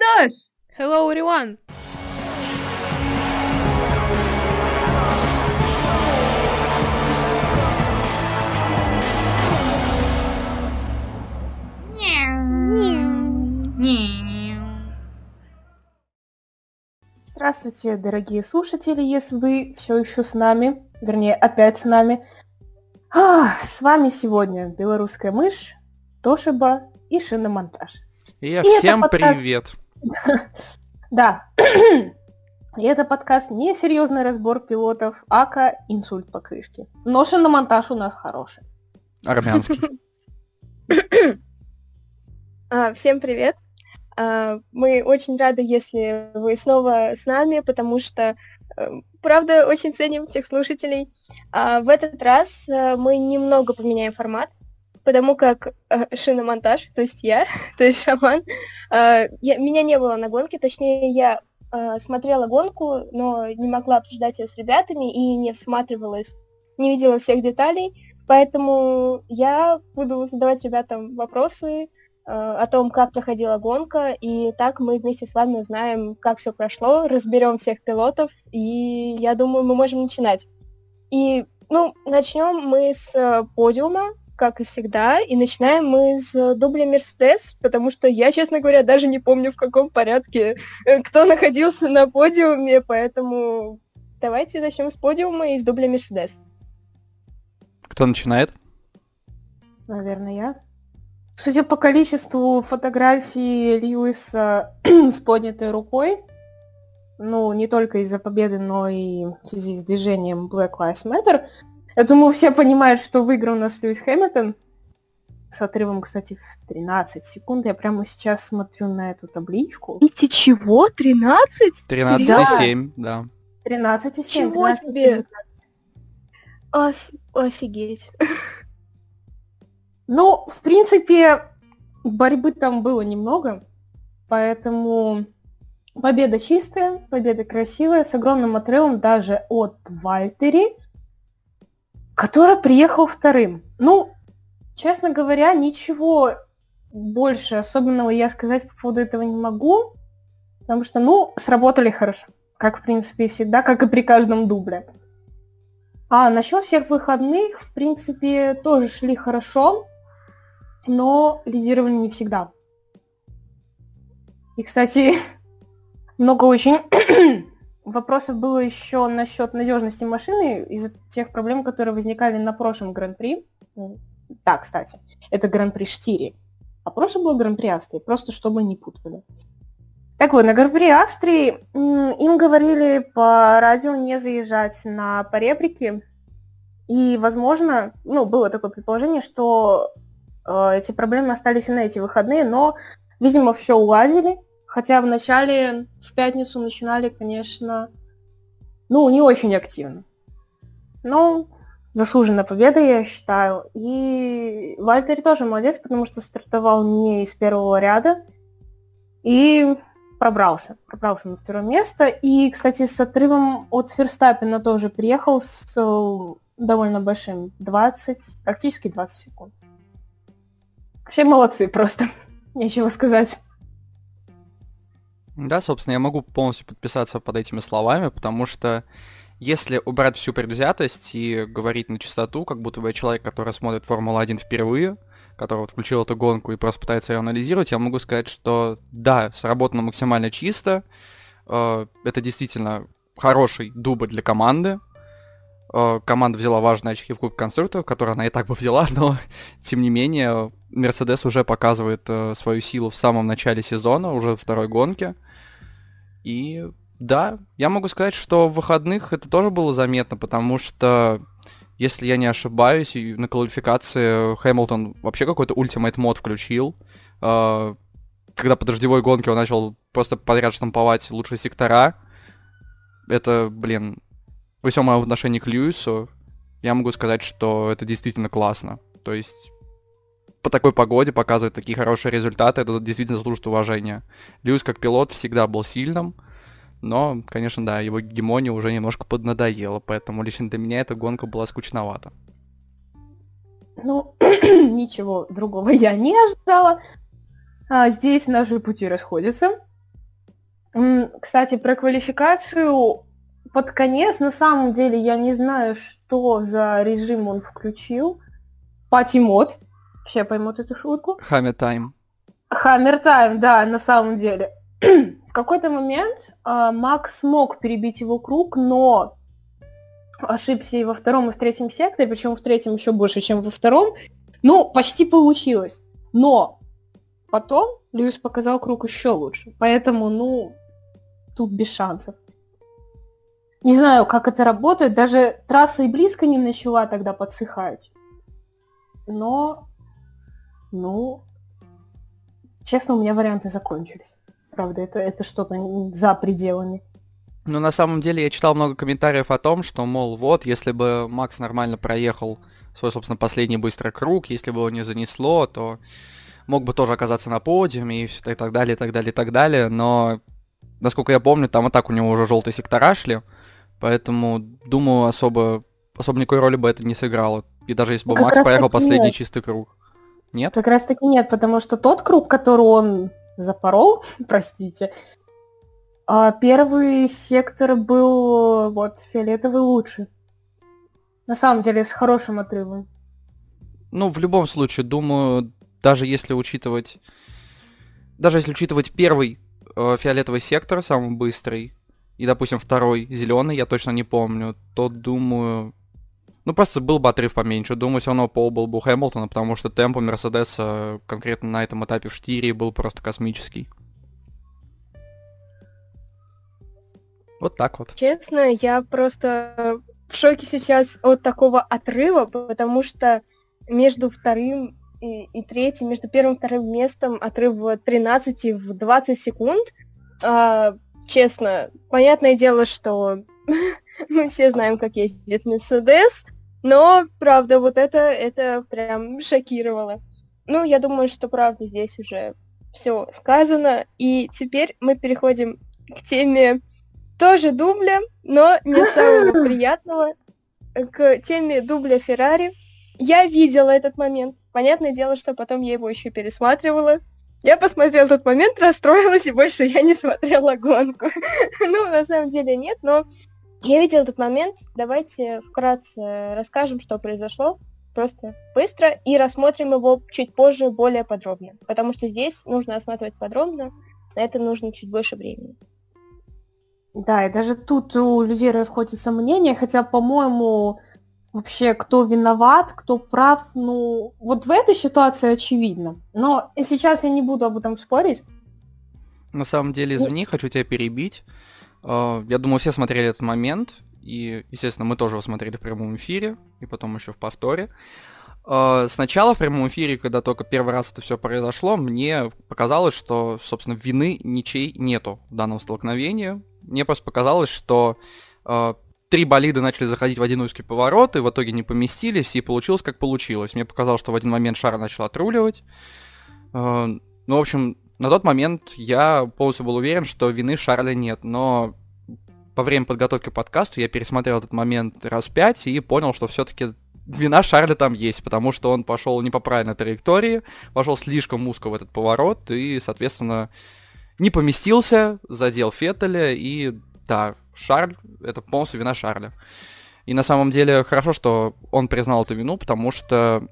with us! Hello, everyone! Здравствуйте, дорогие слушатели, если вы все еще с нами, вернее, опять с нами. А, с вами сегодня белорусская мышь, Тошиба и шиномонтаж. И всем подкаст... привет! Да. И это подкаст не серьезный разбор пилотов, ака инсульт по крышке. Но шиномонтаж у нас хороший. Армянский. А, всем привет! А, мы очень рады, если вы снова с нами, потому что, э, правда, очень ценим всех слушателей. А в этот раз э, мы немного поменяем формат, потому как э, шиномонтаж, то есть я, то есть шаман, я, меня не было на гонке, точнее, я смотрела гонку, но не могла обсуждать ее с ребятами и не всматривалась, не видела всех деталей, поэтому я буду задавать ребятам вопросы, Э, о том, как проходила гонка, и так мы вместе с вами узнаем, как все прошло, разберем всех пилотов, и я думаю, мы можем начинать. И, ну, начнем мы с э, подиума, как и всегда, и начинаем мы с дубля Мерседес, потому что я, честно говоря, даже не помню, в каком порядке э, кто находился на подиуме, поэтому давайте начнем с подиума и с дубля Мерседес. Кто начинает? Наверное, я. Судя по количеству фотографий Льюиса с поднятой рукой, ну, не только из-за победы, но и в связи с движением Black Lives Matter, я думаю, все понимают, что выиграл у нас Льюис Хэмилтон. С отрывом, кстати, в 13 секунд. Я прямо сейчас смотрю на эту табличку. Видите, чего? 13? 13,7, да. 13,7. Чего 13, тебе? Оф- офигеть. Ну, в принципе, борьбы там было немного, поэтому победа чистая, победа красивая, с огромным отрывом даже от Вальтери, который приехал вторым. Ну, честно говоря, ничего больше особенного я сказать по поводу этого не могу, потому что, ну, сработали хорошо, как, в принципе, всегда, как и при каждом дубле. А насчет всех выходных, в принципе, тоже шли хорошо но лидировали не всегда. И, кстати, много очень вопросов было еще насчет надежности машины из-за тех проблем, которые возникали на прошлом Гран-при. Да, кстати, это Гран-при Штири. А прошлое было Гран-при Австрии, просто чтобы не путали. Так вот, на Гран-при Австрии им говорили по радио не заезжать на поребрики. И, возможно, ну, было такое предположение, что Э, эти проблемы остались и на эти выходные, но, видимо, все уладили. Хотя в начале, в пятницу начинали, конечно, ну, не очень активно. Но заслуженная победа, я считаю. И Вальтери тоже молодец, потому что стартовал не из первого ряда. И пробрался. Пробрался на второе место. И, кстати, с отрывом от Ферстаппина тоже приехал с э, довольно большим. 20, практически 20 секунд. Вообще молодцы просто. Нечего сказать. Да, собственно, я могу полностью подписаться под этими словами, потому что если убрать всю предвзятость и говорить на чистоту, как будто бы человек, который смотрит Формулу-1 впервые, который вот включил эту гонку и просто пытается ее анализировать, я могу сказать, что да, сработано максимально чисто. Э, это действительно хороший дубль для команды. Э, команда взяла важные очки в Кубке конструкторов, которые она и так бы взяла, но тем не менее Мерседес уже показывает э, свою силу в самом начале сезона, уже второй гонке. И да, я могу сказать, что в выходных это тоже было заметно, потому что, если я не ошибаюсь, на квалификации Хэмилтон вообще какой-то ультимейт мод включил. Э, когда по дождевой гонке он начал просто подряд штамповать лучшие сектора. Это, блин, во всем моем отношении к Льюису, я могу сказать, что это действительно классно. То есть по такой погоде показывать такие хорошие результаты, это действительно заслужит уважения. Льюис как пилот всегда был сильным, но, конечно, да, его гегемония уже немножко поднадоела, поэтому лично для меня эта гонка была скучновата. Ну, ничего другого я не ожидала. А здесь наши пути расходятся. Кстати, про квалификацию под конец, на самом деле, я не знаю, что за режим он включил. Пати мод. Все поймут эту шутку. Хаммер тайм. Хаммер тайм, да, на самом деле. В какой-то момент э, Макс смог перебить его круг, но ошибся и во втором, и в третьем секторе, причем в третьем еще больше, чем во втором. Ну, почти получилось. Но потом Льюис показал круг еще лучше. Поэтому, ну, тут без шансов. Не знаю, как это работает. Даже трасса и близко не начала тогда подсыхать. Но, ну, честно, у меня варианты закончились. Правда, это, это что-то за пределами. Ну, на самом деле, я читал много комментариев о том, что, мол, вот, если бы Макс нормально проехал свой, собственно, последний быстрый круг, если бы его не занесло, то мог бы тоже оказаться на подиуме и, все, и так далее, и так далее, и так далее, но, насколько я помню, там и так у него уже желтые сектора шли, поэтому, думаю, особо, особо никакой роли бы это не сыграло. И даже если бы как Макс проехал последний нет. чистый круг. Нет? Как раз таки нет, потому что тот круг, который он запорол, простите, а первый сектор был вот фиолетовый лучше. На самом деле, с хорошим отрывом. Ну, в любом случае, думаю, даже если учитывать... Даже если учитывать первый э, фиолетовый сектор, самый быстрый, и, допустим, второй зеленый, я точно не помню, то думаю... Ну, просто был бы отрыв поменьше. Думаю, все равно пол был бы у Хэмилтона, потому что темп у Мерседеса конкретно на этом этапе в Штире был просто космический. Вот так вот. Честно, я просто в шоке сейчас от такого отрыва, потому что между вторым и, и третьим, между первым и вторым местом отрыв в 13 в 20 секунд. А, честно, понятное дело, что мы все знаем, как ездит Мерседес, но, правда, вот это, это прям шокировало. Ну, я думаю, что, правда, здесь уже все сказано, и теперь мы переходим к теме тоже дубля, но не самого приятного. К теме дубля Феррари. Я видела этот момент. Понятное дело, что потом я его еще пересматривала. Я посмотрела этот момент, расстроилась, и больше я не смотрела гонку. ну, на самом деле нет, но я видела этот момент. Давайте вкратце расскажем, что произошло. Просто быстро. И рассмотрим его чуть позже, более подробно. Потому что здесь нужно осматривать подробно. На это нужно чуть больше времени. Да, и даже тут у людей расходятся мнения, хотя, по-моему, вообще, кто виноват, кто прав, ну, вот в этой ситуации очевидно. Но сейчас я не буду об этом спорить. На самом деле, ну извини, хочу тебя перебить. А, я думаю, все смотрели этот момент, и, естественно, мы тоже его смотрели в прямом эфире, и потом еще в повторе. А, сначала в прямом эфире, когда только первый раз это все произошло, мне показалось, что, собственно, вины ничей нету в данном столкновении. Мне просто показалось, что э, три болида начали заходить в один узкий поворот, и в итоге не поместились, и получилось как получилось. Мне показалось, что в один момент шар начал отруливать. Ну, в общем, на тот момент я полностью был уверен, что вины Шарля нет, но во время подготовки к подкасту я пересмотрел этот момент раз пять и понял, что все-таки вина Шарля там есть, потому что он пошел не по правильной траектории, пошел слишком узко в этот поворот и, соответственно, не поместился, задел Феттеля, и да, Шарль, это полностью вина Шарля. И на самом деле хорошо, что он признал эту вину, потому что,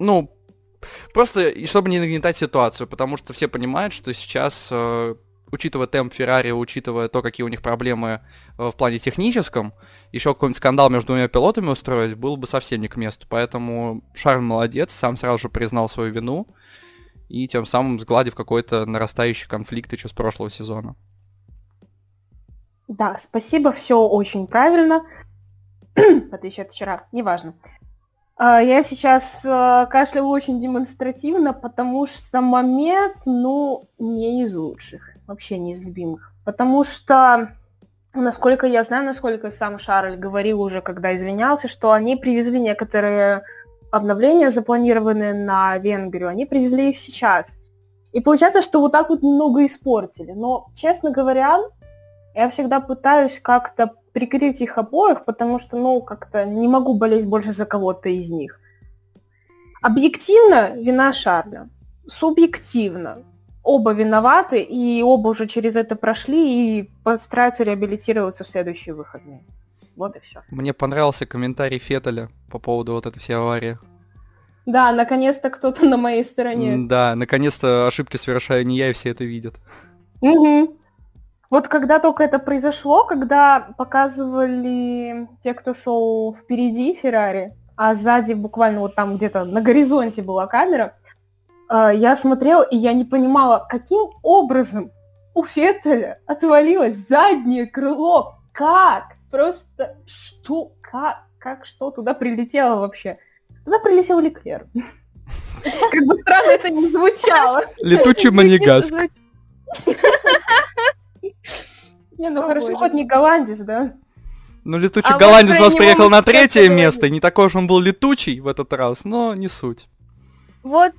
ну, просто, чтобы не нагнетать ситуацию, потому что все понимают, что сейчас, э, учитывая темп Феррари, учитывая то, какие у них проблемы э, в плане техническом, еще какой-нибудь скандал между двумя пилотами устроить было бы совсем не к месту. Поэтому Шарль молодец, сам сразу же признал свою вину и тем самым сгладив какой-то нарастающий конфликт еще с прошлого сезона. Да, спасибо, все очень правильно. Это еще вчера, неважно. А, я сейчас а, кашляю очень демонстративно, потому что момент, ну, не из лучших, вообще не из любимых. Потому что, насколько я знаю, насколько сам Шарль говорил уже, когда извинялся, что они привезли некоторые обновления, запланированные на Венгрию, они привезли их сейчас. И получается, что вот так вот немного испортили. Но, честно говоря, я всегда пытаюсь как-то прикрыть их обоих, потому что, ну, как-то не могу болеть больше за кого-то из них. Объективно вина Шарля. Субъективно. оба виноваты, и оба уже через это прошли и постараются реабилитироваться в следующие выходные. Вот и все. Мне понравился комментарий Феттеля по поводу вот этой всей аварии. Да, наконец-то кто-то на моей стороне. Да, наконец-то ошибки совершаю не я, и все это видят. Угу. Вот когда только это произошло, когда показывали те, кто шел впереди Феррари, а сзади буквально вот там где-то на горизонте была камера, а, я смотрела, и я не понимала, каким образом у Феттеля отвалилось заднее крыло. Как? Просто что? Как? Как что туда прилетело вообще? Туда прилетел Леклер. Как бы странно это не звучало. Летучий манигаск. Не, ну хорошо, хоть не голландец, да? Ну, летучий а голландец у нас приехал на третье место. Не такой уж он был летучий в этот раз, но не суть. Вот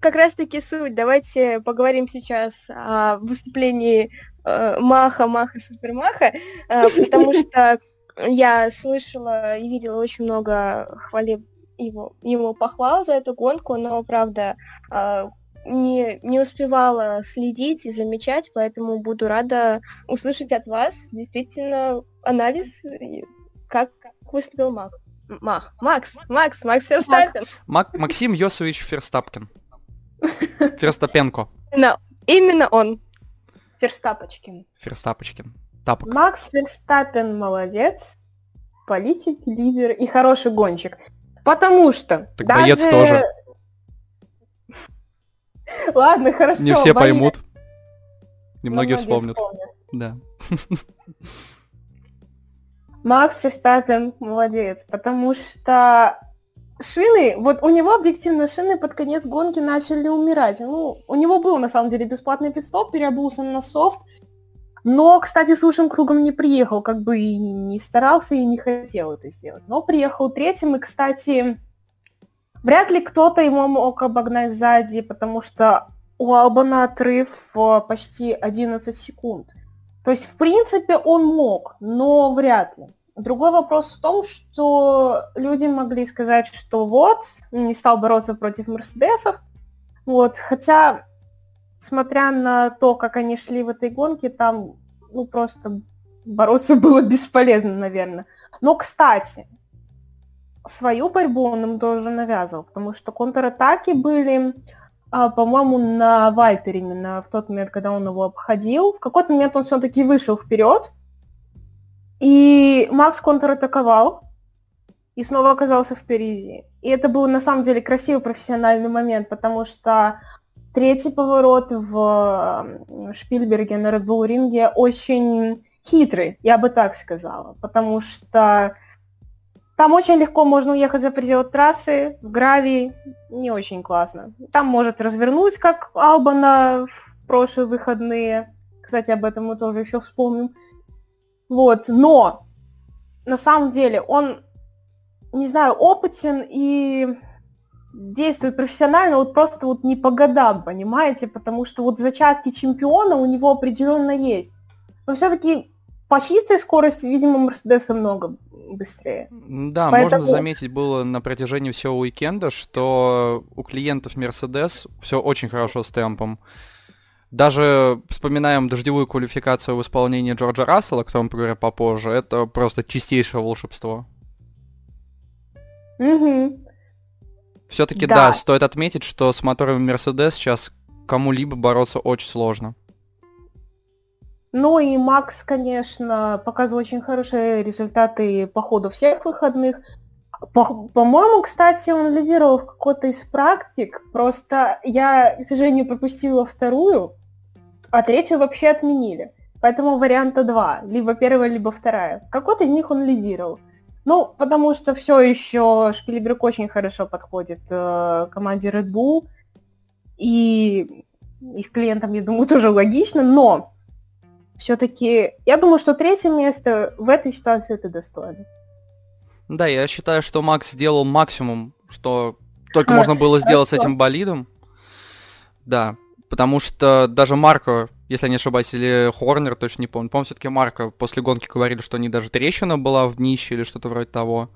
как раз-таки суть. Давайте поговорим сейчас о выступлении э, Маха, Маха, Супермаха, э, потому что я слышала и видела очень много хвалеб его, его похвал за эту гонку, но, правда, э, не, не успевала следить и замечать, поэтому буду рада услышать от вас действительно анализ, как, как выступил Мак. Мах. Макс, Макс, Макс Ферстаппин. Мак, Максим Йосович Ферстапкин. Ферстапенко. Именно, именно он. Ферстапочкин. Ферстапочкин. Тапок. Макс Ферстаппин молодец, политик, лидер и хороший гонщик. Потому что так даже... боец тоже. Ладно, хорошо. Не все боец. поймут. Немногие вспомнят. вспомнят. Да. Макс Ферстаппин молодец, потому что шины, вот у него объективно шины под конец гонки начали умирать. Ну, у него был на самом деле бесплатный пидстоп, переобулся на софт, но, кстати, с лучшим кругом не приехал, как бы и не старался, и не хотел это сделать. Но приехал третьим, и, кстати, вряд ли кто-то ему мог обогнать сзади, потому что у Албана отрыв почти 11 секунд. То есть, в принципе, он мог, но вряд ли. Другой вопрос в том, что люди могли сказать, что вот, не стал бороться против Мерседесов, вот, хотя, смотря на то, как они шли в этой гонке, там, ну, просто бороться было бесполезно, наверное. Но, кстати, свою борьбу он им тоже навязывал, потому что контратаки были, а, по-моему, на Вальтере именно в тот момент, когда он его обходил. В какой-то момент он все-таки вышел вперед, и Макс контратаковал и снова оказался впереди. И это был на самом деле красивый профессиональный момент, потому что третий поворот в Шпильберге на Red Bull ринге очень хитрый, я бы так сказала, потому что там очень легко можно уехать за пределы трассы, в гравии, не очень классно. Там может развернуть, как Албана в прошлые выходные. Кстати, об этом мы тоже еще вспомним. Вот, но на самом деле он, не знаю, опытен и действует профессионально, вот просто вот не по годам, понимаете, потому что вот зачатки чемпиона у него определенно есть. Но все-таки по чистой скорости, видимо, Мерседеса много быстрее. Да, Поэтому... можно заметить было на протяжении всего уикенда, что у клиентов Мерседес все очень хорошо с темпом. Даже вспоминаем дождевую квалификацию в исполнении Джорджа Рассела, о котором поговорим попозже, это просто чистейшее волшебство. Угу. Все-таки да. да, стоит отметить, что с мотором Мерседес сейчас кому-либо бороться очень сложно. Ну и Макс, конечно, показывал очень хорошие результаты по ходу всех выходных. По- по-моему, кстати, он лидировал в какой-то из практик. Просто я, к сожалению, пропустила вторую а третью вообще отменили. Поэтому варианта два. Либо первая, либо вторая. Какой-то из них он лидировал. Ну, потому что все еще Шпилеберг очень хорошо подходит э, команде Red Bull. И их клиентам, я думаю, тоже логично, но все-таки я думаю, что третье место в этой ситуации это достойно. Да, я считаю, что Макс сделал максимум, что только а, можно было сделать хорошо. с этим болидом. Да, Потому что даже Марко, если я не ошибаюсь, или Хорнер, точно не помню, помню, все-таки Марко после гонки говорили, что они даже трещина была в днище или что-то вроде того.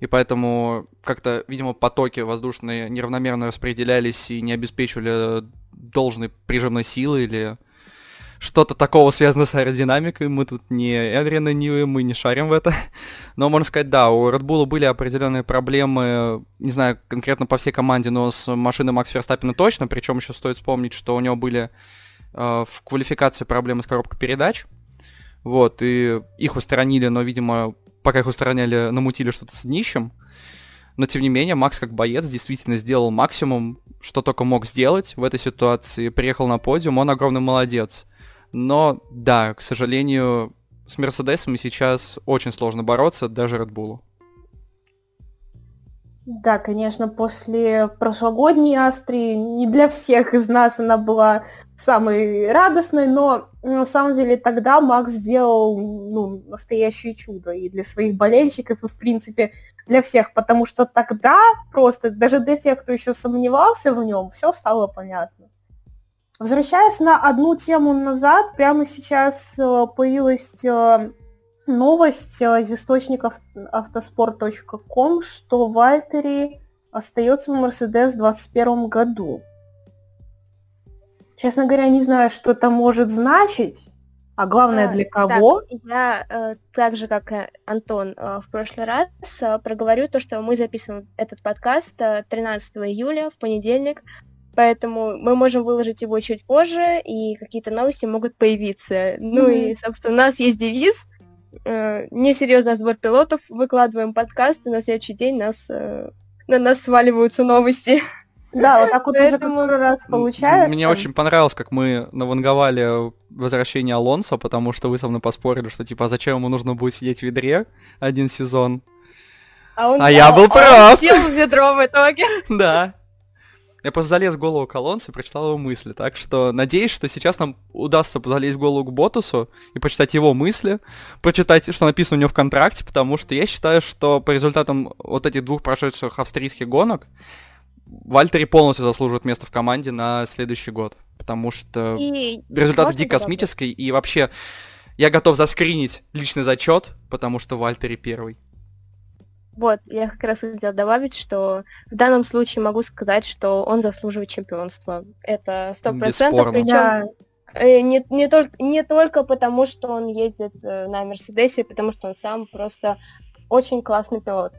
И поэтому как-то, видимо, потоки воздушные неравномерно распределялись и не обеспечивали должной прижимной силы или что-то такого связано с аэродинамикой. Мы тут не Эдриан не мы не шарим в это. Но можно сказать, да, у Red Bull были определенные проблемы, не знаю, конкретно по всей команде, но с машиной Макс Верстаппина точно. Причем еще стоит вспомнить, что у него были э, в квалификации проблемы с коробкой передач. Вот, и их устранили, но, видимо, пока их устраняли, намутили что-то с днищем. Но, тем не менее, Макс как боец действительно сделал максимум, что только мог сделать в этой ситуации. Приехал на подиум, он огромный молодец. Но, да, к сожалению, с Мерседесами сейчас очень сложно бороться, даже Red. Да, конечно, после прошлогодней Австрии не для всех из нас она была самой радостной, но на самом деле тогда Макс сделал ну, настоящее чудо и для своих болельщиков, и в принципе для всех, потому что тогда просто даже для тех, кто еще сомневался в нем, все стало понятно. Возвращаясь на одну тему назад, прямо сейчас э, появилась э, новость э, из источников автоспорт.ком, что Вальтери остается в Мерседес в 2021 году. Честно говоря, не знаю, что это может значить, а главное для кого. Так, я так же, как и Антон в прошлый раз, проговорю то, что мы записываем этот подкаст э, 13 июля, в понедельник, поэтому мы можем выложить его чуть позже, и какие-то новости могут появиться. Mm-hmm. Ну и, собственно, у нас есть девиз э, «Несерьезный сбор пилотов», выкладываем подкаст, и на следующий день нас, э, на нас сваливаются новости. Да, вот так вот Поэтому... уже который раз получается. Мне очень понравилось, как мы наванговали возвращение Алонсо, потому что вы со мной поспорили, что типа, а зачем ему нужно будет сидеть в ведре один сезон? А, он, а я был прав! Он сел в ведро в итоге. Да. Я просто залез в голову Колонса и прочитал его мысли. Так что надеюсь, что сейчас нам удастся залезть в голову к Ботусу и почитать его мысли, прочитать, что написано у него в контракте, потому что я считаю, что по результатам вот этих двух прошедших австрийских гонок Вальтери полностью заслуживает место в команде на следующий год. Потому что и результаты дико космические. И вообще, я готов заскринить личный зачет, потому что Вальтери первый. Вот, я как раз хотела добавить, что в данном случае могу сказать, что он заслуживает чемпионства. Это сто процентов, причем э, не, не, только, не только потому, что он ездит э, на Мерседесе, потому что он сам просто очень классный пилот.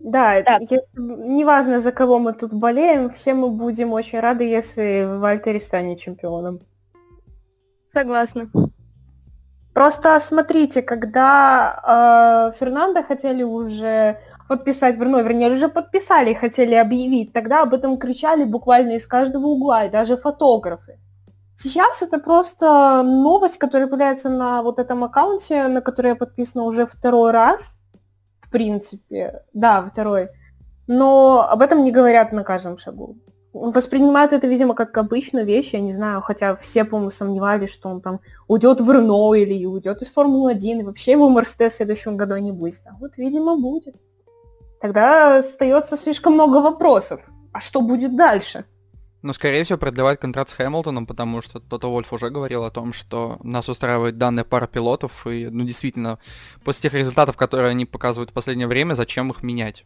Да, так. Я, неважно, за кого мы тут болеем, все мы будем очень рады, если Вальтери станет чемпионом. Согласна. Просто смотрите, когда э, Фернандо хотели уже подписать, ну, вернее, уже подписали и хотели объявить, тогда об этом кричали буквально из каждого угла, и даже фотографы. Сейчас это просто новость, которая появляется на вот этом аккаунте, на который я подписана уже второй раз, в принципе. Да, второй. Но об этом не говорят на каждом шагу воспринимают это, видимо, как обычную вещь, я не знаю, хотя все, по-моему, сомневались, что он там уйдет в Рено или уйдет из Формулы-1, и вообще его Мерседес в следующем году не будет. А вот, видимо, будет. Тогда остается слишком много вопросов. А что будет дальше? Ну, скорее всего, продлевать контракт с Хэмилтоном, потому что Тото Вольф уже говорил о том, что нас устраивает данная пара пилотов, и, ну, действительно, после тех результатов, которые они показывают в последнее время, зачем их менять?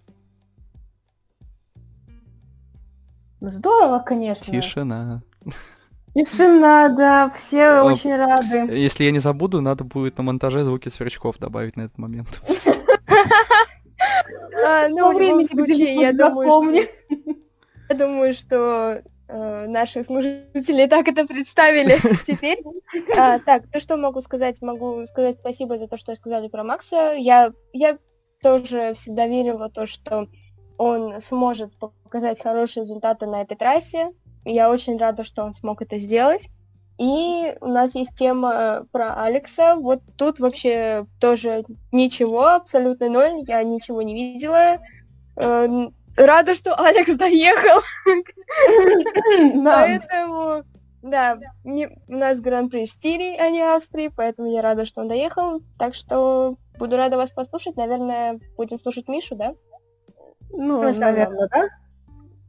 Здорово, конечно. Тишина. Тишина, да, все очень рады. Если я не забуду, надо будет на монтаже звуки сверчков добавить на этот момент. А, ну, в любом случае, я думаю, я думаю, что э, наши слушатели так это представили теперь. А, так, то, что могу сказать, могу сказать спасибо за то, что сказали про Макса. Я, я тоже всегда верила в то, что он сможет показать хорошие результаты на этой трассе. Я очень рада, что он смог это сделать. И у нас есть тема э, про Алекса. Вот тут вообще тоже ничего, абсолютно ноль. Я ничего не видела. Э, рада, что Алекс доехал. Поэтому, да, у нас Гран-при Штири, а не Австрии, поэтому я рада, что он доехал. Так что буду рада вас послушать. Наверное, будем слушать Мишу, да? Ну, ну наверное, да?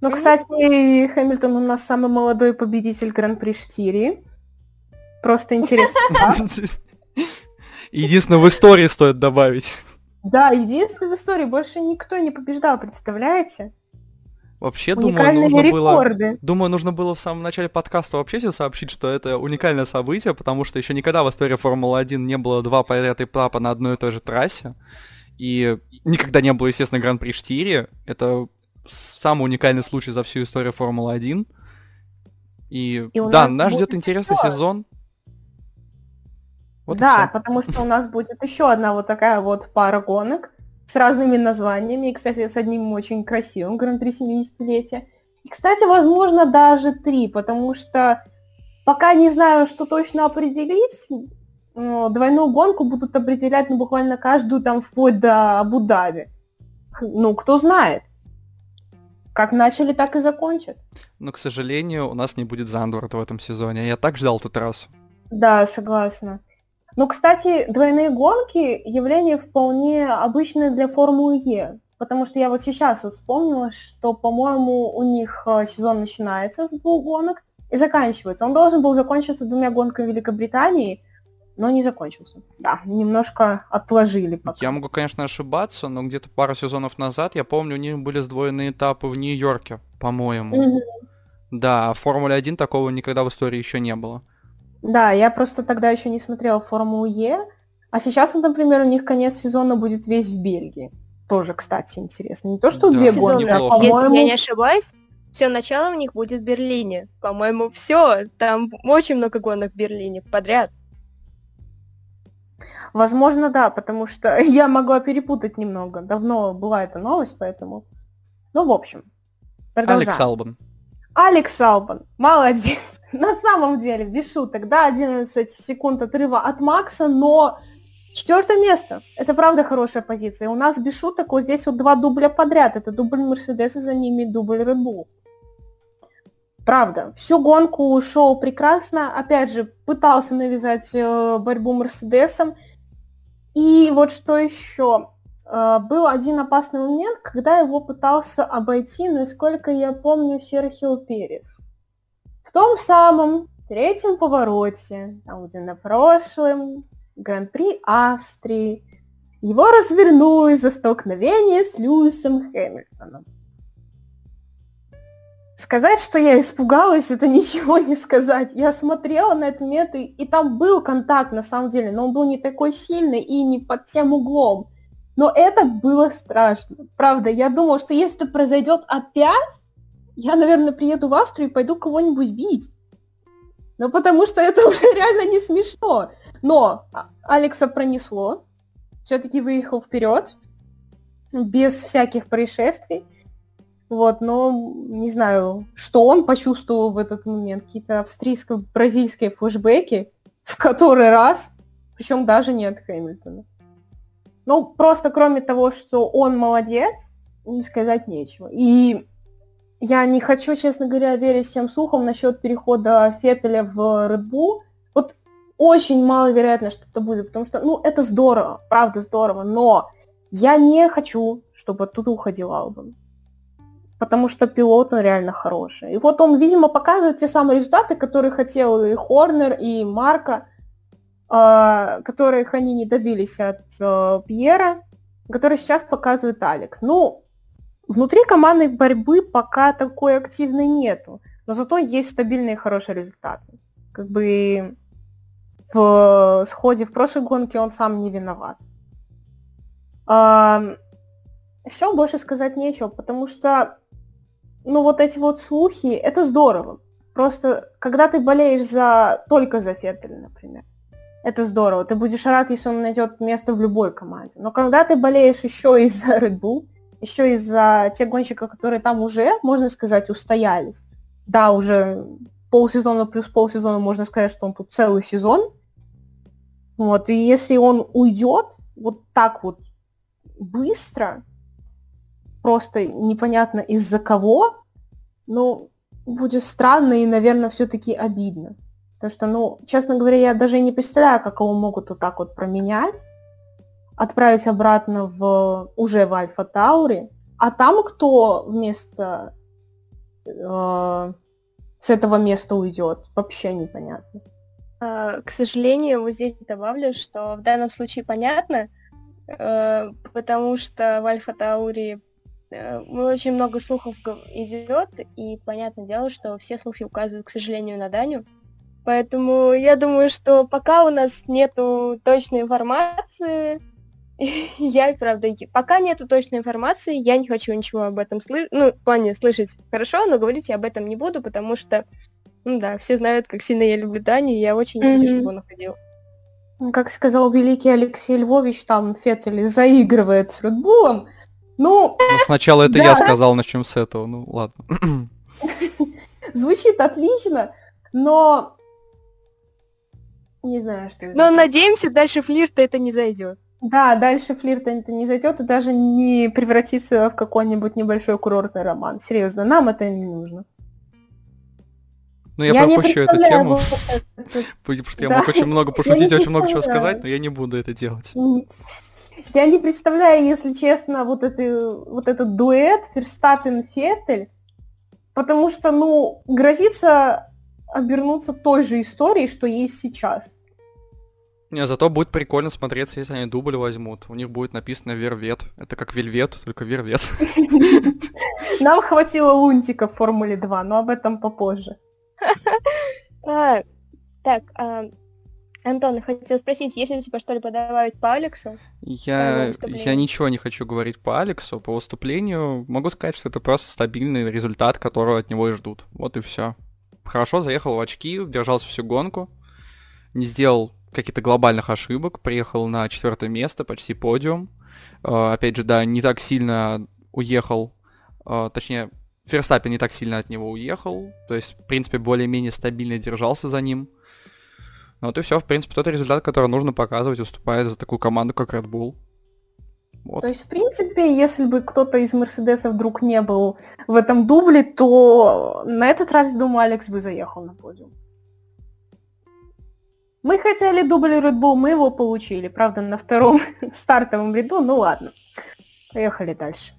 Ну, кстати, Хэмилтон у нас самый молодой победитель Гран-при Штири. Просто интересно. Единственное, в истории стоит добавить. Да, единственное в истории. Больше никто не побеждал, представляете? Вообще, думаю, нужно рекорды. было... Думаю, нужно было в самом начале подкаста вообще тебе сообщить, что это уникальное событие, потому что еще никогда в истории Формулы-1 не было два подряд этапа на одной и той же трассе. И никогда не было, естественно, Гран-при 4. Это самый уникальный случай за всю историю Формулы-1. И, и да, нас ждет интересный еще... сезон. Вот да, потому что у нас будет еще одна вот такая вот пара гонок с разными названиями, и, кстати, с одним очень красивым Гран-при 70-летия. И, кстати, возможно, даже три, потому что пока не знаю, что точно определить, двойную гонку будут определять ну, буквально каждую там вплоть до Абу-Даби. Ну, кто знает. Как начали, так и закончат. Но, к сожалению, у нас не будет Зандворта в этом сезоне. Я так ждал тут раз. Да, согласна. Ну, кстати, двойные гонки явление вполне обычное для Формулы Е, потому что я вот сейчас вот вспомнила, что, по-моему, у них э, сезон начинается с двух гонок и заканчивается. Он должен был закончиться двумя гонками Великобритании, но не закончился. Да, немножко отложили пока. Я могу, конечно, ошибаться, но где-то пару сезонов назад, я помню, у них были сдвоенные этапы в Нью-Йорке, по-моему. Mm-hmm. Да, в Формуле 1 такого никогда в истории еще не было. Да, я просто тогда еще не смотрела Формулу Е, а сейчас, вот, например, у них конец сезона будет весь в Бельгии. Тоже, кстати, интересно. Не то, что да. две гонки, а, по-моему... Если я не ошибаюсь, все начало у них будет в Берлине. По-моему, все. Там очень много гонок в Берлине подряд. Возможно, да, потому что я могла перепутать немного. Давно была эта новость, поэтому... Ну, в общем, продолжаем. Алекс Албан. Алекс Албан, молодец. На самом деле, без шуток, да, 11 секунд отрыва от Макса, но четвертое место. Это правда хорошая позиция. У нас без шуток вот здесь вот два дубля подряд. Это дубль Мерседеса, за ними дубль Red Bull. Правда. Всю гонку шел прекрасно. Опять же, пытался навязать э, борьбу Мерседесом. И вот что еще. Э, был один опасный момент, когда его пытался обойти, насколько я помню, Серхио Перес. В том самом третьем повороте, там где на прошлом Гран-при Австрии, его развернули за столкновение с Льюисом Хэмилтоном. Сказать, что я испугалась, это ничего не сказать. Я смотрела на этот момент, и, и там был контакт на самом деле, но он был не такой сильный и не под тем углом. Но это было страшно. Правда, я думала, что если это произойдет опять, я, наверное, приеду в Австрию и пойду кого-нибудь бить. Ну, потому что это уже реально не смешно. Но Алекса пронесло. Все-таки выехал вперед. Без всяких происшествий. Вот, но не знаю, что он почувствовал в этот момент. Какие-то австрийско-бразильские флешбеки в который раз, причем даже не от Хэмилтона. Ну, просто кроме того, что он молодец, сказать нечего. И я не хочу, честно говоря, верить всем слухам насчет перехода Феттеля в Red Bull. Вот очень маловероятно, что это будет, потому что, ну, это здорово, правда здорово, но я не хочу, чтобы оттуда уходил Албан. Потому что пилот, он реально хороший. И вот он, видимо, показывает те самые результаты, которые хотел и Хорнер, и Марка. А, которых они не добились от э, Пьера, который сейчас показывает Алекс. Ну, внутри командной борьбы пока такой активной нету, но зато есть стабильные хорошие результаты. Как бы в сходе в прошлой гонке он сам не виноват. А, все, больше сказать нечего, потому что, ну, вот эти вот слухи, это здорово. Просто, когда ты болеешь за только за Феттеля, например, это здорово. Ты будешь рад, если он найдет место в любой команде. Но когда ты болеешь еще из-за Red Bull, еще из-за тех гонщиков, которые там уже, можно сказать, устоялись. Да, уже полсезона плюс полсезона, можно сказать, что он тут целый сезон. Вот, и если он уйдет вот так вот быстро, просто непонятно из-за кого, ну, будет странно и, наверное, все-таки обидно. Потому что, ну, честно говоря, я даже не представляю, как его могут вот так вот променять, отправить обратно в уже в Альфа Таури, а там кто вместо э, с этого места уйдет, вообще непонятно. А, к сожалению, вот здесь добавлю, что в данном случае понятно, э, потому что в Альфа Таури очень много слухов идет, и понятное дело, что все слухи указывают, к сожалению, на Даню. Поэтому я думаю, что пока у нас нету точной информации, я, правда, пока нету точной информации, я не хочу ничего об этом слышать. Ну, в плане слышать хорошо, но говорить я об этом не буду, потому что, ну да, все знают, как сильно я люблю Даню, и я очень mm-hmm. хочу, чтобы он уходил. Как сказал великий Алексей Львович, там Феттель заигрывает с Редбулом. Ну, ну сначала это да. я сказал, начнем с этого, ну ладно. Звучит отлично, но не знаю, что это. Но надеемся, дальше флирта это не зайдет. Да, дальше флирт это не зайдет и даже не превратится в какой-нибудь небольшой курортный роман. Серьезно, нам это не нужно. Ну, я, я пропущу эту тему, потому что я мог очень много пошутить, очень много чего сказать, но я не буду это делать. Я не представляю, если честно, вот, это, вот этот дуэт Ферстаппен-Феттель, потому что, ну, грозится обернуться той же историей, что есть сейчас. Не, зато будет прикольно смотреться, если они дубль возьмут. У них будет написано Вервет. Это как Вельвет, только Вервет. Нам хватило лунтика в Формуле 2, но об этом попозже. А, так, а, Антон, хотел спросить, есть ли у тебя что-либо добавить по Алексу? Я, я ничего не хочу говорить по Алексу, по выступлению. Могу сказать, что это просто стабильный результат, которого от него и ждут. Вот и все. Хорошо заехал в очки, держался всю гонку, не сделал каких-то глобальных ошибок, приехал на четвертое место, почти подиум. Uh, опять же, да, не так сильно уехал, uh, точнее, Ферстаппин не так сильно от него уехал, то есть, в принципе, более-менее стабильно держался за ним. Ну вот и все, в принципе, тот результат, который нужно показывать, уступает за такую команду, как Red Bull. Вот. То есть, в принципе, если бы кто-то из Мерседеса вдруг не был в этом дубле, то на этот раз, думаю, Алекс бы заехал на подиум. Мы хотели дубль Red Bull, мы его получили. Правда, на втором стартовом ряду, ну ладно. Поехали дальше.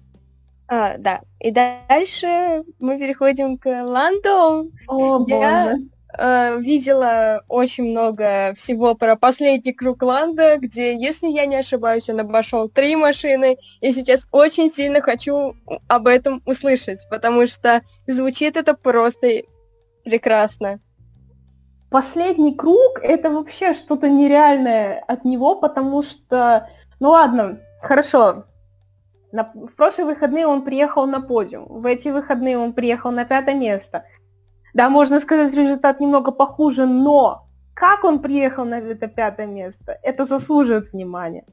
А, да. И дальше мы переходим к Ландо. О, Я э, видела очень много всего про последний круг Ланда, где, если я не ошибаюсь, он обошел три машины. И сейчас очень сильно хочу об этом услышать, потому что звучит это просто прекрасно. Последний круг это вообще что-то нереальное от него, потому что, ну ладно, хорошо, на, в прошлые выходные он приехал на подиум, в эти выходные он приехал на пятое место. Да, можно сказать, результат немного похуже, но как он приехал на это пятое место, это заслуживает внимания.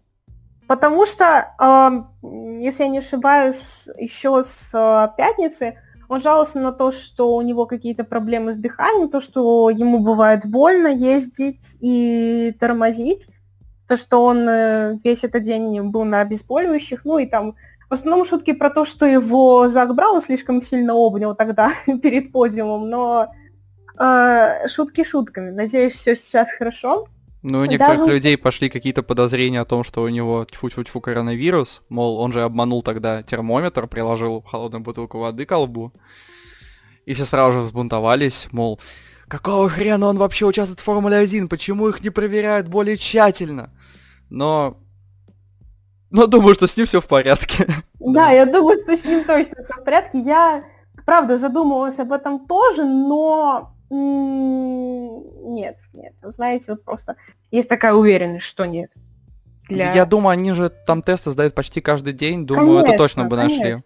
Потому что, э, если я не ошибаюсь, еще с э, пятницы он жаловался на то, что у него какие-то проблемы с дыханием, то, что ему бывает больно ездить и тормозить, то, что он э, весь этот день был на обезболивающих, ну и там в основном шутки про то, что его Зак Браун слишком сильно обнял тогда перед подиумом, но э, шутки шутками. Надеюсь, все сейчас хорошо. Ну, у некоторых Даже... людей пошли какие-то подозрения о том, что у него тьфу-тьфу-тьфу коронавирус. Мол, он же обманул тогда термометр, приложил холодную бутылку воды к колбу. И все сразу же взбунтовались, мол, какого хрена он вообще участвует в Формуле 1, почему их не проверяют более тщательно? Но но думаю, что с ним все в порядке. Да, я думаю, что с ним точно все в порядке. Я, правда, задумывалась об этом тоже, но нет, нет. Вы знаете, вот просто есть такая уверенность, что нет. Для... Я думаю, они же там тесты сдают почти каждый день. Думаю, конечно, это точно бы конечно. нашли.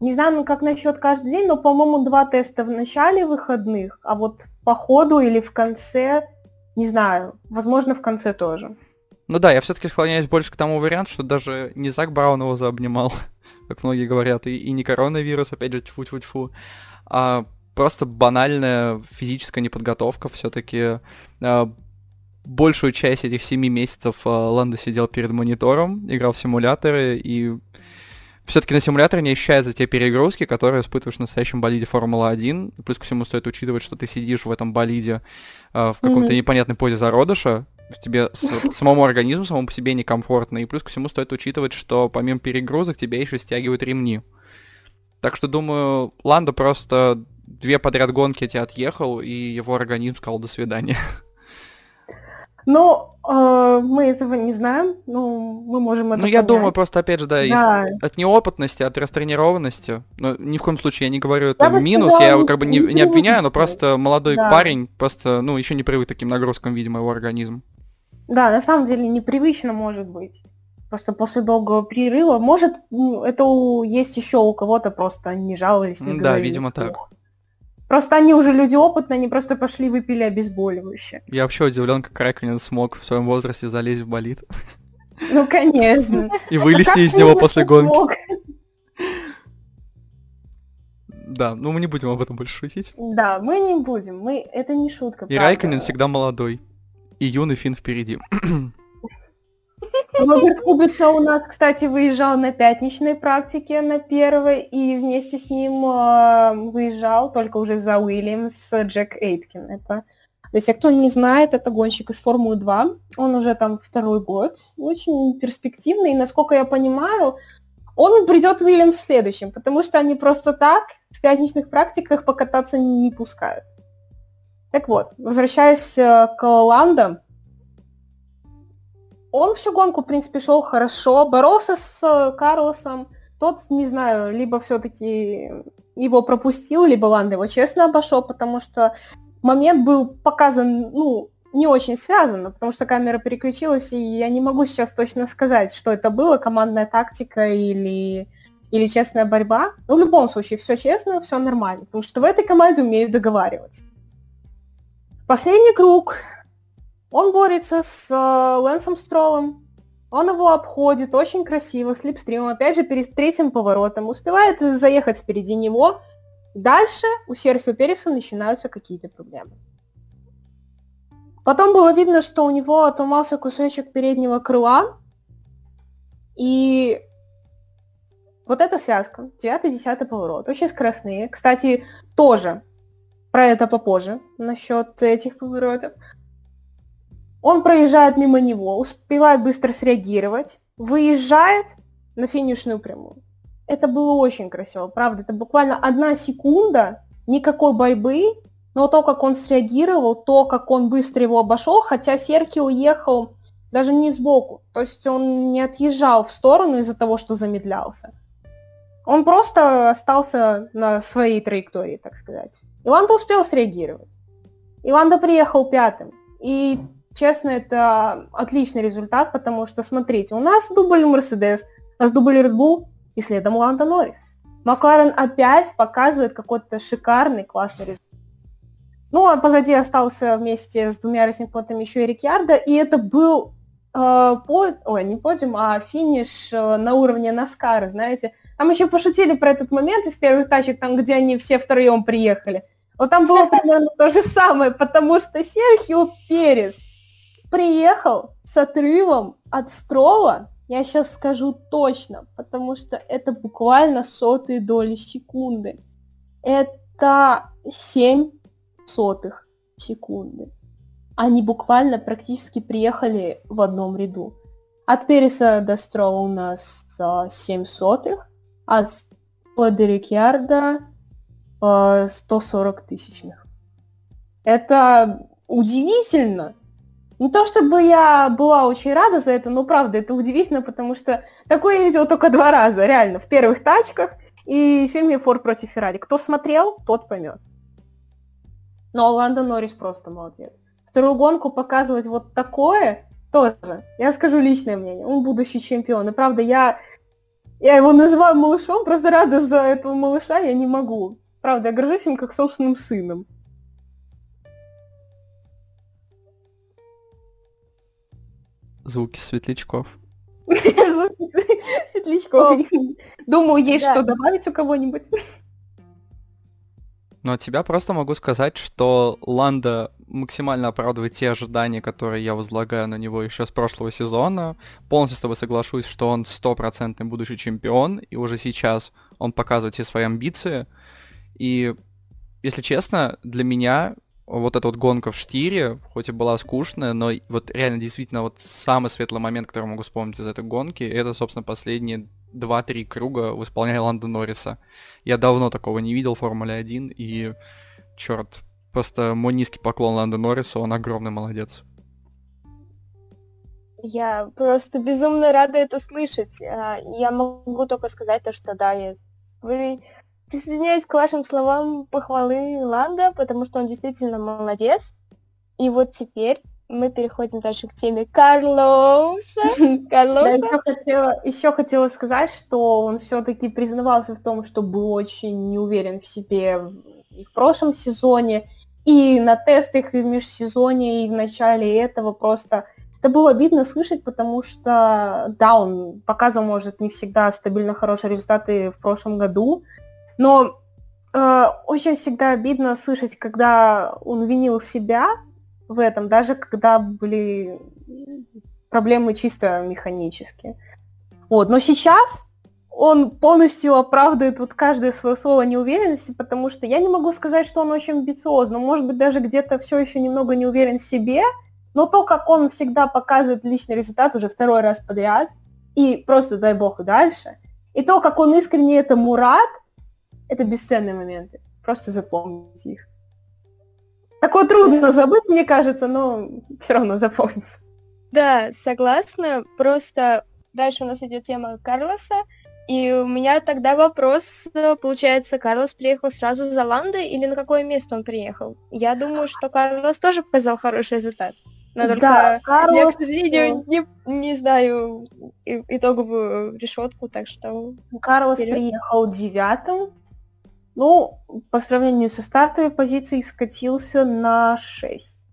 Не знаю, ну как насчет каждый день, но, по-моему, два теста в начале выходных, а вот по ходу или в конце, не знаю, возможно, в конце тоже. Ну да, я все-таки склоняюсь больше к тому варианту, что даже не Зак Браун его заобнимал, как многие говорят, и, и не коронавирус, опять же, тьфу-тьфу-тьфу, а просто банальная физическая неподготовка все-таки. А, большую часть этих семи месяцев а, Ландо сидел перед монитором, играл в симуляторы, и все-таки на симуляторе не ощущаются те перегрузки, которые испытываешь в настоящем болиде Формула-1. Плюс ко всему стоит учитывать, что ты сидишь в этом болиде э, в каком-то mm-hmm. непонятной позе зародыша, тебе с, самому организму, самому по себе некомфортно. И плюс ко всему стоит учитывать, что помимо перегрузок тебя еще стягивают ремни. Так что, думаю, Ландо просто две подряд гонки эти отъехал, и его организм сказал «до свидания». Ну, э, мы этого не знаем, ну, мы можем это Ну, я понять. думаю, просто, опять же, да, из- Да. от неопытности, от растренированности. Но ни в коем случае я не говорю это бы минус, сказала, я его как бы не, не не обвиняю, но просто молодой Да. парень просто, ну, еще не привык к таким нагрузкам, видимо, его организм. Да, на самом деле непривычно может быть. Просто после долгого перерыва. Может, это у- есть еще у кого-то просто они не жаловались, не да, говорили видимо, так. вслух. Просто они уже люди опытные, они просто пошли выпили обезболивающее. Я вообще удивлен, как Райконен смог в своем возрасте залезть в болид Ну, конечно. и вылезти Как из него после гонки. Да, ну мы не будем об этом больше шутить. Да, мы не будем. Мы... Это не шутка. И правда. Райконен всегда молодой. И юный Финн впереди. Роберт Кубица у нас, кстати, выезжал на пятничной практике на первой, и вместе с ним э, выезжал только уже за Уильямс Джек Эйткин. Это, для тех, кто не знает, это гонщик из Формулы 2. Он уже там второй год, очень перспективный, и, насколько я понимаю, он придет в Уильямс следующим, потому что они просто так в пятничных практиках покататься не пускают. Так вот, возвращаясь э, к Ландо, он всю гонку, в принципе, шел хорошо, боролся с э, Карлосом. Тот, не знаю, либо все-таки его пропустил, либо Ланда его честно обошел, потому что момент был показан, ну, не очень связанно, потому что камера переключилась, и я не могу сейчас точно сказать, что это было, командная тактика или, или честная борьба. Но в любом случае, все честно, все нормально, потому что в этой команде умеют договариваться. Последний круг. Он борется с э, Лэнсом Стролом. Он его обходит очень красиво, слепстримом, опять же, перед третьим поворотом. Успевает заехать впереди него. Дальше у Серхио Переса начинаются какие-то проблемы. Потом было видно, что у него отломался кусочек переднего крыла. И вот эта связка, 9-10 поворот, очень скоростные. Кстати, тоже про это попозже, насчет этих поворотов. Он проезжает мимо него, успевает быстро среагировать, выезжает на финишную прямую. Это было очень красиво, правда. Это буквально одна секунда, никакой борьбы, но то, как он среагировал, то, как он быстро его обошел, хотя Серки уехал даже не сбоку, то есть он не отъезжал в сторону из-за того, что замедлялся. Он просто остался на своей траектории, так сказать. Иланда успел среагировать. Иланда приехал пятым. И, честно, это отличный результат, потому что, смотрите, у нас дубль Мерседес, у нас дубль Red Bull, и следом Ланда Норрис. Макларен опять показывает какой-то шикарный, классный результат. Ну, а позади остался вместе с двумя рейсинг-понтами еще и Рикьярдо, и это был э, по... Ой, не подиум, а финиш э, на уровне Наскара, знаете. Там еще пошутили про этот момент из первых тачек, там, где они все втроем приехали. Вот там было примерно то же самое, потому что Серхио Перес приехал с отрывом от Строла, я сейчас скажу точно, потому что это буквально сотые доли секунды. Это 7 сотых секунды. Они буквально практически приехали в одном ряду. От Переса до Строла у нас а, 7 сотых, а с до Рикьярда а, 140 тысячных. Это удивительно. Не то чтобы я была очень рада за это, но правда, это удивительно, потому что такое я видела только два раза, реально, в первых тачках и в фильме «Форд против Феррари». Кто смотрел, тот поймет. Но Ландо Норрис просто молодец. Вторую гонку показывать вот такое тоже. Я скажу личное мнение. Он будущий чемпион. И правда, я, я его называю малышом, просто рада за этого малыша я не могу. Правда, я горжусь им как собственным сыном. Звуки светлячков. Звуки светлячков. Думаю, есть что добавить у кого-нибудь. Но от себя просто могу сказать, что Ланда максимально оправдывает те ожидания, которые я возлагаю на него еще с прошлого сезона. Полностью с тобой соглашусь, что он стопроцентный будущий чемпион, и уже сейчас он показывает все свои амбиции. И, если честно, для меня вот эта вот гонка в штире, хоть и была скучная, но вот реально действительно вот самый светлый момент, который могу вспомнить из этой гонки, это, собственно, последние 2-3 круга в исполнении Ланда Норриса. Я давно такого не видел в Формуле 1, и, черт, просто мой низкий поклон Ланду Норрису, он огромный молодец. Я просто безумно рада это слышать. А, я могу только сказать то, что да, я присоединяюсь к вашим словам похвалы Ланда, потому что он действительно молодец. И вот теперь мы переходим дальше к теме Карлоса. Карлоса. Да, еще, хотела, еще хотела сказать, что он все-таки признавался в том, что был очень не уверен в себе и в прошлом сезоне, и на тестах, и в межсезоне, и в начале этого просто... Это было обидно слышать, потому что, да, он показывал, может, не всегда стабильно хорошие результаты в прошлом году, но э, очень всегда обидно слышать, когда он винил себя в этом, даже когда были проблемы чисто механические. Вот. Но сейчас он полностью оправдывает вот каждое свое слово неуверенности, потому что я не могу сказать, что он очень амбициозный, может быть, даже где-то все еще немного не уверен в себе, но то, как он всегда показывает личный результат уже второй раз подряд, и просто дай бог и дальше, и то, как он искренне этому рад, это бесценные моменты. Просто запомните их. Такое трудно забыть, мне кажется, но все равно запомнится. Да, согласна. Просто дальше у нас идет тема Карлоса, и у меня тогда вопрос, э, получается, Карлос приехал сразу за Ландой или на какое место он приехал? Я думаю, что Карлос тоже показал хороший результат. Но только да, Карлос... я, к сожалению, не, не знаю итоговую решетку, так что... Карлос Вперед. приехал девятым. Ну, по сравнению со стартовой позицией скатился на 6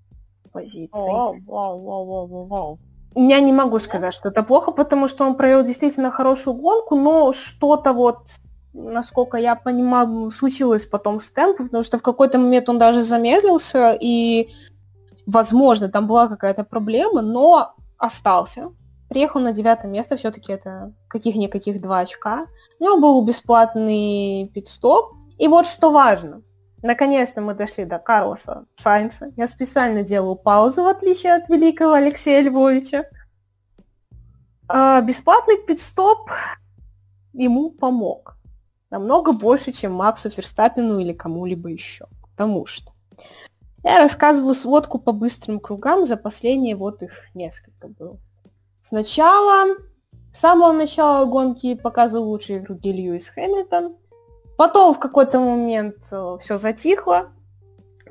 позиций. Вау, вау, вау, вау, вау. Я не могу сказать, что это плохо, потому что он провел действительно хорошую гонку, но что-то вот, насколько я понимаю, случилось потом с темпом, потому что в какой-то момент он даже замедлился, и, возможно, там была какая-то проблема, но остался. Приехал на девятое место, все-таки это каких-никаких два очка. У него был бесплатный пит-стоп. И вот что важно. Наконец-то мы дошли до Карлоса Сайнца. Я специально делаю паузу, в отличие от великого Алексея Львовича. А, бесплатный пидстоп ему помог. Намного больше, чем Максу Ферстаппину или кому-либо еще. Потому что я рассказываю сводку по быстрым кругам, за последние вот их несколько было. Сначала, с самого начала гонки показывал лучшие круги Льюис Хэмилтон, Потом в какой-то момент э, все затихло.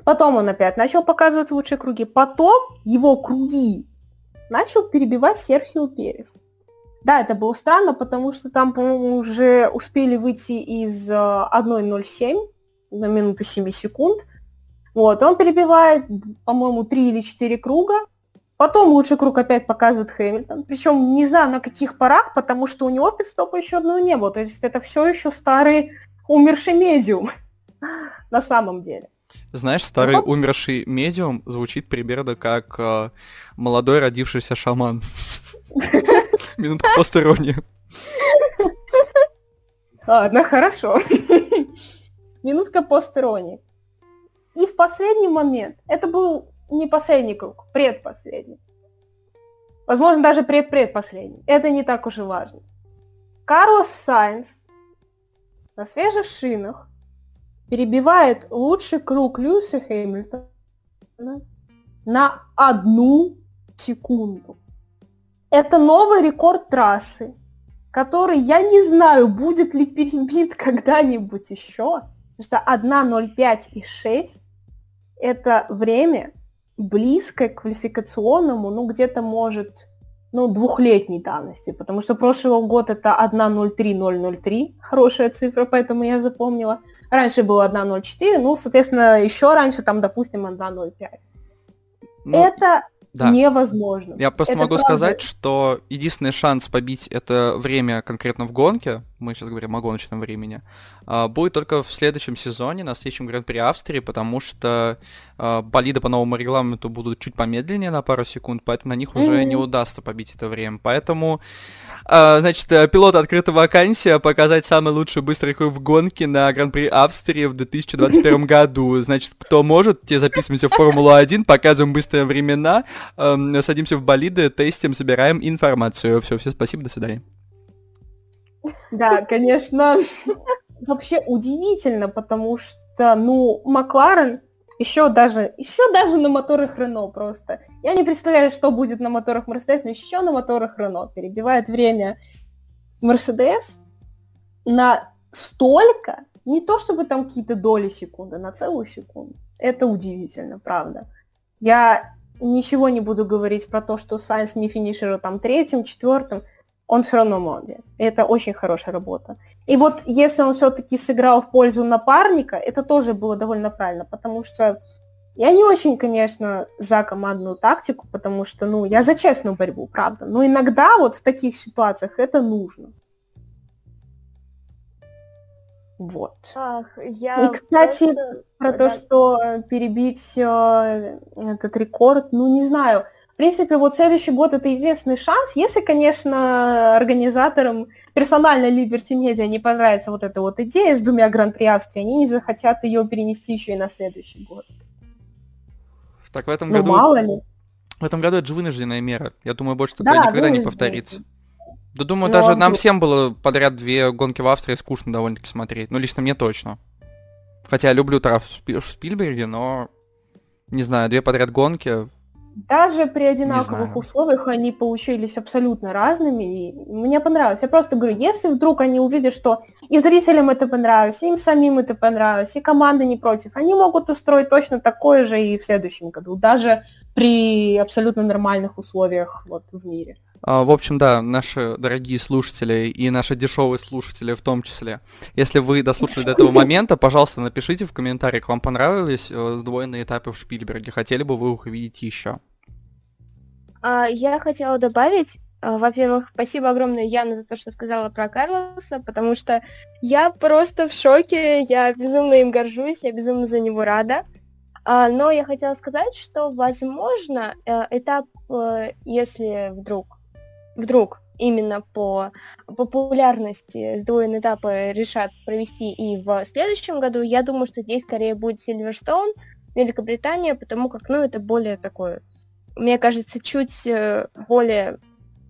Потом он опять начал показывать лучшие круги. Потом его круги начал перебивать Серхио Перес. Да, это было странно, потому что там, по-моему, уже успели выйти из 1.07 э, на минуту 7 секунд. Вот, он перебивает, по-моему, 3 или 4 круга. Потом лучший круг опять показывает Хэмилтон. Причем не знаю на каких парах, потому что у него пидстопа еще одного не было. То есть это все еще старый умерший медиум на самом деле. Знаешь, старый ну, умерший медиум звучит примерно как э, молодой родившийся шаман. Минутка посторонняя. Ладно, хорошо. Минутка посторонней. И в последний момент, это был не последний круг, предпоследний. Возможно, даже предпредпоследний. Это не так уж и важно. Карлос Сайнс на свежих шинах перебивает лучший круг Льюиса Хэмилтона на одну секунду. Это новый рекорд трассы, который я не знаю, будет ли перебит когда-нибудь еще. Потому что 1.05 и 6 это время близкое к квалификационному, ну где-то может ну, двухлетней давности, потому что прошлый год это 1.03003, хорошая цифра, поэтому я запомнила. Раньше было 1.04, ну, соответственно, еще раньше там, допустим, 1.05. Ну, это да. невозможно. Я просто это могу правда... сказать, что единственный шанс побить это время конкретно в гонке, мы сейчас говорим о гоночном времени, а, будет только в следующем сезоне, на следующем Гран-при Австрии, потому что а, болиды по новому регламенту будут чуть помедленнее на пару секунд, поэтому на них уже mm-hmm. не удастся побить это время. Поэтому, значит, э, пилот открыта вакансия показать самый лучший быстрый круг в гонке на Гран-при Австрии в 2021 году. Значит, кто может, те записываемся в Формулу-1, показываем быстрые времена, садимся в болиды, тестим, собираем информацию. Все, все, спасибо, до свидания. Да, конечно, вообще удивительно, потому что, ну, Макларен Еще даже, еще даже на моторах Рено просто. Я не представляю, что будет на моторах Мерседес, но еще на моторах Рено перебивает время Мерседес на столько, не то чтобы там какие-то доли секунды, на целую секунду. Это удивительно, правда. Я ничего не буду говорить про то, что Сайенс не финишировал там третьим, четвертым. Он все равно молодец. Это очень хорошая работа. И вот если он все-таки сыграл в пользу напарника, это тоже было довольно правильно, потому что я не очень, конечно, за командную тактику, потому что, ну, я за честную борьбу, правда. Но иногда вот в таких ситуациях это нужно. Вот. Ах, я И, кстати, просто- про то, да. что э, перебить э, этот рекорд, ну, не знаю. В принципе, вот следующий год это единственный шанс, если, конечно, организаторам персонально Liberty Media не понравится вот эта вот идея с двумя Гран-при Австрии, они не захотят ее перенести еще и на следующий год. Так в этом Ну, году... мало ли. В этом году это же вынужденная мера. Я думаю, больше Да, такое никогда не повторится. Да думаю, Но даже нам вдруг- всем было подряд две гонки в Австрии скучно довольно-таки смотреть. Ну, лично мне точно. Хотя я люблю Тарас в Спильберге, но... Не знаю, две подряд гонки... Даже при одинаковых условиях они получились абсолютно разными, и мне понравилось. Я просто говорю, если вдруг они увидят, что и зрителям это понравилось, и им самим это понравилось, и команда не против, они могут устроить точно такое же и в следующем году, даже при абсолютно нормальных условиях вот в мире. А, В общем, да, наши дорогие слушатели и наши дешевые слушатели в том числе. Если вы дослушали до этого момента, пожалуйста, напишите в комментариях, вам понравились э, сдвоенные этапы в Шпильберге, хотели бы вы их увидеть еще. А, я хотела добавить, а, во-первых, спасибо огромное, Яна, за то, что сказала про Карлоса, потому что я просто в шоке, я безумно им горжусь, я безумно за него рада. А, но я хотела сказать, что, возможно, э, этап, э, если вдруг, вдруг именно по популярности сдвоенные этапы решат провести и в следующем году, я думаю, что здесь скорее будет Сильверстоун, Великобритания, потому как, ну, это более такое мне кажется, чуть э, более,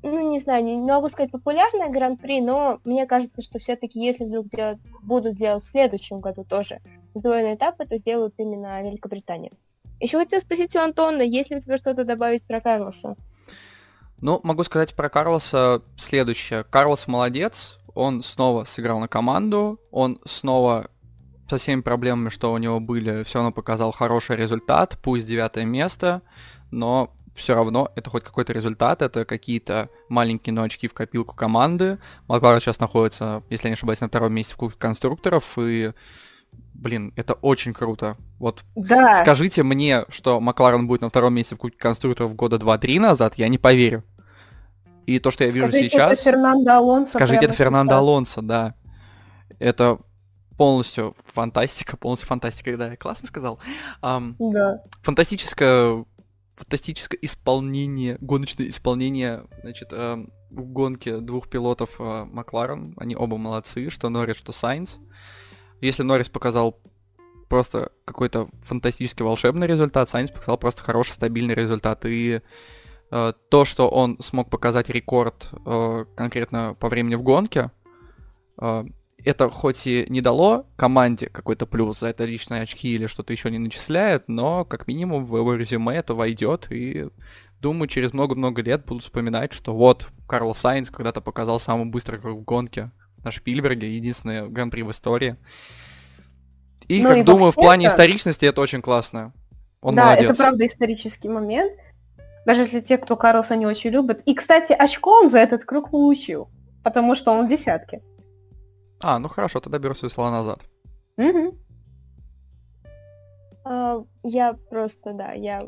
ну, не знаю, не могу сказать популярное гран-при, но мне кажется, что все-таки, если вдруг делать, будут делать в следующем году тоже сдвоенные этапы, то сделают именно Великобритания. Еще хотела спросить у Антона, есть ли у тебя что-то добавить про Карлоса? Ну, могу сказать про Карлоса следующее. Карлос молодец, он снова сыграл на команду, он снова со всеми проблемами, что у него были, все равно показал хороший результат, пусть девятое место, но все равно это хоть какой-то результат, это какие-то маленькие, но очки в копилку команды. Макларен сейчас находится, если я не ошибаюсь, на втором месте в Кубке конструкторов, и, блин, это очень круто. Вот Да, скажите мне, что Макларен будет на втором месте в Кубке конструкторов года 2-3 назад, я не поверю. И то, что я вижу скажите, сейчас... это Фернандо Алонсо. Скажите, это Фернандо сейчас. Алонсо, да. Это полностью фантастика, полностью фантастика, да, я классно сказал. Ам, Да. фантастическое, фантастическое исполнение, гоночное исполнение, значит, эм, в гонке двух пилотов э, Макларен. Они оба молодцы, что Норрис, что Сайнс. Если Норрис показал просто какой-то фантастически волшебный результат, Сайнс показал просто хороший, стабильный результат. И э, то, что он смог показать рекорд э, конкретно по времени в гонке, э, это хоть и не дало команде какой-то плюс за это личные очки или что-то еще не начисляет, но как минимум в его резюме это войдет, и думаю, через много-много лет будут вспоминать, что вот Карл Сайнс когда-то показал самый быстрый круг в гонке на Шпильберге, единственное гран-при в истории. И, Ну как и думаю, в плане вообще-то- историчности это очень классно. Он да, молодец. это правда исторический момент. Даже если те, кто Карлоса не очень любят. И, кстати, очко он за этот круг получил. Потому что он в десятке. А, ну хорошо, тогда беру свои слова назад. Мгм. А, Я просто, да, я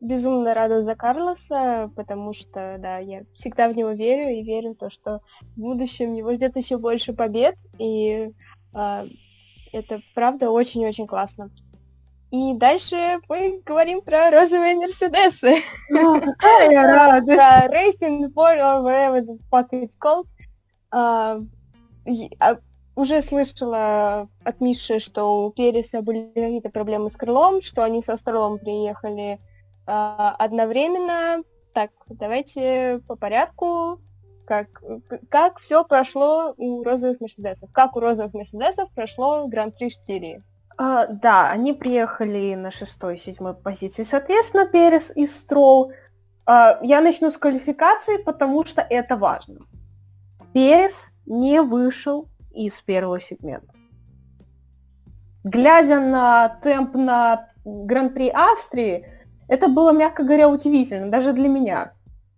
безумно рада за Карлоса, потому что, да, я всегда в него верю и верю в то, что в будущем его ждет еще больше побед, и а, это правда очень-очень классно. И дальше мы говорим про розовые Мерседесы. О, какая радость. про Racing Board or whatever the fuck it's called. Уже слышала от Миши, что у Переса были какие-то проблемы с крылом, что они со Стролом приехали а, одновременно. Так, давайте по порядку. Как, как все прошло у розовых Мерседесов? Как у розовых Мерседесов прошло Гран-при Штирии? А, да, они приехали на шестой, седьмой позиции, соответственно, Перес и Строл. А, я начну с квалификации, потому что это важно. Перес не вышел из первого сегмента. Глядя на темп на Гран-при Австрии, это было, мягко говоря, удивительно, даже для меня.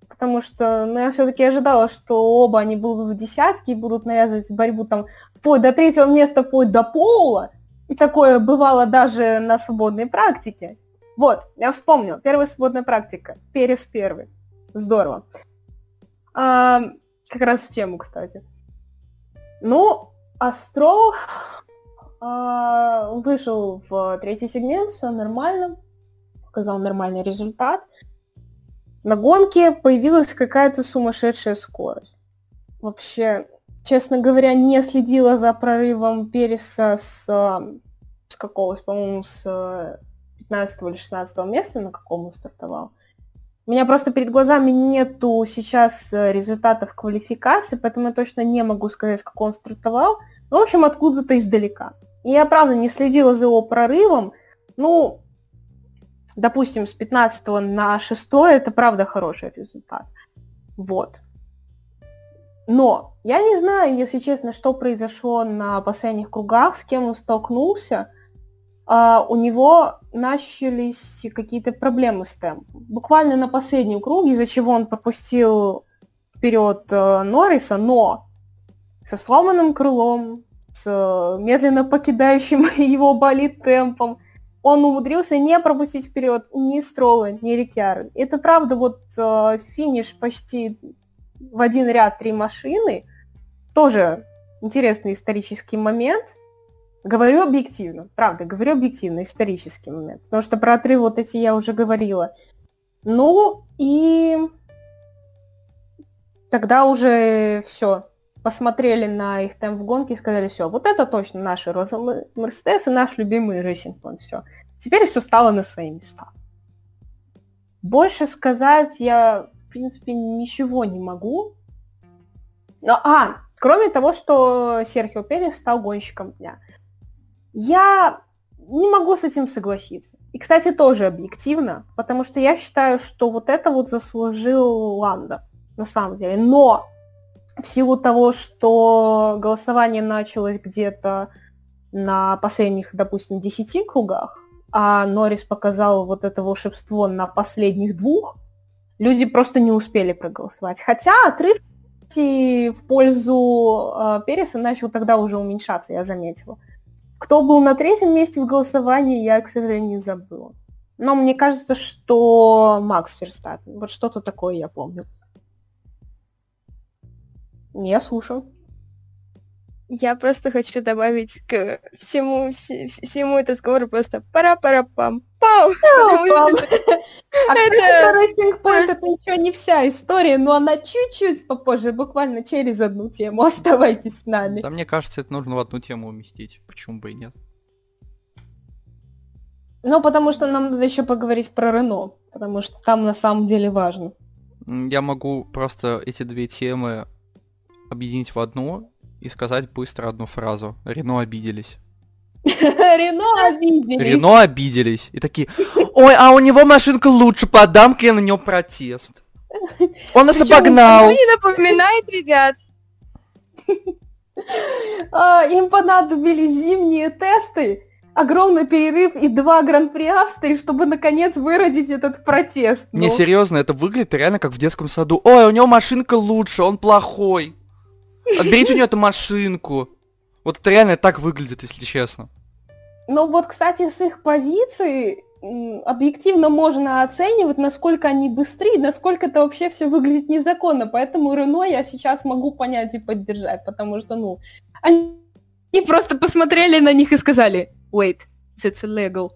Потому что ну, я все-таки ожидала, что оба они будут в десятке и будут навязывать борьбу там вплоть до третьего места, вплоть до пола. И такое бывало даже на свободной практике. Вот, я вспомнил. Первая свободная практика. Перес первый. Здорово. А, как раз в тему, кстати. Ну, Астро а, вышел в третий сегмент, все нормально, показал нормальный результат. На гонке появилась какая-то сумасшедшая скорость. Вообще, честно говоря, не следила за прорывом Переса с, с какого, по-моему, с 15 или 16 места, на каком он стартовал. У меня просто перед глазами нету сейчас результатов квалификации, поэтому я точно не могу сказать, с какого он стартовал. Ну, в общем, откуда-то издалека. И я, правда, не следила за его прорывом. Ну, допустим, с 15 на 6 это, правда, хороший результат. Вот. Но я не знаю, если честно, что произошло на последних кругах, с кем он столкнулся. Uh, у него начались какие-то проблемы с темпом. Буквально на последнем круге, из-за чего он пропустил вперед uh, Норриса, но со сломанным крылом, с э, медленно покидающим его болит темпом. Он умудрился не пропустить вперед ни Строла, ни Рикьярд. Это правда, вот э, финиш почти в один ряд три машины. Тоже интересный исторический момент. Говорю объективно, правда, говорю объективно, исторический момент. Потому что про отрыв вот эти я уже говорила. Ну и тогда уже все посмотрели на их темп в гонке и сказали, все, вот это точно наши Роза Мерседес и наш любимый Racing Point, все. Теперь все стало на свои места. Больше сказать я, в принципе, ничего не могу. Но, а, кроме того, что Серхио Перес стал гонщиком дня. Я не могу с этим согласиться. И, кстати, тоже объективно, потому что я считаю, что вот это вот заслужил Ланда, на самом деле. Но в силу того, что голосование началось где-то на последних, допустим, 10 кругах, а Норрис показал вот это волшебство на последних двух, люди просто не успели проголосовать. Хотя отрыв в пользу э, Переса начал тогда уже уменьшаться, я заметила. Кто был на третьем месте в голосовании, я, к сожалению, забыла. Но мне кажется, что Макс Ферстаппин. Вот что-то такое я помню. Я слушаю. Я просто хочу добавить к всему, всему этому разговору просто пара-пара-пам. Пау! А, кстати, Ростинг Point это еще не вся история, но она чуть-чуть попозже, буквально через одну тему. Оставайтесь с нами. Да мне кажется, это нужно в одну тему уместить. Почему бы и нет? Ну, потому что нам надо еще поговорить про Рено, потому что там на самом деле важно. Я могу просто эти две темы объединить в одну и сказать быстро одну фразу. Рено обиделись. Рено обиделись. Рено обиделись. И такие, ой, а у него машинка лучше, подам-ка я на него протест. Он нас обогнал. не напоминает, ребят. А, им понадобились зимние тесты, огромный перерыв и два гран-при Австрии, чтобы наконец выродить этот протест. Не, ну. серьезно, это выглядит реально как в детском саду. Ой, у него машинка лучше, он плохой. Отберите у нее эту машинку. Вот это реально так выглядит, если честно. Ну вот, кстати, с их позиции объективно можно оценивать, насколько они быстрые, насколько это вообще все выглядит незаконно. Поэтому Рено я сейчас могу понять и поддержать, потому что, ну, они просто посмотрели на них и сказали, wait, it's illegal.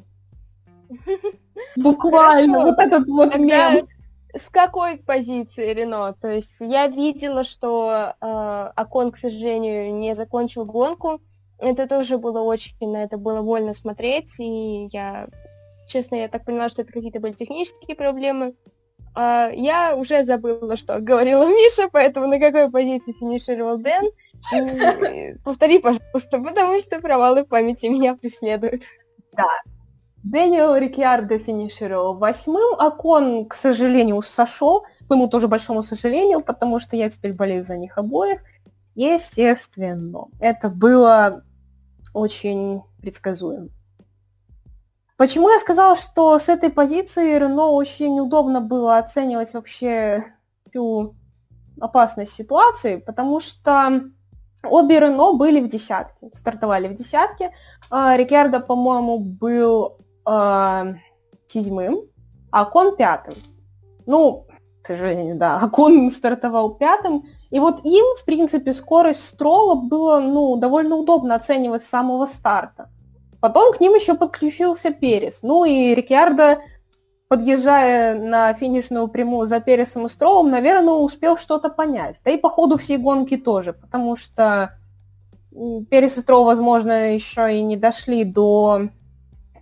Буквально, вот этот вот мем. С какой позиции Рено? То есть я видела, что э, Акон, к сожалению, не закончил гонку. Это тоже было очень, на это было больно смотреть, и я, честно, я так поняла, что это какие-то были технические проблемы. Э, я уже забыла, что говорила Миша, поэтому на какой позиции финишировал Дэн. Повтори, пожалуйста, потому что провалы памяти меня преследуют. Да. Дэниел Рикьярдо финишировал восьмым, а Кон, к сожалению, сошел, к моему тоже большому сожалению, потому что я теперь болею за них обоих. Естественно, это было очень предсказуемо. Почему я сказала, что с этой позиции Рено очень удобно было оценивать вообще всю опасность ситуации, потому что обе Рено были в десятке, стартовали в десятке. А, Рикьярдо, по-моему, был э, седьмым, а Кон пятым. Ну, к сожалению, да, а Кон стартовал пятым. И вот им, в принципе, скорость Строла было ну, довольно удобно оценивать с самого старта. Потом к ним еще подключился Перес. Ну и Рикьярдо подъезжая на финишную прямую за Пересом и Строум, наверное, успел что-то понять. Да и по ходу всей гонки тоже, потому что Перес и Строу, возможно, еще и не дошли до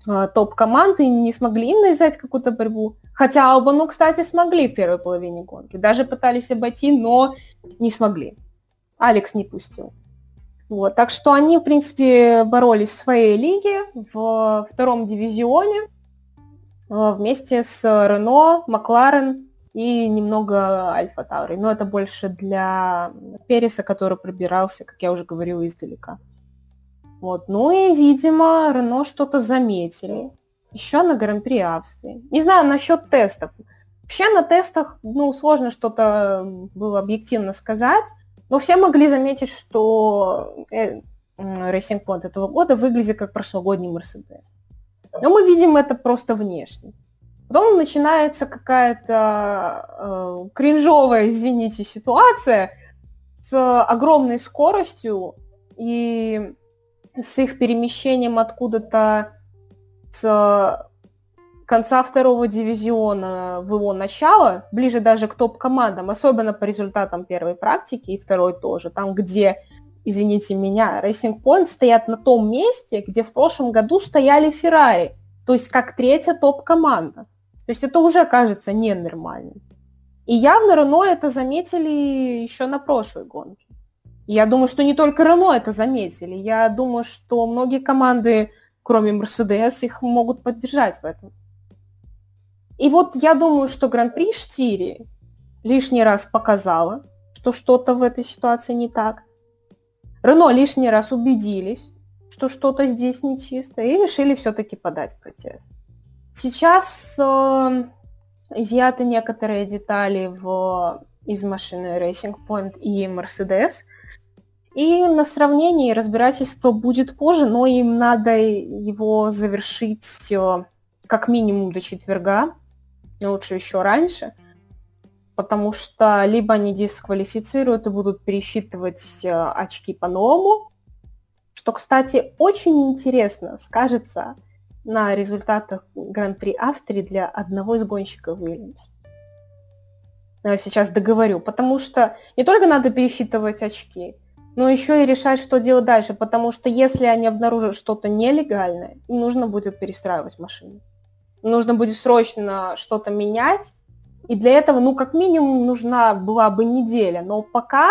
э, топ-команды и не смогли навязать какую-то борьбу. Хотя Албану, кстати, смогли в первой половине гонки. Даже пытались обойти, но не смогли. Алекс не пустил. Вот, так что они, в принципе, боролись в своей лиге, в втором дивизионе. Э, вместе с Рено, Макларен и немного Альфа Таури. Но это больше для Переса, который пробирался, как я уже говорила, издалека. Вот. Ну и, видимо, Рено что-то заметили. Еще на Гран-при Австрии. Не знаю насчет тестов. Вообще на тестах, ну, сложно что-то было объективно сказать, но все могли заметить, что э, Racing Point этого года выглядит как прошлогодний Мерседес. Но мы видим это просто внешне. Потом начинается какая-то э, кринжовая, извините, ситуация с огромной скоростью и с их перемещением откуда-то с конца второго дивизиона в его начало, ближе даже к топ-командам, особенно по результатам первой практики и второй тоже, там, где извините меня, Racing Point стоят на том месте, где в прошлом году стояли Феррари, то есть как третья топ-команда. То есть это уже кажется ненормальным. И явно Рено это заметили еще на прошлой гонке. Я думаю, что не только Рено это заметили. Я думаю, что многие команды, кроме Мерседес, их могут поддержать в этом. И вот я думаю, что Гран-при Штири лишний раз показала, что что-то в этой ситуации не так. Рено лишний раз убедились, что что-то здесь нечисто, и решили все-таки подать протест. Сейчас э, изъяты некоторые детали в, из машины Racing Point и Mercedes, и на сравнении разбирательство будет позже, но им надо его завершить э, как минимум до четверга, лучше еще раньше – потому что либо они дисквалифицируют и будут пересчитывать э, очки по-новому, что, кстати, очень интересно скажется на результатах Гран-при Австрии для одного из гонщиков Уильямс. Сейчас договорю, потому что не только надо пересчитывать очки, но еще и решать, что делать дальше, потому что если они обнаружат что-то нелегальное, им нужно будет перестраивать машину. Нужно будет срочно что-то менять, и для этого, ну, как минимум, нужна была бы неделя. Но пока,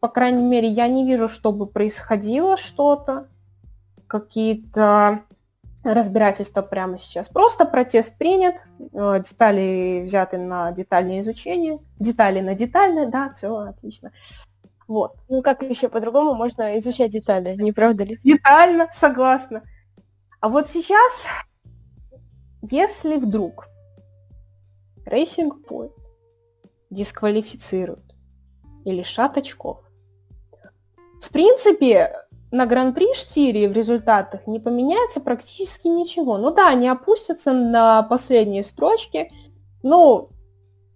по крайней мере, я не вижу, чтобы происходило что-то, какие-то разбирательства прямо сейчас. Просто протест принят, э, детали взяты на детальное изучение, детали на детальное, да, все отлично. Вот. Ну как еще по-другому можно изучать детали, не правда ли? Детально, согласна. А вот сейчас, если вдруг Racing Point дисквалифицируют и лишат очков. В принципе, на Гран-при Штире в результатах не поменяется практически ничего. Ну да, они опустятся на последние строчки. Ну,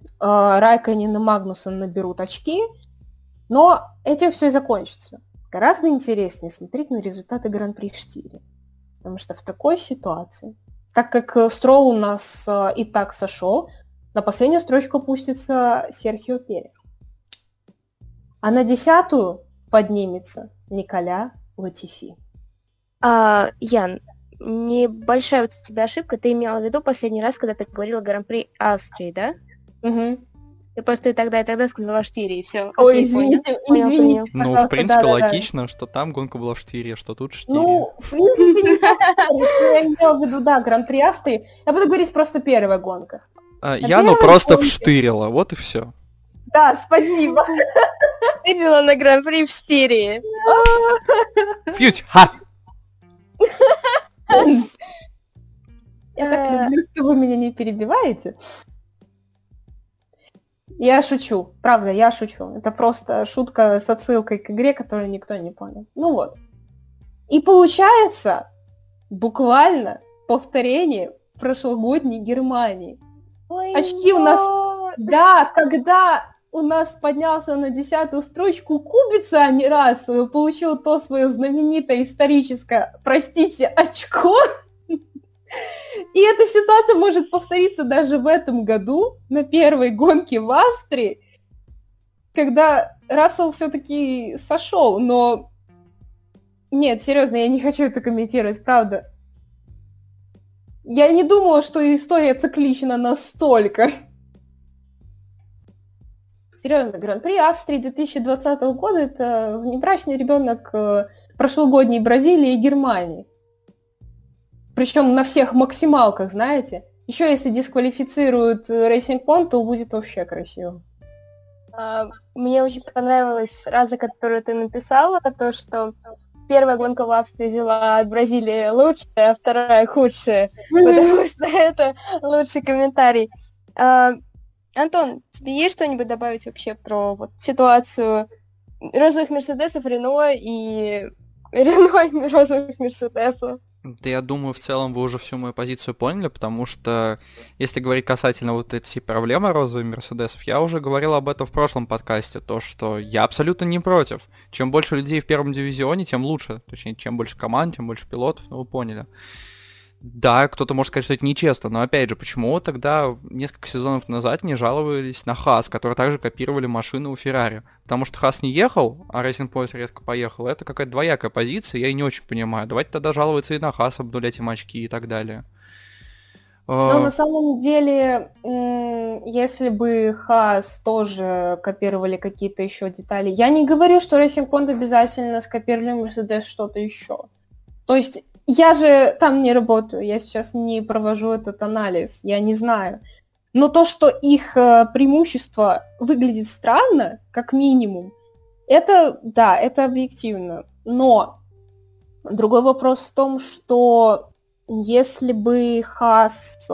э, Райконин и Магнусон наберут очки, но этим все и закончится. Гораздо интереснее смотреть на результаты Гран-при Штире. Потому что в такой ситуации, так как Строу у нас э, и так сошел, на последнюю строчку опустится Серхио Перес. А на десятую поднимется Николя Латифи. А, Ян, небольшая вот у тебя ошибка. Ты имела в виду последний раз, когда ты говорила Гран-при Австрии, да? Угу. Я просто и тогда, и тогда сказала штири, и все. Ой, извините, понял, извините, Ну, в принципе, да-да-да. логично, что там гонка была в штире, что тут штире. Ну, в принципе, так. я имела в виду, да, Гран-при Австрии. Я буду говорить просто первая гонка. А, я, ну, просто гонке- вштырила, вот и все. Да, спасибо. Штырила на гран-при в штири. Фьють, ха! Я так люблю, что вы меня не перебиваете. Я шучу, правда, я шучу. Это просто шутка с отсылкой к игре, которую никто не понял. Ну вот. И получается, буквально повторение прошлогодней Германии. Очки у нас Да, когда у нас поднялся на десятую строчку Кубица, а не раз получил то свое знаменитое историческое, простите, очко. И эта ситуация может повториться даже в этом году, на первой гонке в Австрии, когда Рассел все-таки сошел, но... Нет, серьезно, я не хочу это комментировать, правда. Я не думала, что история циклична настолько. Серьезно, Гран-при Австрии 2020 года это внебрачный ребенок э, прошлогодней Бразилии и Германии. Причем на всех максималках, знаете. Еще если дисквалифицируют э, Racing Point, то будет вообще красиво. А, Мне очень понравилась фраза, которую ты написала, то, что первая гонка в Австрии взяла Бразилия лучшая, а вторая худшая, потому что это лучший комментарий. А, Антон, тебе есть что-нибудь добавить вообще про вот ситуацию розовых Мерседесов, Рено и Рено и розовых Мерседесов? Да я думаю, в целом вы уже всю мою позицию поняли, потому что если говорить касательно вот этой всей проблемы розовых Мерседесов, я уже говорил об этом в прошлом подкасте, то, что я абсолютно не против. Чем больше людей в первом дивизионе, тем лучше. Точнее, чем больше команд, тем больше пилотов, ну вы поняли. Да, кто-то может сказать, что это нечестно, но опять же, почему тогда несколько сезонов назад не жаловались на Хас, которые также копировали машины у Феррари? Потому что Хас не ехал, а Racing Point резко поехал. Это какая-то двоякая позиция, я и не очень понимаю. Давайте тогда жаловаться и на Хас, обнулять им очки и так далее. Но А, на самом деле, если бы Хас тоже копировали какие-то еще детали, я не говорю, что Racing Point обязательно скопировали Mercedes что-то еще. То есть я же там не работаю, я сейчас не провожу этот анализ, я не знаю. Но то, что их э, преимущество выглядит странно, как минимум, это, да, это объективно. Но другой вопрос в том, что если бы Хас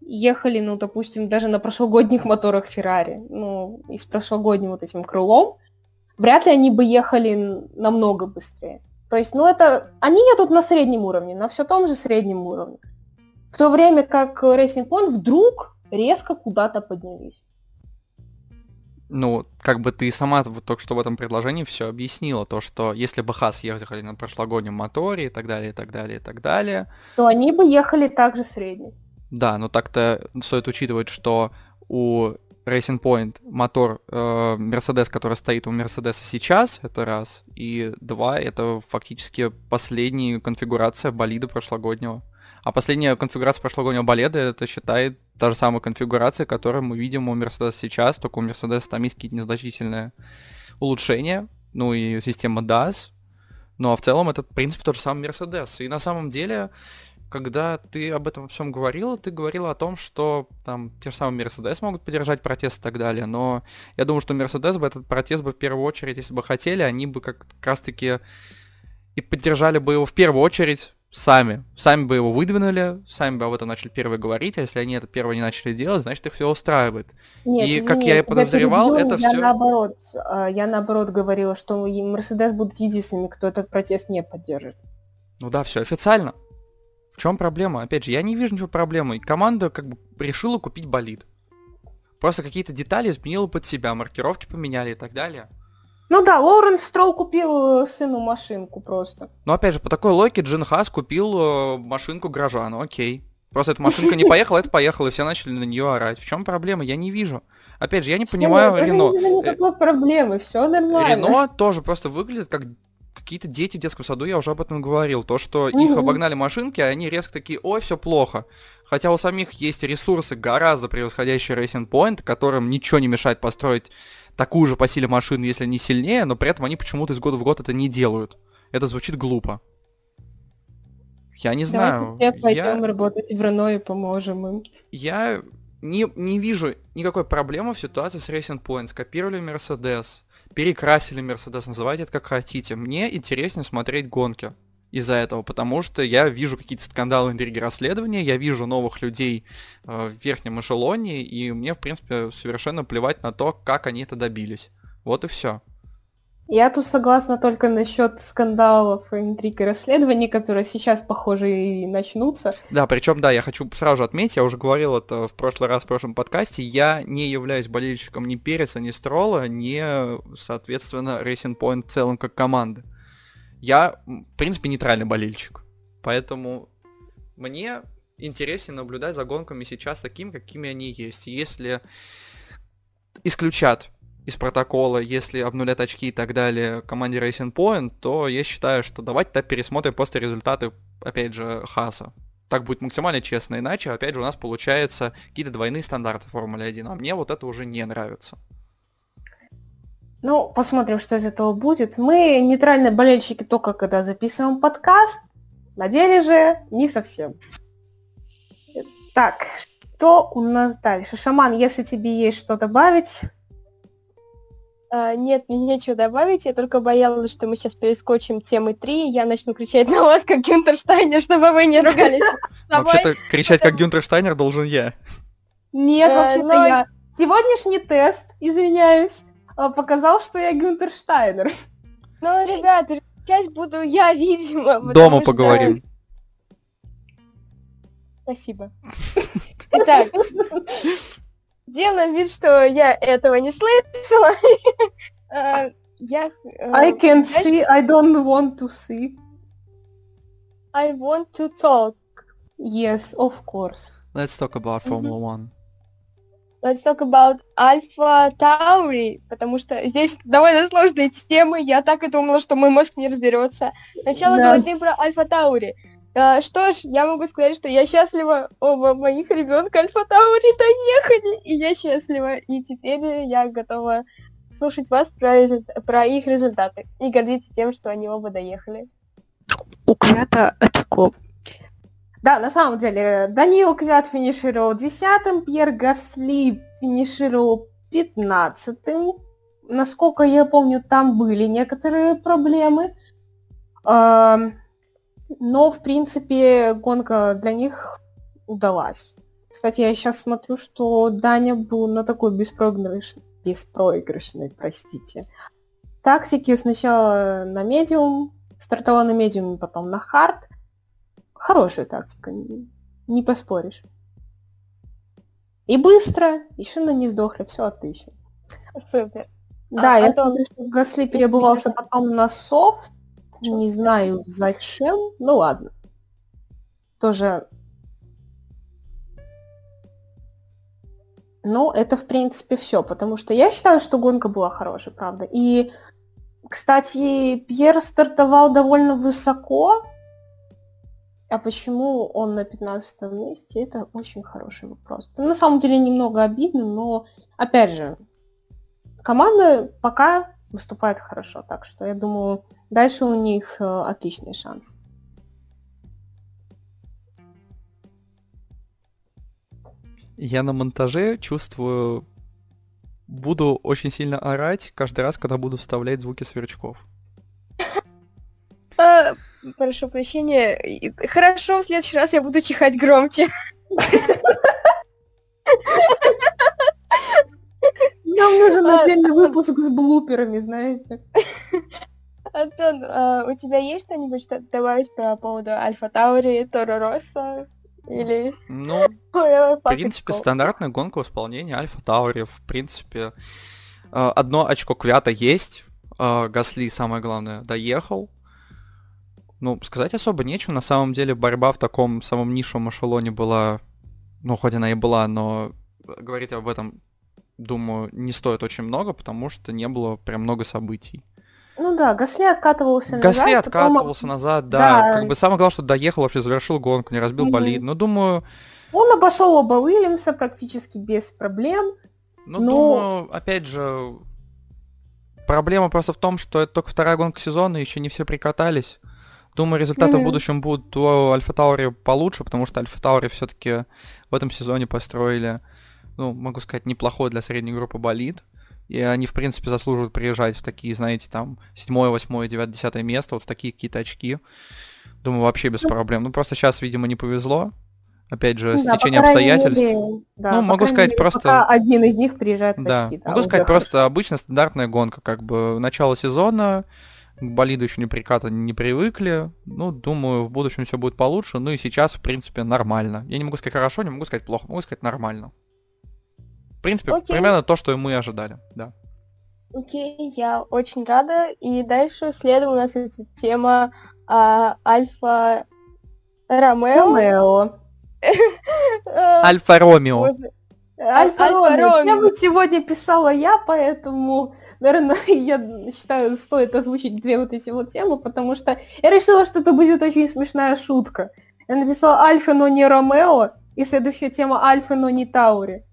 ехали, ну, допустим, даже на прошлогодних моторах Феррари, ну, и с прошлогодним вот этим крылом, вряд ли они бы ехали намного быстрее. То есть, ну, это... Они едут на среднем уровне, на все том же среднем уровне. В то время как Racing Point вдруг резко куда-то поднялись. Ну, как бы ты сама вот только что в этом предложении все объяснила, то, что если бы Хас ехали на прошлогоднем моторе и так далее, и так далее, и так далее, То они бы ехали также среднем. Да, но так-то стоит учитывать, что у Racing Point мотор э, Mercedes, который стоит у Мерседеса сейчас, это раз, и два, это фактически последняя конфигурация болида прошлогоднего. А последняя конфигурация прошлогоднего болида, это считает та же самая конфигурация, которую мы видим у Mercedes сейчас, только у Mercedes там есть какие-то незначительные улучшения, ну и система DAS, ну а в целом это, в принципе, тот же самый Mercedes. И на самом деле, когда ты об этом всем говорила, ты говорила о том, что там те же самые Мерседес могут поддержать протест и так далее, но я думаю, что Мерседес бы этот протест бы в первую очередь, если бы хотели, они бы как раз-таки и поддержали бы его в первую очередь сами. Сами бы его выдвинули, сами бы об этом начали первые говорить, а если они это первое не начали делать, значит их все устраивает. Нет, И, извини, как я и подозревал, перебью, это я всё- наоборот, э, я наоборот говорила, что Мерседес будут единственными, кто этот протест не поддержит. Ну да, все официально. В чем проблема? Опять же, я не вижу ничего проблемы. Команда как бы решила купить болид. Просто какие-то детали изменила под себя, маркировки поменяли и так далее. Ну да, Лоуренс Строу купил э, сыну машинку просто. Но опять же, по такой логике Джин Хас купил э, машинку Грожану, окей. Просто эта машинка не поехала, это поехала, и все начали на нее орать. В чем проблема? Я не вижу. Опять же, я не понимаю это Рено. вижу никакой проблемы, все нормально. Рено тоже просто выглядит как какие-то дети в детском саду, я уже об этом говорил. То, что их Мгм. обогнали машинки, а они резко такие, ой, все плохо. Хотя у самих есть ресурсы, гораздо превосходящие Racing Point, которым ничего не мешает построить такую же по силе машину, если не сильнее, но при этом они почему-то из года в год это не делают. Это звучит глупо. Я не знаю. Давайте все пойдем я... работать в Рено и поможем им. Я не, не вижу никакой проблемы в ситуации с Racing Point. Скопировали Мерседес, перекрасили Мерседес, называйте это как хотите. Мне интереснее смотреть гонки из-за этого, потому что я вижу какие-то скандалы интриги расследования, я вижу новых людей э, в верхнем эшелоне, и мне, в принципе, совершенно плевать на то, как они это добились. Вот и все. Я тут согласна только насчет скандалов, интриг и расследований, которые сейчас, похоже, и начнутся. Да, причем, да, я хочу сразу же отметить, я уже говорил это в прошлый раз в прошлом подкасте, я не являюсь болельщиком ни Переса, ни Строла, ни, соответственно, Racing Point в целом как команды. Я, в принципе, нейтральный болельщик. Поэтому мне интереснее наблюдать за гонками сейчас таким, какими они есть. Если исключат из протокола, если обнулят очки и так далее команде Racing Point, то я считаю, что давайте так пересмотрим просто результаты, опять же, Хаса. Так будет максимально честно, иначе, опять же, у нас получается какие-то двойные стандарты Формулы 1, а мне вот это уже не нравится. Ну, посмотрим, что из этого будет. Мы нейтральные болельщики только когда записываем подкаст, на деле же не совсем. Так, что у нас дальше? Шаман, если тебе есть что добавить... А, нет, мне нечего добавить, я только боялась, что мы сейчас перескочим темы 3, я начну кричать на вас, как Гюнтерштайнер, чтобы вы не ругались. Вообще-то кричать, как Гюнтерштайнер, должен я. Нет, э, вообще-то я. Сегодняшний тест, извиняюсь, э, показал, что я Гюнтерштайнер. Ну, ребята, часть буду я, видимо. Дома поговорим. Спасибо. Итак, делаем вид, что я этого не слышала. А, я... Э, I can see, I don't want to see. I want to talk. Yes, of course. Let's talk about Formula One. Let's talk about Alpha Tauri, потому что здесь довольно сложные темы, я так и думала, что мой мозг не разберется. Сначала да. говорим про Alpha Tauri. А, что ж, я могу сказать, что я счастлива, оба моих ребенка Альфа Таури доехали, и я счастлива, и теперь я готова слушать вас про, про их результаты и гордиться тем, что они оба доехали. У Квята очко. Да, на самом деле, Даниил Квят финишировал десятым, Пьер Гасли финишировал пятнадцатым. Насколько я помню, там были некоторые проблемы. Но, в принципе, гонка для них удалась. Кстати, я сейчас смотрю, что Даня был на такой беспроигрышной, беспроигрышной, простите, тактике. Сначала на медиум, стартовала на медиум, потом на хард. Хорошая тактика, не поспоришь. И быстро, и шины не сдохли, все отлично. Супер. Да, а, я потом... смотрю, что Гасли перебывался потом на софт, не знаю зачем. Ну ладно. Тоже... Ну, это, в принципе, все, потому что я считаю, что гонка была хорошая, правда. И, кстати, Пьер стартовал довольно высоко, а почему он на 15 месте, это очень хороший вопрос. Это на самом деле немного обидно, но, опять же, команда пока выступает хорошо, так что я думаю, дальше у них э, отличный шанс. Я на монтаже чувствую, буду очень сильно орать каждый раз, когда буду вставлять звуки сверчков. А, прошу прощения. Хорошо, в следующий раз я буду чихать громче. Нам нужен отдельный выпуск с блуперами, знаете. Антон, а у тебя есть что-нибудь что добавить про поводу Альфа Таури, Торо Росса? Или... Ну, в принципе, стандартная гонка в исполнении Альфа Таури. В принципе, а, одно очко Квята есть. А, Гасли, самое главное, доехал. Ну, сказать особо нечего. На самом деле, борьба в таком самом нишевом эшелоне была... Ну, хоть она и была, но говорить об этом думаю, не стоит очень много, потому что не было прям много событий. Ну да, Гасли откатывался назад. Гасли откатывался потом... назад, да. да. Как бы самое главное, что доехал, вообще завершил гонку, не разбил mm-hmm. болид. Но думаю, Он обошел оба Уильямса практически без проблем. Ну, Но... думаю, опять же, проблема просто в том, что это только вторая гонка сезона, еще не все прикатались. Думаю, результаты mm-hmm. в будущем будут у Альфа Таури получше, потому что Альфа Таури все-таки в этом сезоне построили, ну, могу сказать, неплохой для средней группы болид. И они, в принципе, заслуживают приезжать в такие, знаете, там, седьмое, восьмое, девятое, десятое место, вот в такие какие-то очки. Думаю, вообще без ну, проблем. Ну, просто сейчас, видимо, не повезло. Опять же, да, стечение обстоятельств. Мере, да, ну, могу сказать мере, просто... один из них приезжает да. очки. Да, могу сказать хорошо. просто обычная стандартная гонка, как бы начало сезона, к болиду еще не приката не привыкли. Ну, думаю, в будущем все будет получше. Ну и сейчас, в принципе, нормально. Я не могу сказать хорошо, не могу сказать плохо, могу сказать нормально. В принципе, Окей. примерно то, что и мы ожидали, да. Окей, я очень рада. И дальше следом у нас идет тема а, Альфа Ромео. Ромео. Альфа Ромео. Альфа Ромео. Я бы сегодня писала я, поэтому, наверное, я считаю, стоит озвучить две вот эти вот темы, потому что я решила, что это будет очень смешная шутка. Я написала Альфа, но не Ромео, и следующая тема Альфа, но не Таури.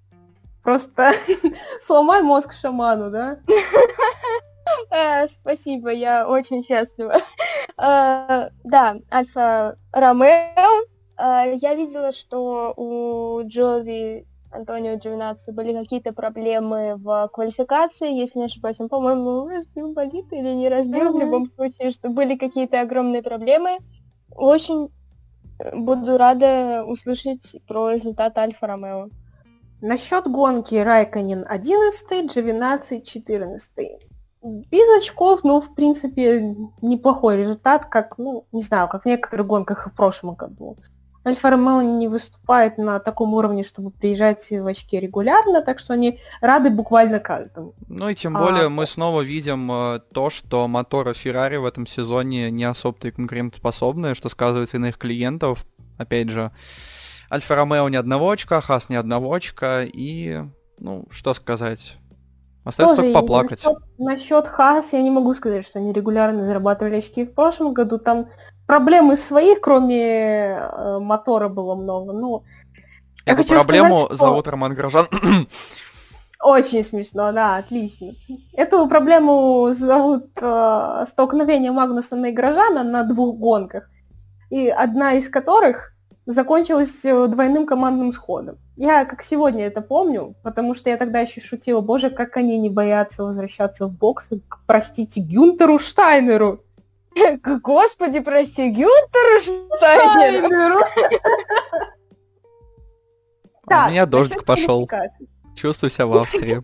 Просто сломай мозг шаману, да? Э, спасибо, я очень счастлива. Э, да, Альфа Ромео. Э, я видела, что у Джови Антонио Джовинаци были какие-то проблемы в квалификации, если не ошибаюсь. Он, по-моему, разбил болит или не разбил, mm-hmm. в любом случае, что были какие-то огромные проблемы. Очень буду рада услышать про результат Альфа Ромео. Насчет гонки Райконин 11, Джовинаци 14. Без очков, ну, в принципе, неплохой результат, как, ну, не знаю, как в некоторых гонках в прошлом году. Альфа Ромео не выступает на таком уровне, чтобы приезжать в очки регулярно, так что они рады буквально каждому. Ну и тем более а... мы снова видим э, то, что моторы Феррари в этом сезоне не особо-то и конкурентоспособны, что сказывается и на их клиентов. Опять же, Альфа Ромео ни одного очка, Хас ни одного очка, и, ну, что сказать, Остается Тоже только поплакать. Насчет, насчет Хас я не могу сказать, что они регулярно зарабатывали очки в прошлом году. Там проблемы своих, кроме э, мотора, было много. Ну, Эту проблему сказать, что... зовут Роман Грожан. Очень смешно, да, отлично. Эту проблему зовут э, столкновение Магнусона и Грожана на двух гонках. И одна из которых закончилось э, двойным командным сходом. Я как сегодня это помню, потому что я тогда еще шутила, боже, как они не боятся возвращаться в бокс, простите, Гюнтеру Штайнеру. Господи, прости, Гюнтеру Штайнеру. А у меня дождик пошел. Чувствую себя в Австрии.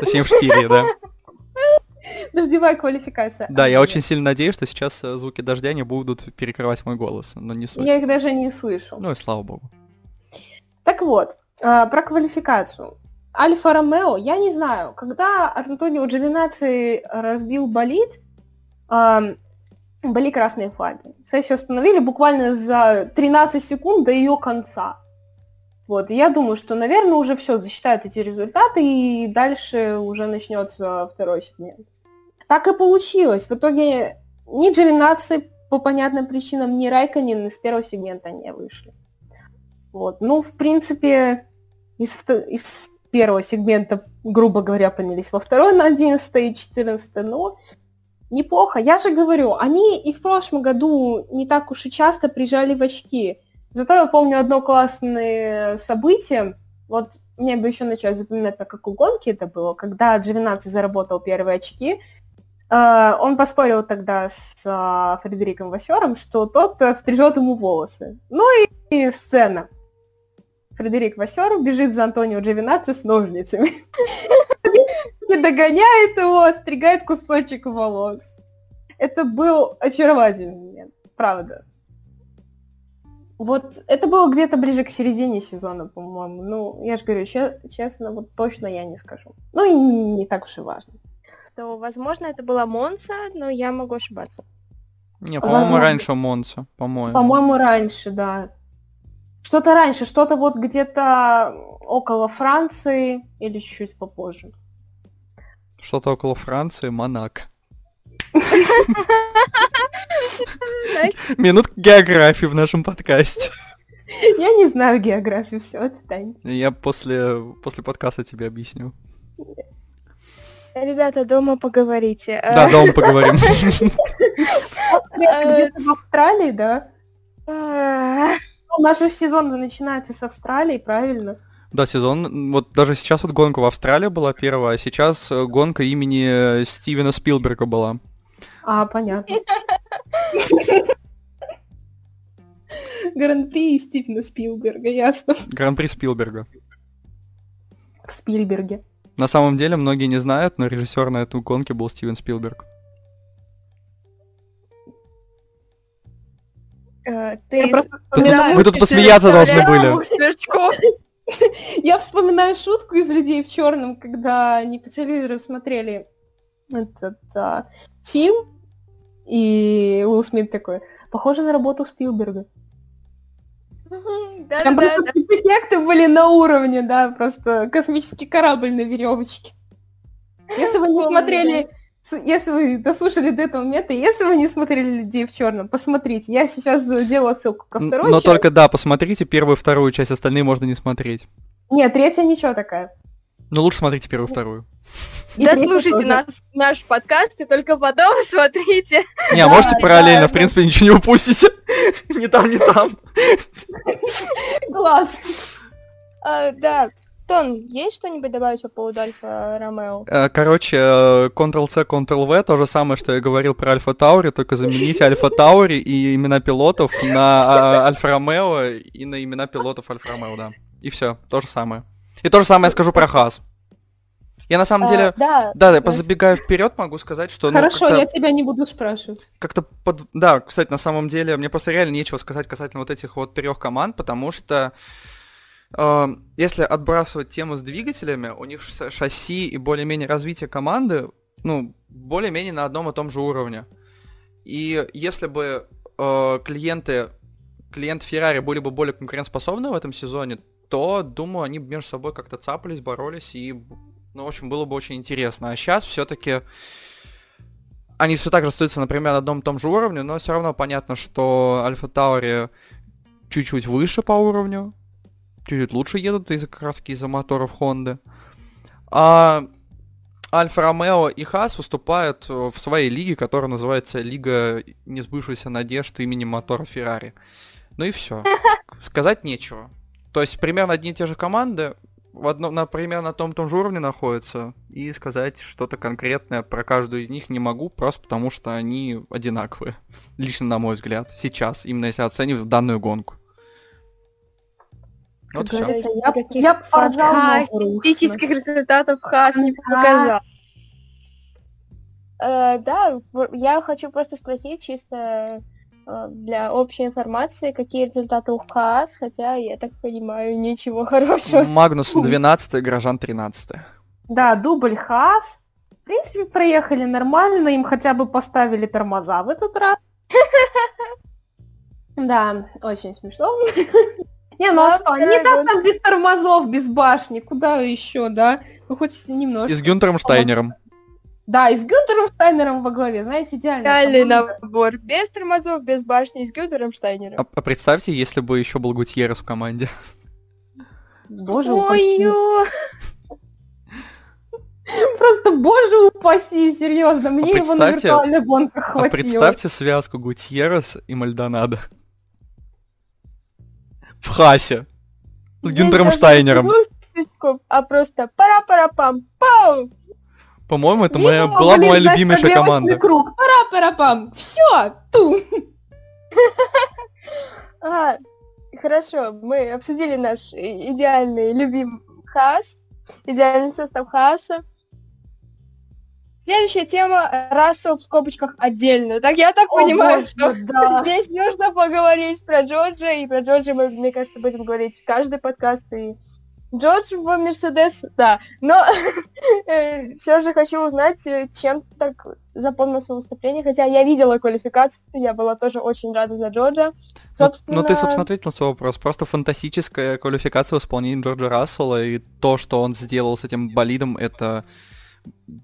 Точнее, в Штире, да. Дождевая квалификация. Да, я очень сильно надеюсь, что сейчас э, звуки дождя не будут перекрывать мой голос, но не суть. Я их даже не слышу. Ну и слава богу. Так вот, а, про квалификацию. Альфа Ромео, я не знаю, когда Антонио Джовинаци разбил болид, были красные флаги. Сессию остановили буквально за 13 секунд до ее конца. Вот, и я думаю, что, наверное, уже все засчитают эти результаты, и дальше уже начнется второй сегмент. Так и получилось. В итоге ни Джовинаци по понятным причинам, ни Райконин из первого сегмента не вышли. Вот. Ну, в принципе, из, из первого сегмента, грубо говоря, поднялись во второй на 11 и 14, но неплохо. Я же говорю, они и в прошлом году не так уж и часто приезжали в очки. Зато я помню одно классное событие. Вот мне бы еще начать запоминать, на какой гонке это было, когда Джовинаци заработал первые очки, он поспорил тогда с uh, Фредериком Васером, что тот отстрижет ему волосы. Ну и сцена. Фредерик Васер бежит за Антонио Джовинаци с ножницами. И догоняет его, стригает кусочек волос. Это был очаровательный момент, правда. Вот это было где-то ближе к середине сезона, по-моему. Ну, я же говорю, честно, вот точно я не скажу. Ну и не, не так уж и важно что, возможно, это была Монца, но я могу ошибаться. Не, по-моему, раньше Монца, по-моему. По-моему, раньше, да. Что-то раньше, что-то вот где-то около Франции или чуть-чуть попозже. Что-то около Франции, Монако. Минутка географии в нашем подкасте. Я не знаю географию, все, отстаньте. Я после, после подкаста тебе объясню. Ребята, дома поговорите. Да, дома поговорим. Где-то в Австралии, да? А, Ну, Наш же сезон начинается с Австралии, правильно? Да, сезон. Вот даже сейчас вот гонка в Австралии была первая, а сейчас э, гонка имени э, Стивена Спилберга была. А, понятно. Гран-при Стивена Спилберга, ясно. Гран-при Спилберга. В Спильберге. На самом деле многие не знают, но режиссер на эту гонке был Стивен Спилберг. э, Ты просто Вы тут- вспоминаю- вы тут посмеяться должны были. Я вспоминаю шутку из «Людей в черном», когда они по телевизору смотрели этот а, фильм, и Уилл Смит такой, похоже на работу Спилберга. Там просто спецэффекты были на уровне, да, просто космический корабль на веревочке. Если вы не смотрели, если вы дослушали до этого момента, если вы не смотрели «Людей в черном», посмотрите. Я сейчас делаю отсылку ко второй Но части. только да, посмотрите первую и вторую часть, остальные можно не смотреть. Нет, третья ничего такая. Но лучше смотрите первую и вторую. И Да третья слушайте тоже. нас, наш подкаст и только потом смотрите. Не, а Да, можете параллельно, да, в принципе, ничего не упустите. Ни там, ни там. Класс. А, Да, Тон, есть что-нибудь добавить по поводу Альфа Ромео? Э, Короче, э, Ctrl-C, Ctrl-V, то же самое, что я говорил про Альфа Таури, только замените Альфа Таури и имена пилотов на а, Альфа Ромео и на имена пилотов Альфа Ромео, да. И все, то же самое. И то же самое я скажу про Хас. Я на самом А, деле... Да, Да, я позабегаю вперед, могу сказать, что... ну, Хорошо, как-то- я тебя не буду спрашивать. как-то под... Да, кстати, на самом деле, мне просто реально нечего сказать касательно вот этих вот трех команд, потому что э, если отбрасывать тему с двигателями, у них шасси и более-менее развитие команды, ну, более-менее на одном и том же уровне. И если бы э, клиенты, клиенты Ferrari были бы более конкурентоспособны в этом сезоне, то, думаю, они бы между собой как-то цапались, боролись, и, ну, в общем, было бы очень интересно. А сейчас все-таки они все так же остаются, например, на одном и том же уровне, но все равно понятно, что Альфа Таури чуть-чуть выше по уровню, чуть-чуть лучше едут из-за как раз таки из-за моторов Honda. А Альфа Ромео и Хас выступают в своей лиге, которая называется Лига несбывшихся надежд имени мотора Феррари. Ну и все. Сказать нечего. То есть примерно одни и те же команды в одном, на, примерно на том том же уровне находятся, и сказать что-то конкретное про каждую из них не могу, просто потому что они одинаковые. Лично на мой взгляд. Сейчас, именно если оценивать данную гонку. Вот Как все. я, я Фантастических результатов Хас не показал. Э, Да, я хочу просто спросить чисто для общей информации, какие результаты у Хас, хотя я так понимаю, ничего хорошего. Магнус 12, Грожан 13. Да, дубль Хас. В принципе, проехали нормально, им хотя бы поставили тормоза в этот раз. Да, очень смешно. Не, ну а что, не вторая так гонка. там без тормозов, без башни, куда еще, да? Ну хоть немножко. И с Гюнтером Штайнером. Да, и с Гюнтером Штайнером во главе, знаете, идеально. Идеальный набор. Без тормозов, без башни, с Гюнтером Штайнером. А, а представьте, если бы еще был Гутьеррес в команде. Боже упаси. Просто боже упаси, серьезно, мне его на виртуальных гонках А хватило. представьте связку Гутьеррес и Мальдонадо. В Хасе. С Гюнтером Штайнером. А просто пара-пара-пам, пау! По-моему, это моя, Видимо, была моя любимейшая команда. круг. Пара-пара-пам. Все, ту. А, хорошо, мы обсудили наш идеальный любимый Хас, идеальный состав Хаса. Следующая тема Рассел в скобочках отдельно. Так я так О, понимаю, боже, что да. здесь нужно поговорить про Джорджа, и про Джорджа мы, мне кажется, будем говорить каждый подкаст. И Джордж в Мерседес, да. Но все же хочу узнать, э, чем так запомнился выступление. Хотя я видела квалификацию, я была тоже очень рада за Джорджа. Ну, Собственно, Ну, ты, собственно, ответил на свой вопрос. Просто фантастическая квалификация в исполнении Джорджа Рассела, и то, что он сделал с этим болидом, это...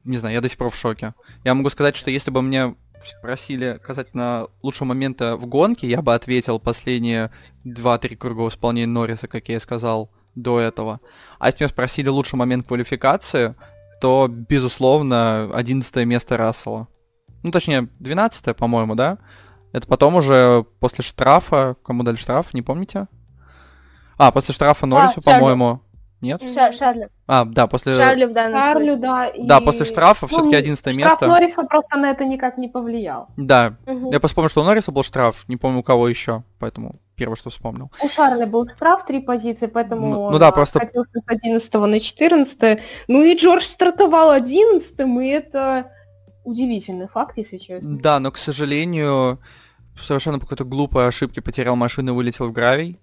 Не знаю, я до сих пор в шоке. Я могу сказать, что если бы мне спросили касательно лучшего момента в гонке, я бы ответил последние 2-3 круга исполнения Норриса, как я и сказал до этого. А если меня спросили лучший момент квалификации, то, безусловно, 11 место Рассела. Ну, точнее, 12 по-моему, да? Это потом уже после штрафа, кому дали штраф, не помните? А, после штрафа Норрису, а, по-моему. Нет? Ша Шарлю. А, да, после... Шарлю в данном Шарлю, да. И... Да, после штрафа ну, все-таки 11 штраф место. Штраф Норриса просто на это никак не повлиял. Да. Угу. Я просто помню, что у Норриса был штраф, не помню у кого еще, поэтому первое, что вспомнил. У Шарля был штраф, три позиции, поэтому ну, ну да, просто... скатился с 11 на 14. Ну и Джордж стартовал 11 и это удивительный факт, если честно. Да, но, к сожалению, совершенно по какой-то глупой ошибке потерял машину и вылетел в гравий.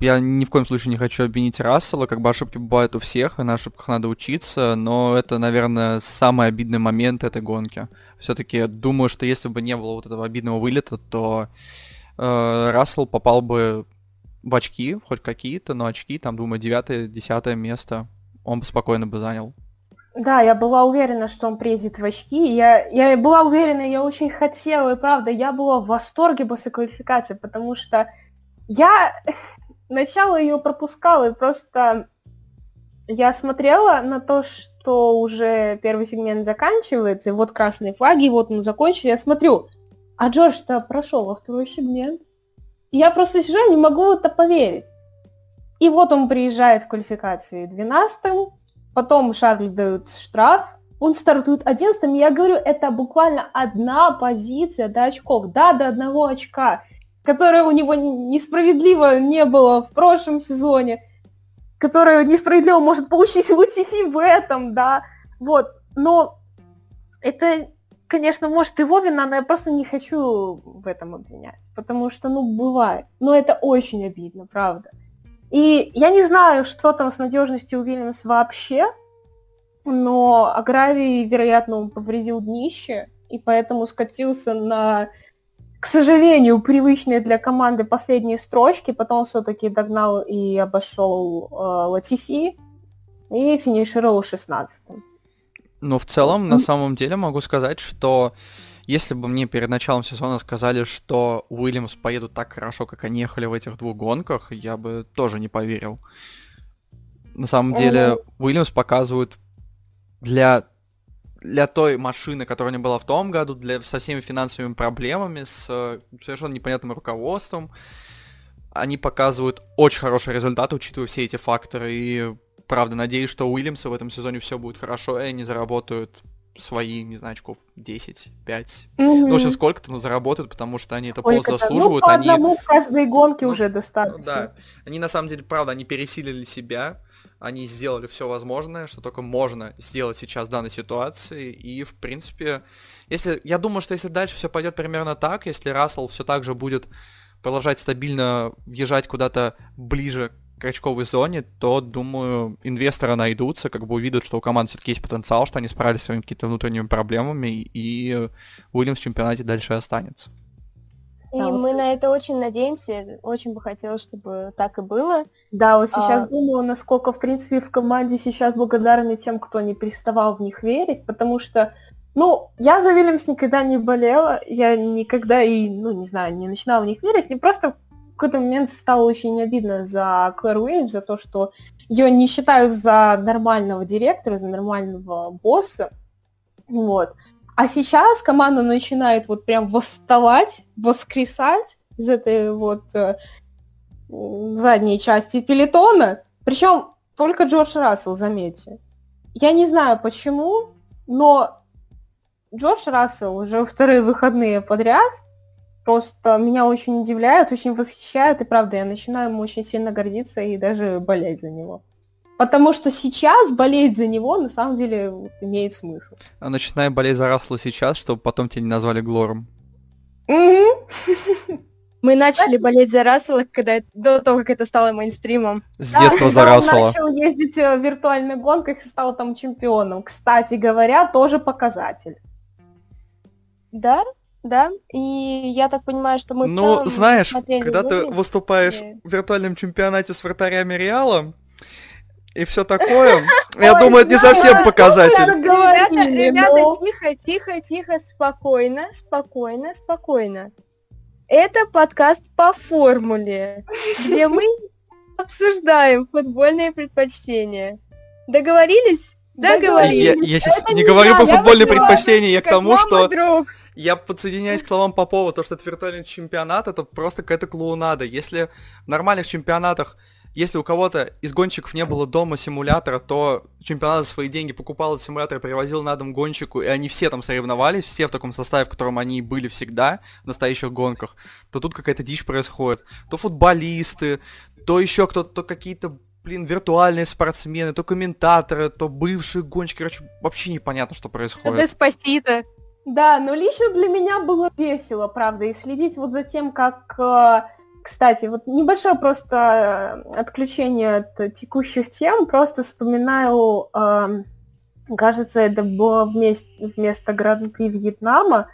Я ни в коем случае не хочу обвинить Рассела, как бы ошибки бывают у всех, и на ошибках надо учиться, но это, наверное, самый обидный момент этой гонки. Все-таки думаю, что если бы не было вот этого обидного вылета, то э, Рассел попал бы в очки, хоть какие-то, но очки, там, думаю, девятое, десятое место он бы спокойно бы занял. Да, я была уверена, что он приедет в очки. Я, я была уверена, я очень хотела, и правда, я была в восторге после квалификации, потому что я начало ее пропускала, и просто я смотрела на то, что уже первый сегмент заканчивается, и вот красные флаги, и вот он закончился, я смотрю, а Джордж-то прошел во второй сегмент. Я просто сижу, не могу это поверить. И вот он приезжает в квалификации 12-м, потом Шарль дают штраф, он стартует 11 и я говорю, это буквально одна позиция до очков, да, до одного очка которое у него несправедливо не было в прошлом сезоне, которое несправедливо может получить Лутифи в этом, да, вот, но это, конечно, может его вина, но я просто не хочу в этом обвинять, потому что, ну, бывает, но это очень обидно, правда. И я не знаю, что там с надежностью у Вильямс вообще, но Агравий, вероятно, он повредил днище, и поэтому скатился на к сожалению, привычные для команды последние строчки, потом все-таки догнал и обошел э, Латифи и финишировал 16-м. Ну, в целом, на самом деле могу сказать, что если бы мне перед началом сезона сказали, что Уильямс поедут так хорошо, как они ехали в этих двух гонках, я бы тоже не поверил. На самом деле, Уильямс показывают для для той машины, которая у них была в том году, для, со всеми финансовыми проблемами, с э, совершенно непонятным руководством, они показывают очень хороший результат, учитывая все эти факторы. И правда, надеюсь, что у Уильямса в этом сезоне все будет хорошо, и они заработают свои, не знаю, очков 10, 5. Mm-hmm. Ну, в общем, сколько-то, но заработают, потому что они это полностью заслуживают. Ну, по они... одному в каждой гонке ну, уже достаточно. Да, они на самом деле, правда, они пересилили себя, они сделали все возможное, что только можно сделать сейчас в данной ситуации. И, в принципе, если я думаю, что если дальше все пойдет примерно так, если Рассел все так же будет продолжать стабильно въезжать куда-то ближе к очковой зоне, то, думаю, инвесторы найдутся, как бы увидят, что у команды все-таки есть потенциал, что они справились с своими какими-то внутренними проблемами, и Уильямс в чемпионате дальше останется. И да, мы вот. на это очень надеемся, очень бы хотелось, чтобы так и было. Да, вот сейчас а... думаю, насколько, в принципе, в команде сейчас благодарны тем, кто не переставал в них верить, потому что, ну, я за Вильямс никогда не болела, я никогда и, ну, не знаю, не начинала в них верить, мне просто в какой-то момент стало очень обидно за Клэр Уильямс, за то, что ее не считают за нормального директора, за нормального босса, вот. А сейчас команда начинает вот прям восставать, воскресать из этой вот э, задней части пелетона. Причем только Джордж Рассел, заметьте. Я не знаю почему, но Джордж Рассел уже вторые выходные подряд просто меня очень удивляет, очень восхищает, и правда, я начинаю ему очень сильно гордиться и даже болеть за него. Потому что сейчас болеть за него на самом деле вот, имеет смысл. А начинай болеть за Расла сейчас, чтобы потом тебя не назвали Глором. Мы начали болеть за Рассела, когда до того, как это стало мейнстримом. С детства за Рассела. Он начал ездить в виртуальных гонках и стал там чемпионом. Кстати говоря, тоже показатель. Да, да, и я так понимаю, что мы Ну, знаешь, когда ты выступаешь в виртуальном чемпионате с вратарями Реала, и все такое. Я думаю, это не совсем показатель. Ребята, тихо, тихо, тихо, спокойно, спокойно, спокойно. Это подкаст по формуле, где мы обсуждаем футбольные предпочтения. Договорились? Договорились. Я, Договорились. сейчас не не говорю я, про я футбольные предпочтения, я к тому, мама, что друг. я подсоединяюсь к словам Попова, то, что это виртуальный чемпионат, это просто какая-то клоунада. Если в нормальных чемпионатах, если у кого-то из гонщиков не было дома симулятора, то чемпионат за свои деньги покупал этот симулятор, привозил на дом гонщику, и они все там соревновались, все в таком составе, в котором они были всегда в настоящих гонках, то тут какая-то дичь происходит. То футболисты, то еще кто-то, то какие-то блин, виртуальные спортсмены, то комментаторы, то бывшие гонщики, короче, вообще непонятно, что происходит. Деспасито. Да, но лично для меня было весело, правда, и следить вот за тем, как... э, Кстати, вот небольшое просто э, отключение от текущих тем, просто вспоминаю, эм, кажется, это было вместе, вместо Гран-при Вьетнама,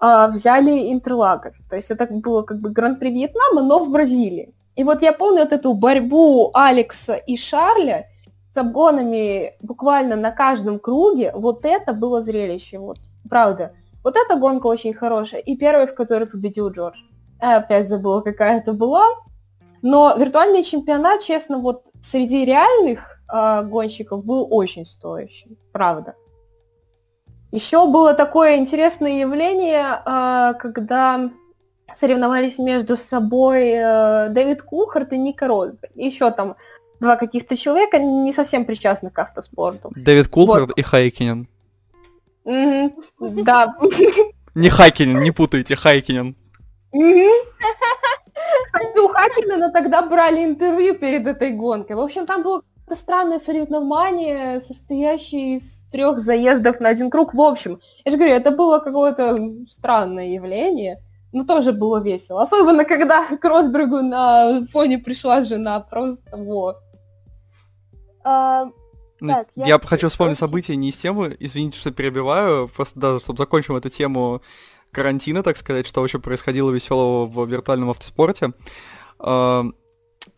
э, взяли Интерлагос. То есть это было как бы Гран-при Вьетнама, но в Бразилии. И вот я помню вот эту борьбу Алекса и Шарля с обгонами буквально на каждом круге. Вот это было зрелище, вот правда. Вот эта гонка очень хорошая. И первая, в которой победил Джордж. Опять забыла, какая это была. Но виртуальный чемпионат, честно, вот среди реальных э, гонщиков был очень стоящим. Правда. Еще было такое интересное явление, э, когда соревновались между собой э, Дэвид Кухарт и Ника Росберг. Еще там два каких-то человека, не совсем причастных к автоспорту. Дэвид Кулхард и Хайкинен. Да. Не Хайкинен, не путайте, Хайкинен. Кстати, у Хакермана тогда брали интервью перед этой гонкой. В общем, там было какое-то странное соревнование, состоящее из трех заездов на один круг. В общем, я же говорю, это было какое-то странное явление, но тоже было весело. Особенно, когда к Росбергу на фоне пришла жена. Просто вот. А, Ну, Так, я я хочу вспомнить события не из темы, извините, что перебиваю, просто да, чтобы закончим эту тему карантина, так сказать, что вообще происходило веселого в виртуальном автоспорте. А,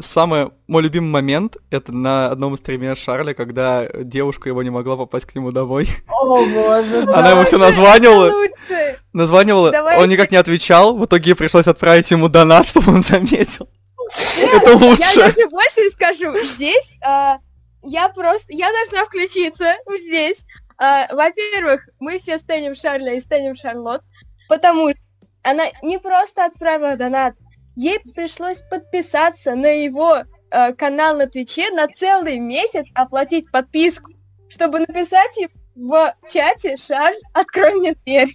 Самый мой любимый момент это на одном из стриме Шарля, когда девушка его не могла попасть к нему домой. О, боже, Она ему все названивала, названивала, он никак не отвечал, в итоге ей пришлось отправить ему донат, чтобы он заметил. Это Я лучше. даже больше скажу. Здесь а, я просто... Я должна включиться здесь. А, Во-первых, мы все стеним Шарля и стеним Шарлот, потому что она не просто отправила донат, ей пришлось подписаться на его а, канал на Твиче на целый месяц, оплатить подписку, чтобы написать ей в чате «Шарль, открой мне дверь».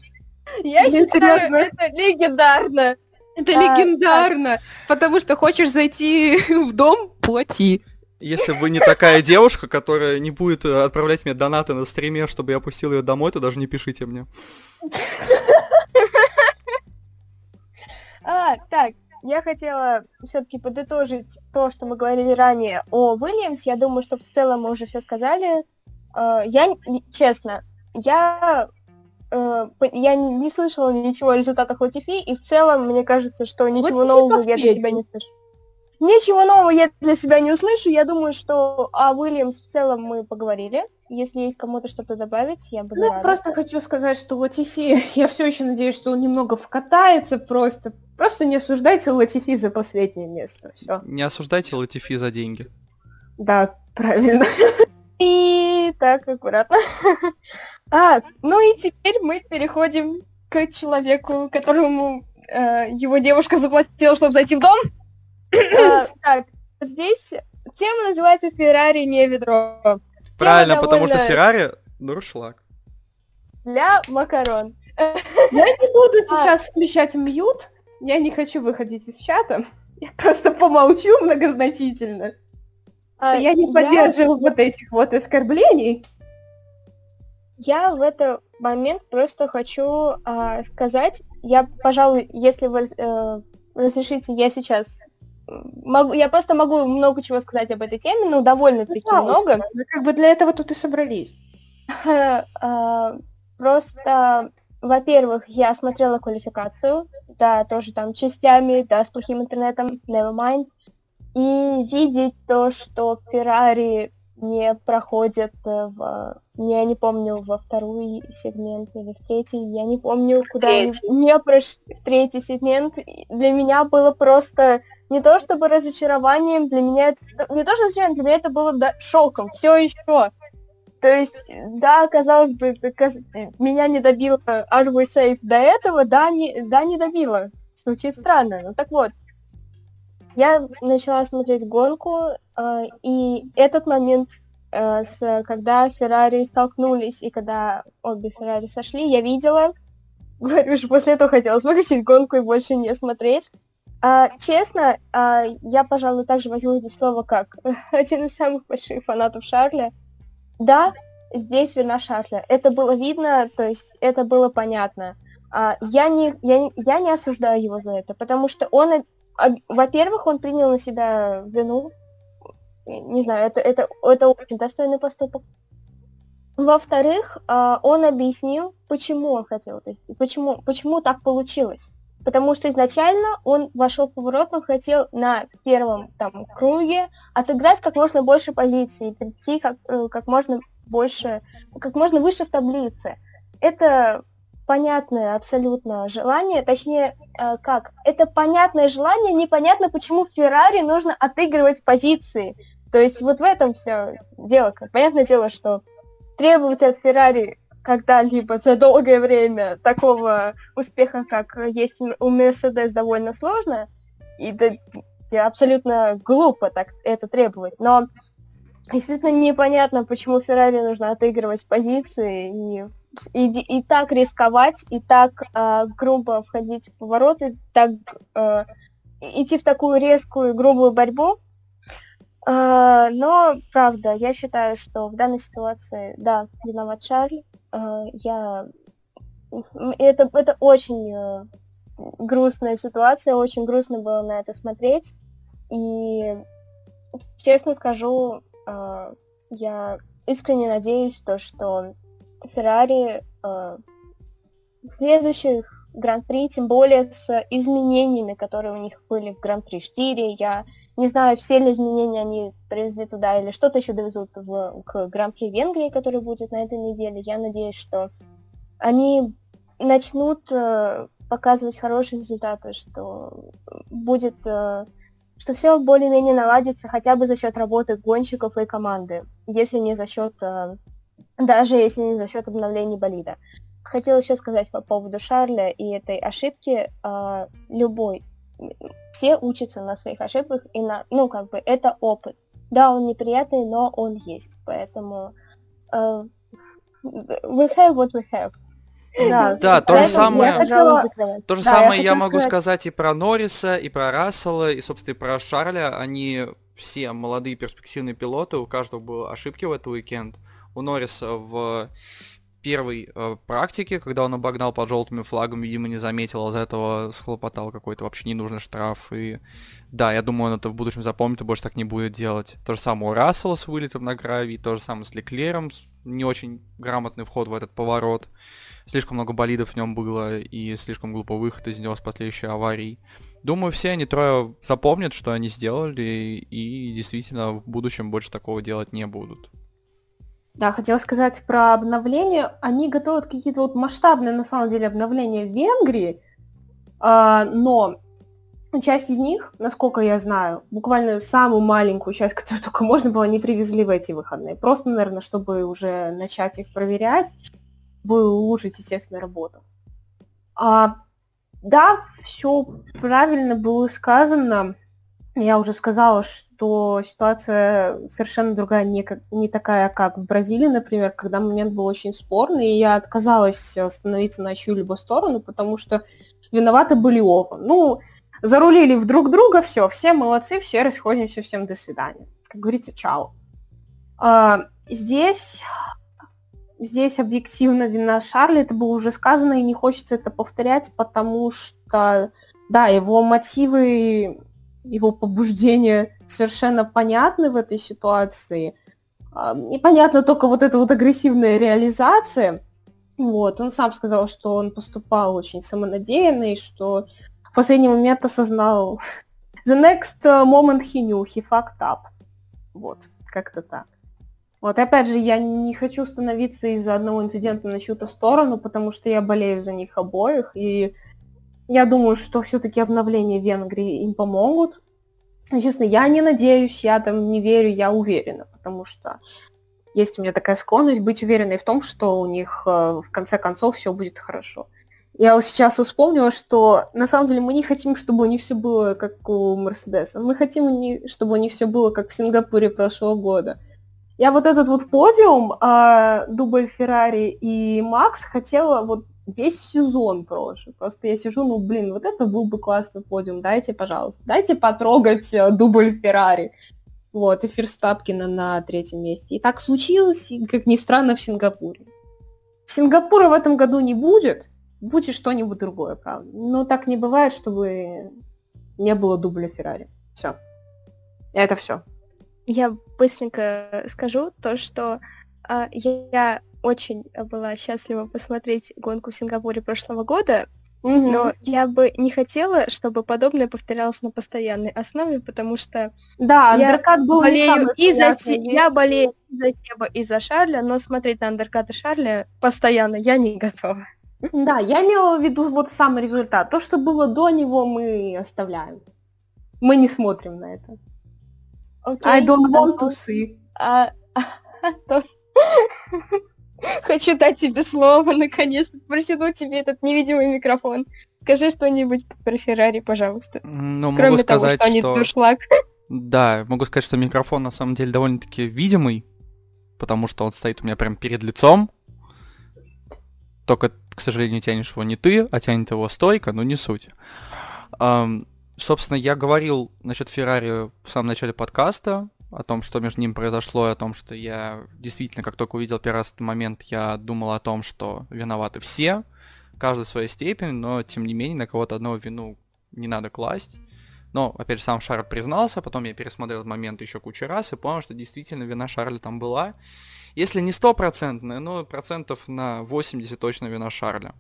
Я Блин, считаю, серьезно? это легендарно. Это А, легендарно, потому что хочешь зайти в дом, плати. Если вы не такая девушка, которая не будет э, отправлять мне донаты на стриме, чтобы я опустил ее домой, то даже не пишите мне. А, так, я хотела все-таки подытожить то, что мы говорили ранее о Уильямс. Я думаю, что в целом мы уже все сказали. А, Я, честно, я, э, я не слышала ничего о результатах Латифи, и в целом мне кажется, что ничего Латифи нового я для последний. себя не слышу. Ничего нового я для себя не услышу. Я думаю, что о Уильямс в целом мы поговорили. Если есть кому-то что-то добавить, я буду Ну, рада. просто хочу сказать, что Латифи, я все еще надеюсь, что он немного вкатается просто. Просто не осуждайте Латифи за последнее место. Все. Не осуждайте Латифи за деньги. Да, правильно. И так, аккуратно. А, ну и теперь мы переходим к человеку, которому э, его девушка заплатила, чтобы зайти в дом. А, Так, здесь тема называется «Феррари не ведро» Правильно, потому что Феррари дуршлаг. для макарон. Я не буду А. сейчас включать мьют. Я не хочу выходить из чата. Я просто помолчу многозначительно. А, Я не я- поддерживаю вот этих вот оскорблений. Я в этот момент просто хочу а, сказать, я, пожалуй, если вы э, разрешите, я сейчас могу, я просто могу много чего сказать об этой теме, ну довольно-таки много. Мы как бы для этого тут и собрались. А, Просто, во-первых, я смотрела квалификацию, да, тоже там частями, да, с плохим интернетом, never mind. И видеть то, что Феррари не проходят в... Я не помню, во второй сегмент или в третий, я не помню, куда Третий. не прошли в третий сегмент. Для меня было просто не то чтобы разочарованием, для меня это... Не то что разочарованием, для меня это было да, шоком. Все еще. То есть, да, казалось бы, меня не добило We Safe до этого, да, не, да, не добило. Звучит странно. Ну так вот, я начала смотреть гонку, э, и этот момент, э, с, когда Феррари столкнулись и когда обе Феррари сошли, я видела. Говорю же, после этого хотела смотреть гонку и больше не смотреть. А, честно, а, я, пожалуй, также возьму здесь слово как один из самых больших фанатов Шарля. Да, здесь вина Шарля. Это было видно, то есть это было понятно. А, я, не, я, я не осуждаю его за это, потому что он во-первых, он принял на себя вину. Не знаю, это, это, это очень достойный поступок. Во-вторых, а, он объяснил, почему он хотел, то есть почему, почему так получилось. Потому что изначально он вошел в поворот, он хотел на первом там круге отыграть как можно больше позиций, прийти как, э, как можно больше, как можно выше в таблице. Это понятное абсолютно желание, точнее, э, как, это понятное желание, непонятно, почему Феррари нужно отыгрывать позиции. То есть вот в этом все дело. Понятное дело, что требовать от Феррари когда-либо за долгое время такого успеха, как есть у Мерседес, довольно сложно, и да, абсолютно глупо так это требовать. Но действительно непонятно, почему Феррари нужно отыгрывать позиции, и и, и так рисковать, и так э, грубо входить в повороты, так э, идти в такую резкую, грубую борьбу. Э, но, правда, я считаю, что в данной ситуации, да, виноват Шарль. Э, я... Это, это очень э, грустная ситуация, очень грустно было на это смотреть. И, честно скажу, э, я искренне надеюсь, то, что Феррари э, в следующих Гран-при, тем более с изменениями, которые у них были в Гран-при 4. Я не знаю, все ли изменения они привезли туда или что-то еще довезут в, к Гран-при Венгрии, который будет на этой неделе. Я надеюсь, что они начнут э, показывать хорошие результаты, что будет, э, что все более-менее наладится хотя бы за счет работы гонщиков и команды, если не за счет э, даже если не за счет обновлений болида. Хотела еще сказать по поводу Шарля и этой ошибки. Э, любой, все учатся на своих ошибках, и на, ну, как бы, это опыт. Да, он неприятный, но он есть, поэтому э, we have what we have. Да, да то же самое, хотела... то же да, самое я, я могу сказать... сказать и про Норриса, и про Рассела, и, собственно, и про Шарля. Они все молодые перспективные пилоты, у каждого были ошибки в этот уикенд у Норриса в первой э, практике, когда он обогнал под желтыми флагами, видимо, не заметил, а из-за этого схлопотал какой-то вообще ненужный штраф. И да, я думаю, он это в будущем запомнит и больше так не будет делать. То же самое у Рассела с вылетом на гравий, то же самое с Леклером, не очень грамотный вход в этот поворот. Слишком много болидов в нем было и слишком глупый выход из него с потеющей аварией. Думаю, все они трое запомнят, что они сделали, и действительно в будущем больше такого делать не будут. Да, хотела сказать про обновление. Они готовят какие-то вот масштабные, на самом деле, обновления в Венгрии, а, но часть из них, насколько я знаю, буквально самую маленькую часть, которую только можно было, они привезли в эти выходные. Просто, наверное, чтобы уже начать их проверять, бы улучшить, естественно, работу. А, да, все правильно было сказано. Я уже сказала, что ситуация совершенно другая, не, не такая, как в Бразилии, например, когда момент был очень спорный, и я отказалась становиться на чью-либо сторону, потому что виноваты были оба. Ну, зарулили в друг друга, все, все молодцы, все расходимся, всем до свидания. Как говорится, чао. А, здесь, здесь объективно вина Шарли, это было уже сказано, и не хочется это повторять, потому что, да, его мотивы его побуждения совершенно понятны в этой ситуации. Непонятно только вот эта вот агрессивная реализация. Вот, он сам сказал, что он поступал очень самонадеянно и что в последний момент осознал The next moment he knew, he fucked up. Вот, как-то так. Вот опять же, я не хочу становиться из-за одного инцидента на чью-то сторону, потому что я болею за них обоих, и я думаю, что все-таки обновления Венгрии им помогут. честно, я не надеюсь, я там не верю, я уверена, потому что есть у меня такая склонность быть уверенной в том, что у них э, в конце концов все будет хорошо. Я вот сейчас вспомнила, что на самом деле мы не хотим, чтобы у них все было как у Мерседеса. Мы хотим, чтобы у них все было как в Сингапуре прошлого года. Я вот этот вот подиум, э, дубль Феррари и Макс, хотела вот весь сезон прошлый. Просто я сижу, ну, блин, вот это был бы классный подиум. Дайте, пожалуйста, дайте потрогать э, дубль Феррари. Вот, и Ферстапкина на третьем месте. И так случилось, как ни странно, в Сингапуре. Сингапура в этом году не будет, будет что-нибудь другое, правда. Но так не бывает, чтобы не было дубля Феррари. Все. Это все. Я быстренько скажу то, что э, я очень была счастлива посмотреть гонку в Сингапуре прошлого года, Угу. Но я бы не хотела, чтобы подобное повторялось на постоянной основе, потому что да, я был болею и за я болею и за Себа, и за Шарля, но смотреть на андеркаты Шарля постоянно я не готова. Да, я имела в виду вот сам результат. То, что было до него, мы оставляем. Мы не смотрим на это. Okay. I don't want to see. А, Хочу дать тебе слово, наконец-то, протяну тебе этот невидимый микрофон. Скажи что-нибудь про Феррари, пожалуйста. Ну, Кроме могу того, сказать, что они что... Да, могу сказать, что микрофон на самом деле довольно-таки видимый, потому что он стоит у меня прям перед лицом. Только, к сожалению, тянешь его не ты, а тянет его стойка, но не суть. Um, собственно, я говорил насчет Феррари в самом начале подкаста о том, что между ними произошло, и о том, что я действительно, как только увидел первый раз этот момент, я думал о том, что виноваты все, каждый в своей степени, но тем не менее на кого-то одного вину не надо класть. Но, опять же, сам Шарль признался, потом я пересмотрел этот момент еще кучу раз и понял, что действительно вина Шарля там была. Если не стопроцентная, но процентов на 80 точно вина Шарля.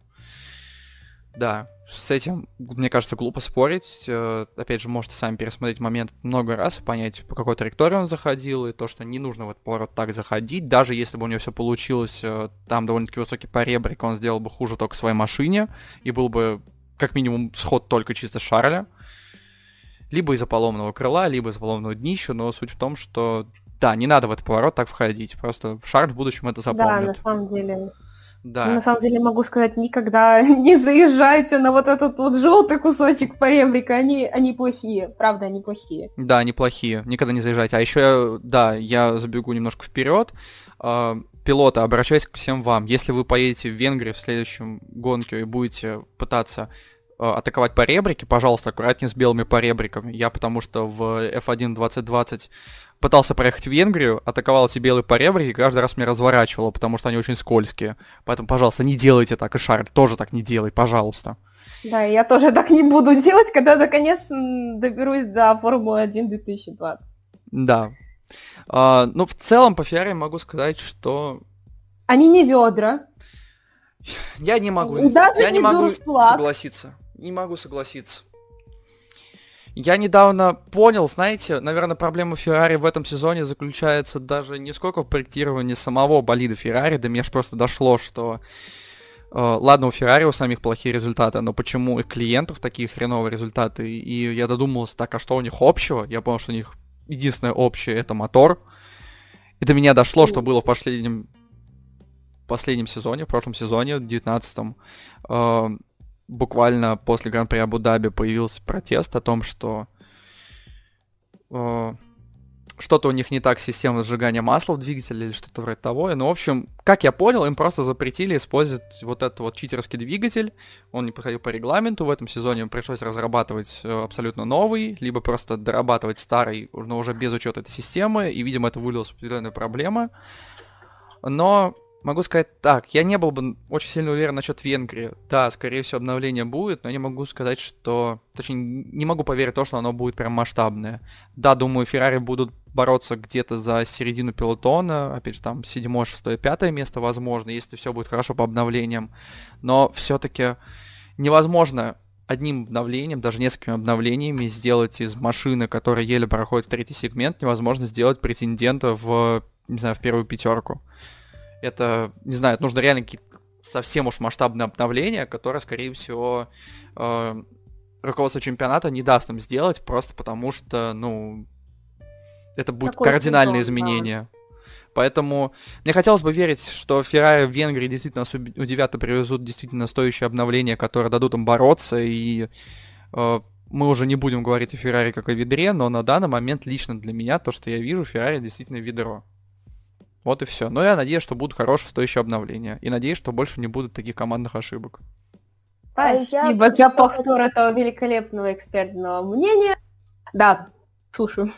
Да, с этим, мне кажется, глупо спорить. Э, опять же, можете сами пересмотреть момент много раз и понять, по какой траектории он заходил, и то, что не нужно в этот поворот так заходить. Даже если бы у него все получилось, э, там довольно-таки высокий поребрик, он сделал бы хуже только своей машине, и был бы как минимум сход только чисто Шарля. Либо из-за поломного крыла, либо из-за поломного днища, но суть в том, что да, не надо в этот поворот так входить. Просто Шарль в будущем это запомнит. Да, на самом деле. Да. На самом деле могу сказать, никогда не заезжайте на вот этот вот желтый кусочек поребрика, они, они плохие, правда, они плохие. Да, они плохие, никогда не заезжайте. А еще, да, я забегу немножко вперед. А, пилоты, обращаюсь к всем вам. Если вы поедете в Венгрию в следующем гонке и будете пытаться а, атаковать по ребрике, пожалуйста, аккуратнее с белыми поребриками. Я потому что в F1 2020 пытался проехать в Венгрию, атаковал эти белые поребрики и каждый раз меня разворачивало, потому что они очень скользкие. Поэтому, пожалуйста, не делайте так, и Шарль тоже так не делай, пожалуйста. Да, я тоже так не буду делать, когда наконец доберусь до Формулы 1 2020. Да. А, ну, в целом, по Феррари могу сказать, что... Они не ведра. Я не могу, Даже я не, не могу согласиться. Не могу согласиться. Я недавно понял, знаете, наверное, проблема Феррари в этом сезоне заключается даже не сколько в проектировании самого болида Феррари, до меня же просто дошло, что э, ладно, у Феррари у самих плохие результаты, но почему у клиентов такие хреновые результаты? И я додумался, так, а что у них общего? Я понял, что у них единственное общее это мотор. И до меня дошло, что было в последнем последнем сезоне, в прошлом сезоне, в 19-м, э, буквально после Гран-при Абу-Даби появился протест о том, что э, что-то у них не так с системой сжигания масла в двигателе или что-то вроде того. Ну, в общем, как я понял, им просто запретили использовать вот этот вот читерский двигатель. Он не проходил по регламенту. В этом сезоне им пришлось разрабатывать э, абсолютно новый, либо просто дорабатывать старый, но уже без учета этой системы. И, видимо, это вылилось в определенные проблемы. Но Могу сказать так, я не был бы очень сильно уверен насчет Венгрии. Да, скорее всего, обновление будет, но не могу сказать, что... Точнее, не могу поверить в то, что оно будет прям масштабное. Да, думаю, Феррари будут бороться где-то за середину пилотона, опять же, там, седьмое, шестое, пятое место, возможно, если все будет хорошо по обновлениям. Но все-таки невозможно одним обновлением, даже несколькими обновлениями сделать из машины, которая еле проходит в третий сегмент, невозможно сделать претендента в не знаю, в первую пятерку. Это, не знаю, нужно реально какие-то совсем уж масштабное обновление, которое, скорее всего, э, руководство чемпионата не даст им сделать, просто потому что, ну, это будет Такой кардинальное изменение. Да. Поэтому мне хотелось бы верить, что Феррари в Венгрии действительно удивят и привезут действительно стоящее обновление, которое дадут им бороться, и э, мы уже не будем говорить о Феррари как о ведре, но на данный момент лично для меня то, что я вижу, Феррари действительно ведро. Вот и все. Но я надеюсь, что будут хорошие стоящие обновления. И надеюсь, что больше не будут таких командных ошибок. Спасибо я... за повтор этого великолепного экспертного мнения. Да, слушаю.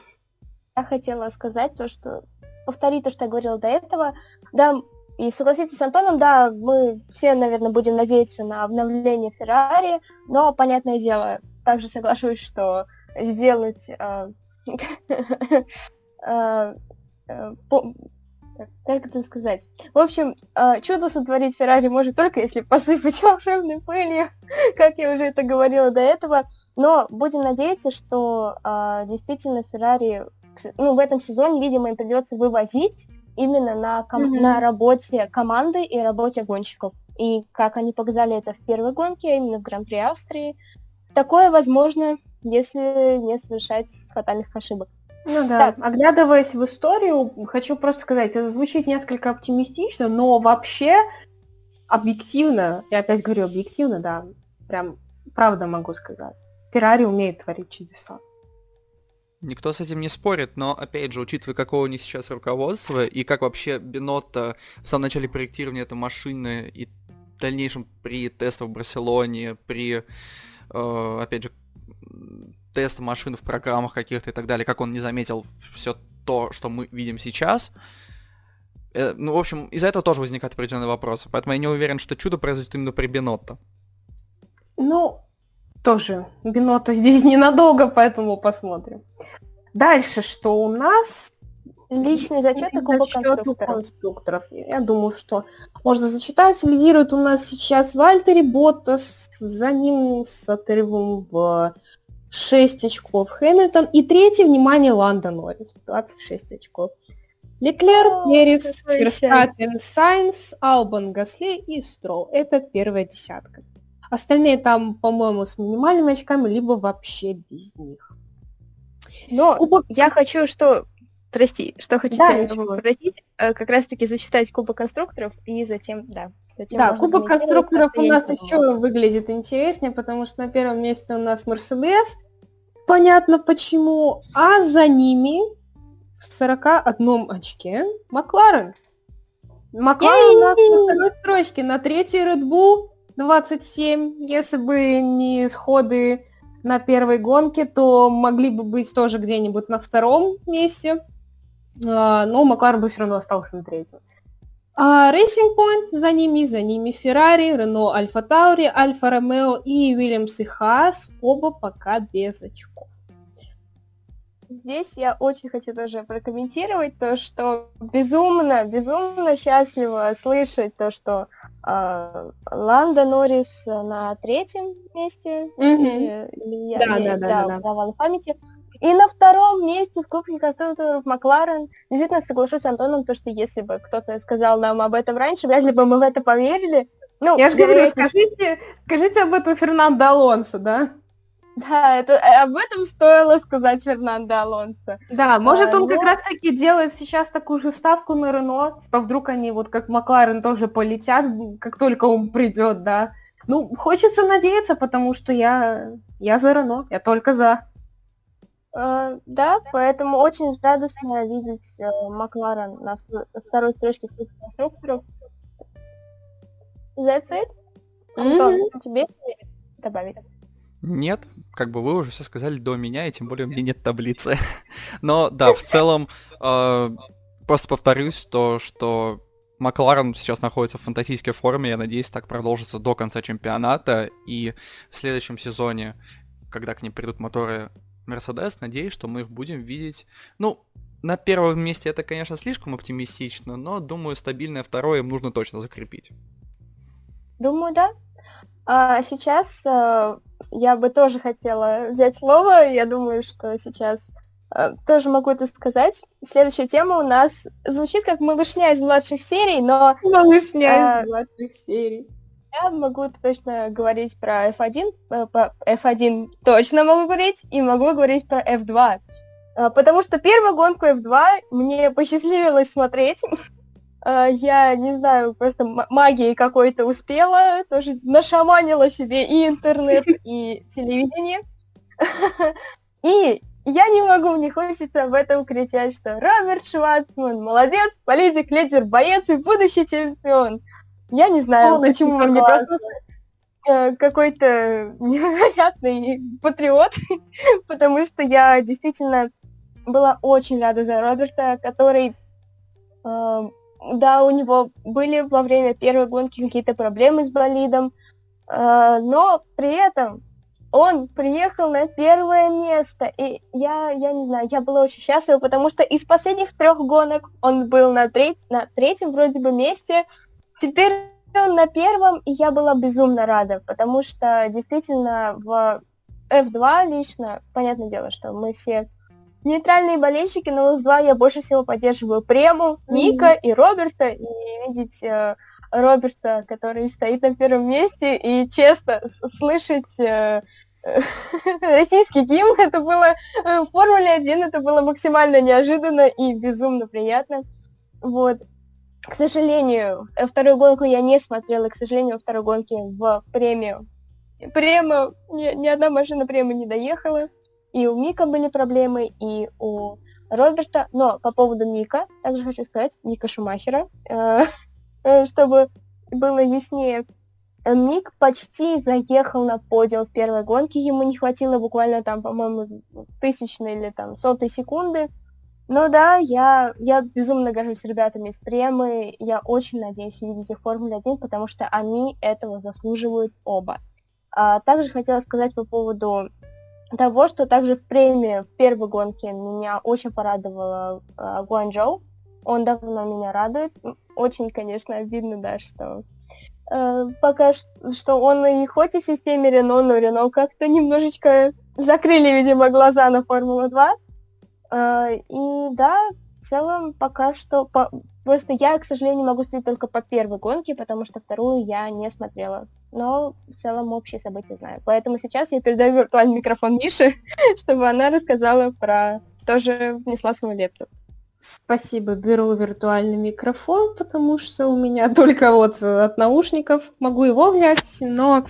Я хотела сказать то, что повторить то, что я говорила до этого. Да, и согласиться с Антоном, да, мы все, наверное, будем надеяться на обновление Феррари, но, понятное дело, также соглашусь, что сделать э, э, э, как это сказать? В общем, чудо сотворить Феррари может только если посыпать волшебной пылью, как я уже это говорила до этого. Но будем надеяться, что действительно Феррари ну, в этом сезоне, видимо, им придется вывозить именно на, ком- mm-hmm. на работе команды и работе гонщиков. И как они показали это в первой гонке, именно в Гран-при Австрии, такое возможно, если не совершать фатальных ошибок. Ну да, так. оглядываясь в историю, хочу просто сказать, это звучит несколько оптимистично, но вообще объективно, я опять говорю объективно, да, прям правда могу сказать, Феррари умеет творить чудеса. Никто с этим не спорит, но, опять же, учитывая, какого у них сейчас руководство, и как вообще Бенотто в самом начале проектирования этой машины и в дальнейшем при тестах в Барселоне, при, э, опять же, тест машин в программах каких-то и так далее, как он не заметил все то, что мы видим сейчас, э, ну, в общем, из-за этого тоже возникают определенные вопросы, поэтому я не уверен, что чудо произойдет именно при Бенотто. Ну, тоже Бинота здесь ненадолго, поэтому посмотрим. Дальше, что у нас? Личный зачет и кубок конструкторов. конструкторов. Я думаю, что можно зачитать. Лидирует у нас сейчас Вальтери Боттас, за ним с отрывом в 6 очков Хэмилтон. И третий, внимание, Ландо Норрис, 26 очков. Леклер, Перес, Ферстаппен, Сайнс, Албон, Гасли и Стролл. Это первая десятка. Остальные там, по-моему, с минимальными очками, либо вообще без них. Но Кубок... я хочу, что... Прости, что хочу да, тебя попросить, э, как раз-таки зачитать Кубок конструкторов, и затем, да. Затем да, Кубок конструкторов у нас еще выглядит интереснее, потому что на первом месте у нас Мерседес, понятно почему, а за ними в 41 очке Макларен. Макларен на второй строчке, на третьей Red Bull, 27. Если бы не сходы на первой гонке, то могли бы быть тоже где-нибудь на втором месте. А, но Макларен бы все равно остался на третьем. А Racing Point за ними, за ними Ferrari, Renault Alfa Tauri, Alfa Romeo и Williams и Haas, оба пока без очков. Здесь я очень хочу тоже прокомментировать то, что безумно, безумно счастливо слышать то, что э, Ланда Норрис на третьем месте, mm-hmm. или, я, да, да, да, да, да. памяти, и на втором месте в Кубке конструкторов Макларен. Действительно, соглашусь с Антоном, то, что если бы кто-то сказал нам об этом раньше, вряд ли бы мы в это поверили. Ну, я же говорю, скажите, скажите об этом Фернандо Алонсо, да? Да, это, э, об этом стоило сказать Фернандо Алонсо. Да, может а, он но... как ну раз-таки делает сейчас такую же ставку на Рено, типа вдруг они вот как Макларен тоже полетят, как только он придет, да. Ну, хочется надеяться, потому что я, я за Рено, я только за. Uh, да, поэтому очень радостно видеть uh, Макларен на второй строчке конструкторов. That's it. Антон, mm-hmm. тебе добавить? Нет, как бы вы уже все сказали до меня, и тем более у меня нет таблицы. Но да, в целом, э, просто повторюсь то, что Макларен сейчас находится в фантастической форме, я надеюсь, так продолжится до конца чемпионата, и в следующем сезоне, когда к ним придут моторы Мерседес, надеюсь, что мы их будем видеть, ну, на первом месте это, конечно, слишком оптимистично, но, думаю, стабильное второе им нужно точно закрепить. Думаю, да. А сейчас э, я бы тоже хотела взять слово. Я думаю, что сейчас э, тоже могу это сказать. Следующая тема у нас звучит как малышня из младших серий, но... Малышня э, из младших серий. Я могу точно говорить про F1, э, по F1 точно могу говорить, и могу говорить про F2. Э, потому что первую гонку F2 мне посчастливилось смотреть. Э, я, не знаю, просто магией какой-то успела, тоже нашаманила себе и интернет, и телевидение. И я не могу, мне хочется об этом кричать, что Роберт Шварцман молодец, политик, лидер, боец и будущий чемпион. Я не знаю, Полностью почему согласна. мне просто э, какой-то невероятный патриот, потому что я действительно была очень рада за Роберта, который, э, да, у него были во время первой гонки какие-то проблемы с болидом, э, но при этом он приехал на первое место, и я, я не знаю, я была очень счастлива, потому что из последних трех гонок он был на, треть, на третьем вроде бы месте, Теперь он на первом, и я была безумно рада, потому что действительно в F2 лично, понятное дело, что мы все нейтральные болельщики, но в F2 я больше всего поддерживаю Прему, Ника mm-hmm. и Роберта, и видеть э, Роберта, который стоит на первом месте, и честно, слышать э, российский гимн, это было э, в Формуле 1, это было максимально неожиданно и безумно приятно. Вот. К сожалению, э, вторую гонку я не смотрела, к сожалению, второй гонке в премию. Према, ни, ни одна машина премии не доехала. И у Мика были проблемы, и у Роберта. Но по поводу Мика, также хочу сказать, Мика Шумахера, э, э, чтобы было яснее, Мик почти заехал на подиум в первой гонке, ему не хватило буквально там, по-моему, тысячной или там сотой секунды, ну да, я, я безумно горжусь ребятами из Премы. Я очень надеюсь увидеть их в Формуле 1, потому что они этого заслуживают оба. А, также хотела сказать по поводу того, что также в премии в первой гонке меня очень порадовала а, Гуанчжоу. Он давно меня радует. Очень, конечно, обидно, да, что э, пока что он и хоть и в системе Рено, но Рено как-то немножечко закрыли, видимо, глаза на Формулу-2. А, и да, в целом пока что... По... Просто я, к сожалению, могу судить только по первой гонке, потому что вторую я не смотрела. Но в целом общие события знаю. Поэтому сейчас я передаю виртуальный микрофон Мише, чтобы она рассказала про... Тоже внесла свою лепту. Спасибо, беру виртуальный микрофон, потому что у меня только вот от наушников могу его взять, но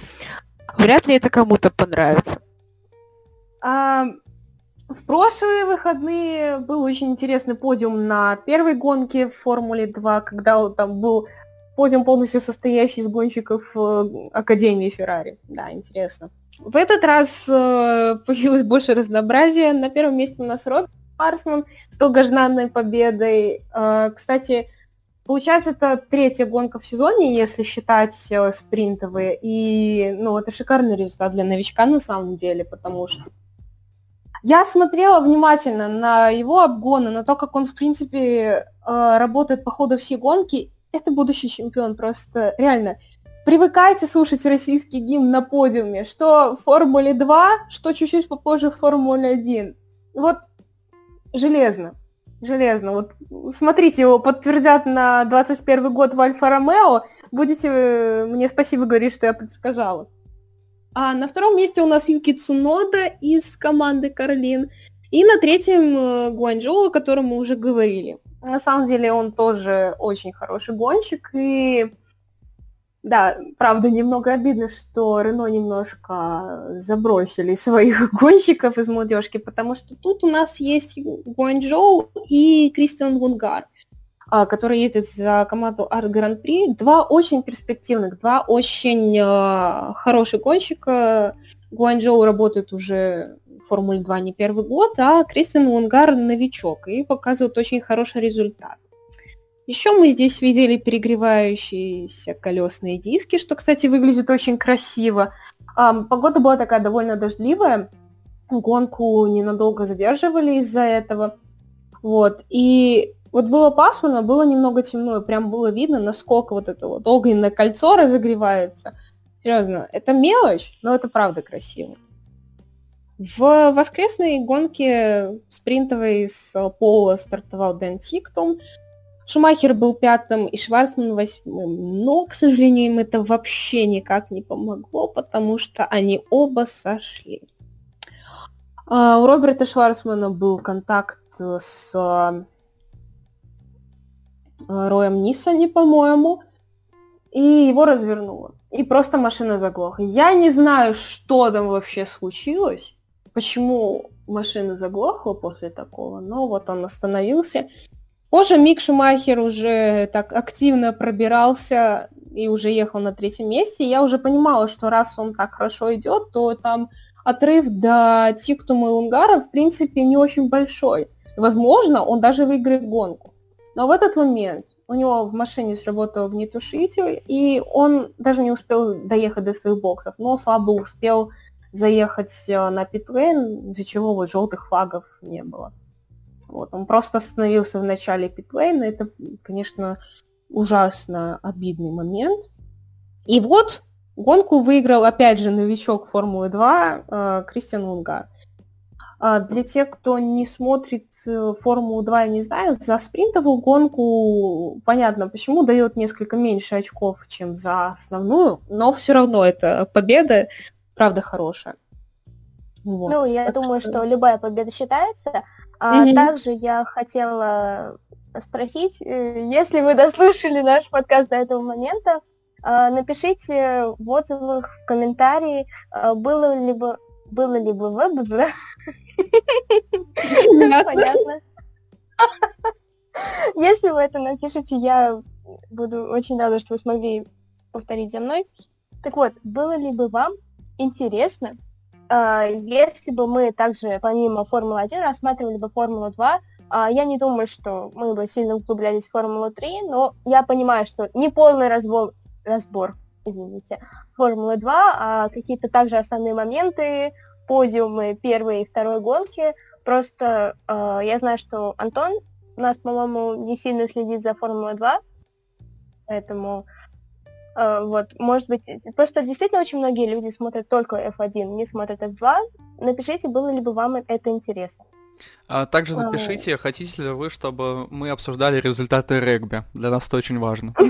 вряд ли это кому-то понравится. А, в прошлые выходные был очень интересный подиум на первой гонке в Формуле 2, когда там был подиум полностью состоящий из гонщиков э, Академии Феррари. Да, интересно. В этот раз э, появилось больше разнообразия. На первом месте у нас Роберт Парсман с долгожданной победой. Э, кстати, получается, это третья гонка в сезоне, если считать э, спринтовые. И, ну, это шикарный результат для новичка на самом деле, потому что я смотрела внимательно на его обгоны, на то, как он, в принципе, э, работает по ходу всей гонки. Это будущий чемпион, просто реально. Привыкайте слушать российский гимн на подиуме, что в Формуле 2, что чуть-чуть попозже в Формуле 1. Вот железно, железно. Вот смотрите, его подтвердят на 21 год в Альфа-Ромео, будете э, мне спасибо говорить, что я предсказала. А на втором месте у нас Юки Цунода из команды Карлин. И на третьем э, Гуанчжоу, о котором мы уже говорили. На самом деле он тоже очень хороший гонщик. И да, правда, немного обидно, что Рено немножко забросили своих гонщиков из молодежки, потому что тут у нас есть Гуанчжоу и Кристиан Вунгар. А, который ездит за команду Арт Гран-при. Два очень перспективных, два очень э, хороших гонщика. Гуанчжоу работает уже в Формуле 2 не первый год, а Кристиан Лунгар новичок и показывает очень хороший результат. Еще мы здесь видели перегревающиеся колесные диски, что, кстати, выглядит очень красиво. А, погода была такая довольно дождливая, гонку ненадолго задерживали из-за этого. Вот. И вот было пасмурно, было немного темно, и прям было видно, насколько вот это вот огненное кольцо разогревается. Серьезно, это мелочь, но это правда красиво. В воскресной гонке спринтовой с пола стартовал Дэн Тиктум. Шумахер был пятым и Шварцман восьмым. Но, к сожалению, им это вообще никак не помогло, потому что они оба сошли. А, у Роберта Шварцмана был контакт с Роем Ниссани, по-моему, и его развернуло. И просто машина заглохла. Я не знаю, что там вообще случилось, почему машина заглохла после такого, но вот он остановился. Позже Мик Шумахер уже так активно пробирался и уже ехал на третьем месте. я уже понимала, что раз он так хорошо идет, то там отрыв до Тиктума и Унгара, в принципе, не очень большой. Возможно, он даже выиграет гонку. Но в этот момент у него в машине сработал огнетушитель, и он даже не успел доехать до своих боксов, но слабо успел заехать э, на питлейн, из-за чего вот желтых флагов не было. Вот, он просто остановился в начале питлейна, это, конечно, ужасно обидный момент. И вот гонку выиграл, опять же, новичок Формулы 2 э, Кристиан Лунгар. А для тех, кто не смотрит э, Формулу 2 и не знает, за спринтовую гонку понятно, почему дает несколько меньше очков, чем за основную, но все равно это победа, правда, хорошая. Вот. Ну, я думаю, что... что любая победа считается. А mm-hmm. также я хотела спросить, э, если вы дослушали наш подкаст до этого момента, а, напишите в отзывах, в комментарии, а, было ли бы было ли бы веб, да? Понятно. Если вы это напишете, я буду очень рада, что вы смогли повторить за мной. Так вот, было ли бы вам интересно, а, если бы мы также помимо Формулы-1 рассматривали бы Формулу-2, а, я не думаю, что мы бы сильно углублялись в Формулу-3, но я понимаю, что не полный разбор, разбор извините, Формулы 2, а какие-то также основные моменты, подиумы первой и второй гонки. Просто э, я знаю, что Антон у нас, по-моему, не сильно следит за Формулой 2, поэтому э, вот, может быть, просто действительно очень многие люди смотрят только F1, не смотрят F2. Напишите, было ли бы вам это интересно. А также напишите, а... хотите ли вы, чтобы мы обсуждали результаты регби. Для нас это очень важно.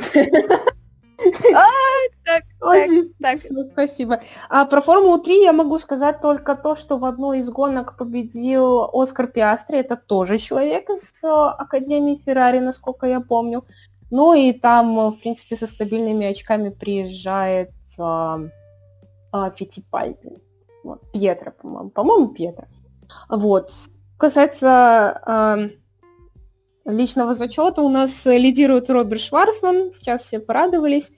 Так, Очень так, так. спасибо. А про Формулу 3 я могу сказать только то, что в одной из гонок победил Оскар Пиастри. Это тоже человек из э, Академии Феррари, насколько я помню. Ну и там, в принципе, со стабильными очками приезжает а, а, Фитипальди. Вот, Пьетро, по-моему. По-моему, Пьетро. Вот. Касается а, личного зачета, у нас лидирует Роберт Шварцман. Сейчас все порадовались.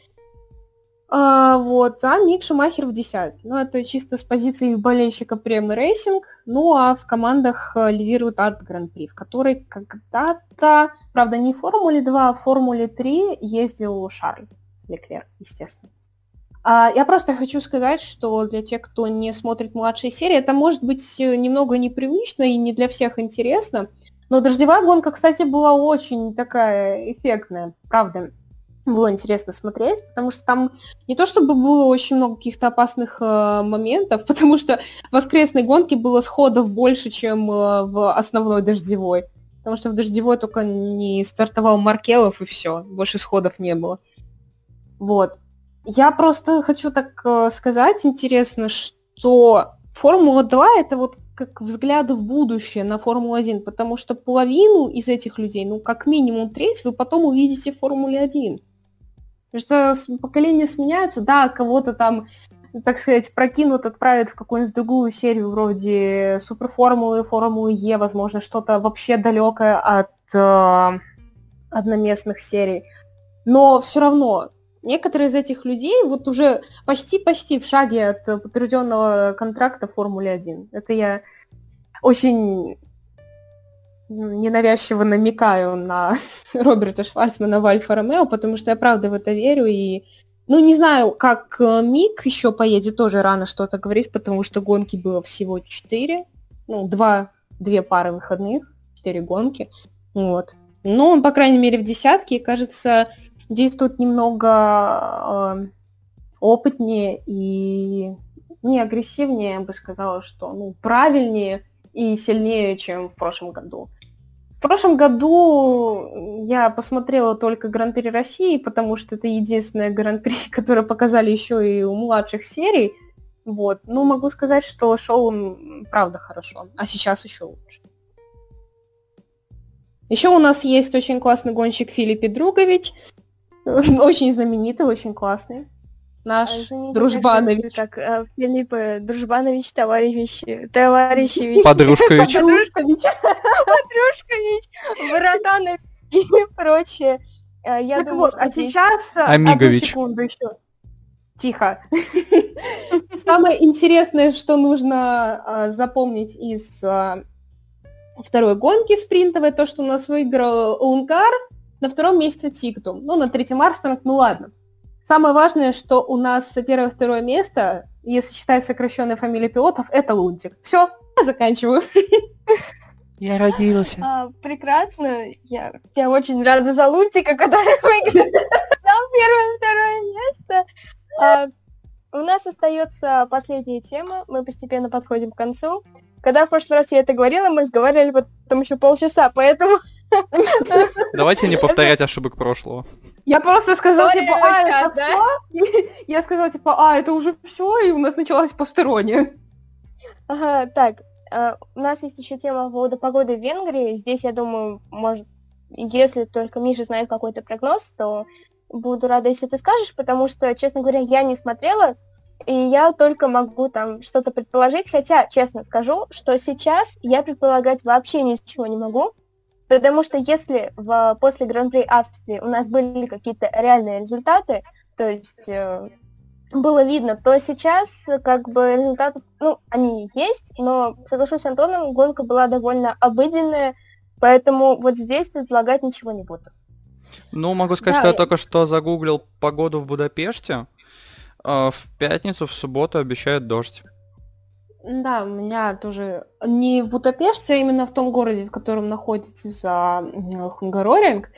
А, вот, а Мик Шумахер в десятке. Ну, это чисто с позиции болельщика премы рейсинг. Ну, а в командах э, лидирует Арт Гран-при, в которой когда-то, правда, не в Формуле 2, а в Формуле 3 ездил Шарль Леклер, естественно. А, я просто хочу сказать, что для тех, кто не смотрит младшие серии, это может быть э, немного непривычно и не для всех интересно. Но дождевая гонка, кстати, была очень такая эффектная, правда было интересно смотреть, потому что там не то чтобы было очень много каких-то опасных э, моментов, потому что в воскресной гонке было сходов больше, чем э, в основной дождевой. Потому что в дождевой только не стартовал Маркелов и все, больше сходов не было. Вот. Я просто хочу так э, сказать, интересно, что Формула 2 это вот как взгляды в будущее на Формулу-1, потому что половину из этих людей, ну, как минимум треть, вы потом увидите в Формуле 1. Что поколения сменяются, да, кого-то там, так сказать, прокинут, отправят в какую-нибудь другую серию вроде Суперформулы, Формулы Е, возможно, что-то вообще далекое от э, одноместных серий. Но все равно некоторые из этих людей вот уже почти-почти в шаге от подтвержденного контракта Формуле 1. Это я очень ненавязчиво намекаю на Роберта Шварцмана в Альфа Ромео, потому что я правда в это верю и ну, не знаю, как э, Мик еще поедет, тоже рано что-то говорить, потому что гонки было всего четыре, ну, два, две пары выходных, четыре гонки, вот. Но он, по крайней мере, в десятке, и, кажется, действует немного э, опытнее и не агрессивнее, я бы сказала, что ну, правильнее и сильнее, чем в прошлом году. В прошлом году я посмотрела только Гран-при России, потому что это единственное Гран-при, которое показали еще и у младших серий. Вот. Ну, могу сказать, что шел он правда хорошо, а сейчас еще лучше. Еще у нас есть очень классный гонщик Филипп Другович, очень знаменитый, очень классный. Наш а, Дружбанович. Как э, Филипп э, Дружбанович, товарищ, товарищевич. Подружкович. Подружкович. Подружкович, братан и прочее. Э, я так думаю, вот, а здесь... сейчас... Амигович. секунду еще. Тихо. Самое интересное, что нужно а, запомнить из а, второй гонки спринтовой, то, что у нас выиграл Унгар, на втором месте Тиктум. Ну, на третьем Армстронг, ну ладно. Самое важное, что у нас первое и второе место, если считать сокращенной фамилии пилотов, это Лунтик. Все, я заканчиваю. Я родился. А, прекрасно. Я, я очень рада за Лунтика, который выиграл первое и второе место. А, у нас остается последняя тема. Мы постепенно подходим к концу. Когда в прошлый раз я это говорила, мы разговаривали потом еще полчаса, поэтому... Давайте не повторять ошибок прошлого. Я просто сказала, типа, а, это все? Я сказала, типа, а, это уже все, и у нас началась посторонняя. Ага, так, а, у нас есть еще тема по поводу погоды в Венгрии. Здесь, я думаю, может, если только Миша знает какой-то прогноз, то буду рада, если ты скажешь, потому что, честно говоря, я не смотрела, и я только могу там что-то предположить, хотя, честно скажу, что сейчас я предполагать вообще ничего не могу, потому что если в, после Гран-при Австрии у нас были какие-то реальные результаты, то есть э, было видно, то сейчас как бы результаты, ну, они есть, но, соглашусь с Антоном, гонка была довольно обыденная, поэтому вот здесь предполагать ничего не буду. Ну, могу сказать, да, что я только что загуглил погоду в Будапеште. А, в пятницу, в субботу обещают дождь. Да, у меня тоже не в Будапеште, а именно в том городе, в котором находится за Хунгароринг.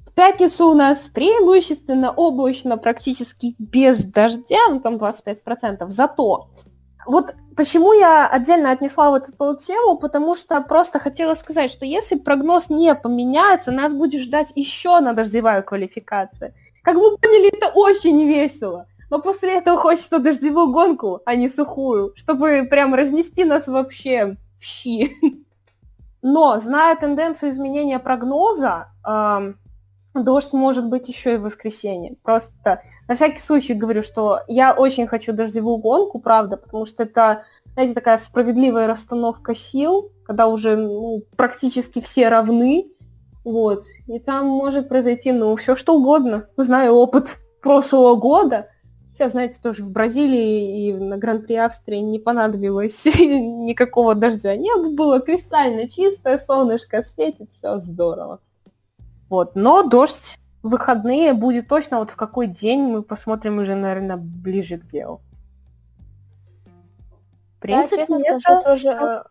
В пятницу у нас преимущественно облачно, практически без дождя, ну там 25%. Зато вот почему я отдельно отнесла вот эту тему, потому что просто хотела сказать, что если прогноз не поменяется, нас будет ждать еще одна дождевая квалификация. Как вы поняли, это очень весело но после этого хочется дождевую гонку, а не сухую, чтобы прям разнести нас вообще в щи. Но, зная тенденцию изменения прогноза, дождь может быть еще и в воскресенье. Просто на всякий случай говорю, что я очень хочу дождевую гонку, правда, потому что это, знаете, такая справедливая расстановка сил, когда уже ну, практически все равны, вот, и там может произойти, ну, все что угодно. Знаю опыт прошлого года, Хотя, знаете, тоже в Бразилии и на Гран-при Австрии не понадобилось никакого дождя. Небо было кристально чистое, солнышко светит, все здорово. Вот, но дождь в выходные будет точно вот в какой день мы посмотрим уже, наверное, ближе к делу. В принципе, да, честно это... скажу, тоже, э,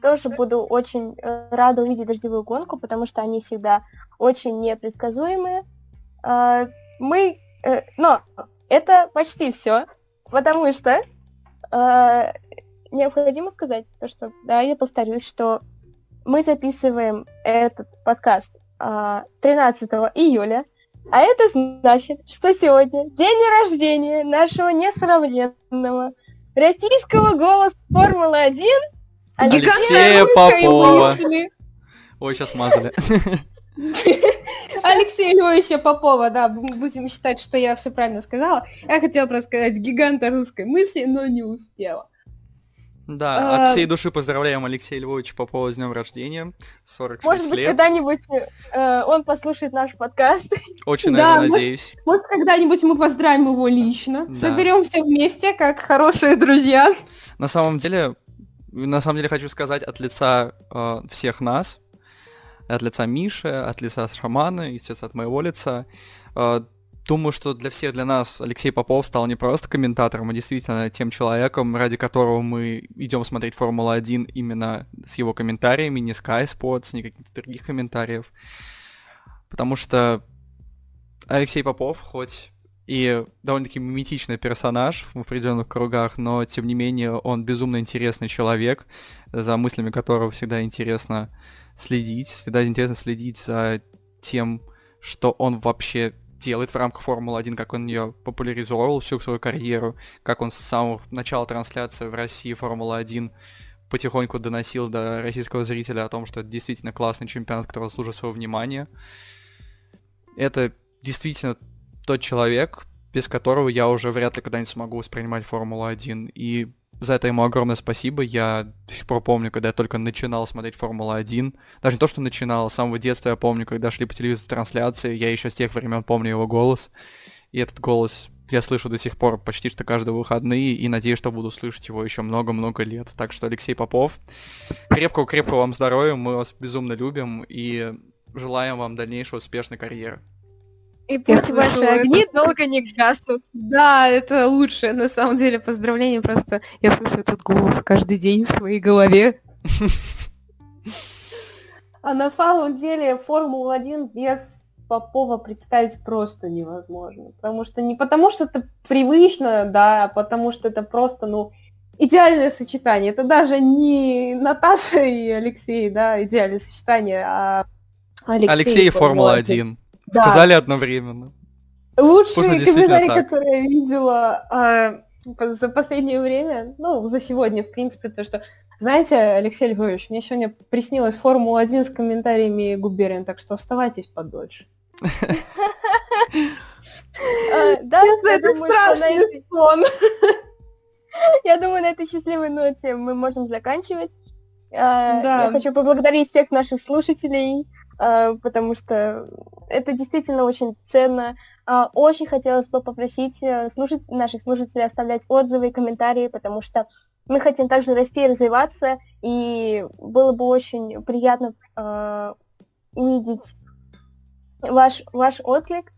тоже буду очень э, рада увидеть дождевую гонку, потому что они всегда очень непредсказуемые. А, мы, э, но это почти все, потому что э, необходимо сказать то, что, да, я повторюсь, что мы записываем этот подкаст э, 13 июля, а это значит, что сегодня день рождения нашего несравненного российского голоса Формулы-1 Алексея Попова. Ой, сейчас мазали. Алексея Львовича Попова, да, будем считать, что я все правильно сказала. Я хотела просто сказать гиганта русской мысли, но не успела. Да, а... от всей души поздравляем Алексея Львовича Попова с днем рождения. 46 Может быть, лет. когда-нибудь э, он послушает наш подкаст. Очень, да, наверное, надеюсь. Вот когда-нибудь мы поздравим его лично. Да. Соберем все вместе, как хорошие друзья. На самом деле, на самом деле хочу сказать от лица э, всех нас, от лица Миши, от лица Шамана, естественно, от моего лица. А, думаю, что для всех, для нас Алексей Попов стал не просто комментатором, а действительно тем человеком, ради которого мы идем смотреть Формулу-1 именно с его комментариями, не Sky Sports, не каких-то других комментариев. Потому что Алексей Попов, хоть и довольно-таки миметичный персонаж в определенных кругах, но тем не менее он безумно интересный человек, за мыслями которого всегда интересно следить, всегда интересно следить за тем, что он вообще делает в рамках Формулы-1, как он ее популяризовал всю свою карьеру, как он с самого начала трансляции в России Формулы-1 потихоньку доносил до российского зрителя о том, что это действительно классный чемпионат, который заслужит своего внимания. Это действительно тот человек, без которого я уже вряд ли когда-нибудь смогу воспринимать Формулу-1. И за это ему огромное спасибо. Я до сих пор помню, когда я только начинал смотреть Формулу-1. Даже не то, что начинал, с самого детства я помню, когда шли по телевизору трансляции, я еще с тех времен помню его голос. И этот голос я слышу до сих пор почти что каждые выходные, и надеюсь, что буду слышать его еще много-много лет. Так что, Алексей Попов, крепкого-крепкого вам здоровья, мы вас безумно любим, и желаем вам дальнейшей успешной карьеры. И пусть я ваши слышу, огни это... долго не гаснут. Да, это лучше. На самом деле, поздравления. Просто я слышу этот голос каждый день в своей голове. А на самом деле Формула-1 без Попова представить просто невозможно. Потому что не потому, что это привычно, да, а потому что это просто, ну, идеальное сочетание. Это даже не Наташа и Алексей, да, идеальное сочетание, а Алексей, Алексей и Формула-1. Да. Сказали одновременно. Лучшие комментарии, которые я видела а, за последнее время, ну, за сегодня, в принципе, то, что, знаете, Алексей Львович, мне сегодня приснилась Формула-1 с комментариями Губерин, так что оставайтесь подольше. А, да, это страшный сон. Я думаю, на этой счастливой ноте мы можем заканчивать. А, я хочу поблагодарить всех наших слушателей, потому что это действительно очень ценно. А, очень хотелось бы попросить э, слушать, наших слушателей оставлять отзывы и комментарии, потому что мы хотим также расти и развиваться, и было бы очень приятно э, увидеть ваш, ваш отклик.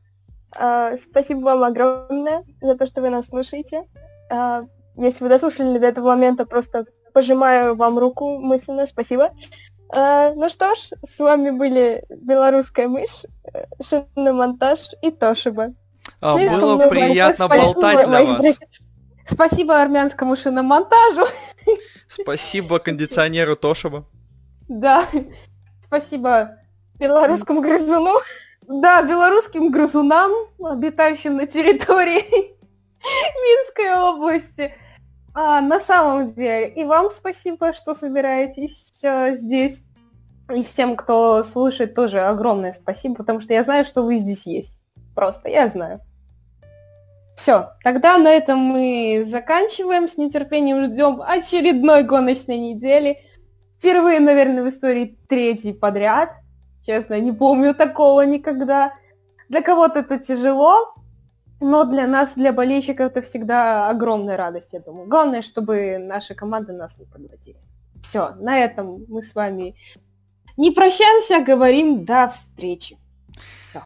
Э, спасибо вам огромное за то, что вы нас слушаете. Э, если вы дослушали до этого момента, просто пожимаю вам руку мысленно. Спасибо. А, ну что ж, с вами были белорусская мышь, э, шиномонтаж и Тошиба. А, было приятно болтать для вас. Спасибо армянскому шиномонтажу. Спасибо кондиционеру Тошиба. Да. Спасибо белорусскому грызуну. Да, белорусским грызунам, обитающим на территории Минской области. А, на самом деле, и вам спасибо, что собираетесь э, здесь. И всем, кто слушает, тоже огромное спасибо, потому что я знаю, что вы здесь есть. Просто, я знаю. Все, тогда на этом мы заканчиваем. С нетерпением ждем очередной гоночной недели. Впервые, наверное, в истории третий подряд. Честно, не помню такого никогда. Для кого-то это тяжело, но для нас, для болельщиков, это всегда огромная радость, я думаю. Главное, чтобы наши команды нас не подводили. Все, на этом мы с вами не прощаемся, а говорим до встречи. Все.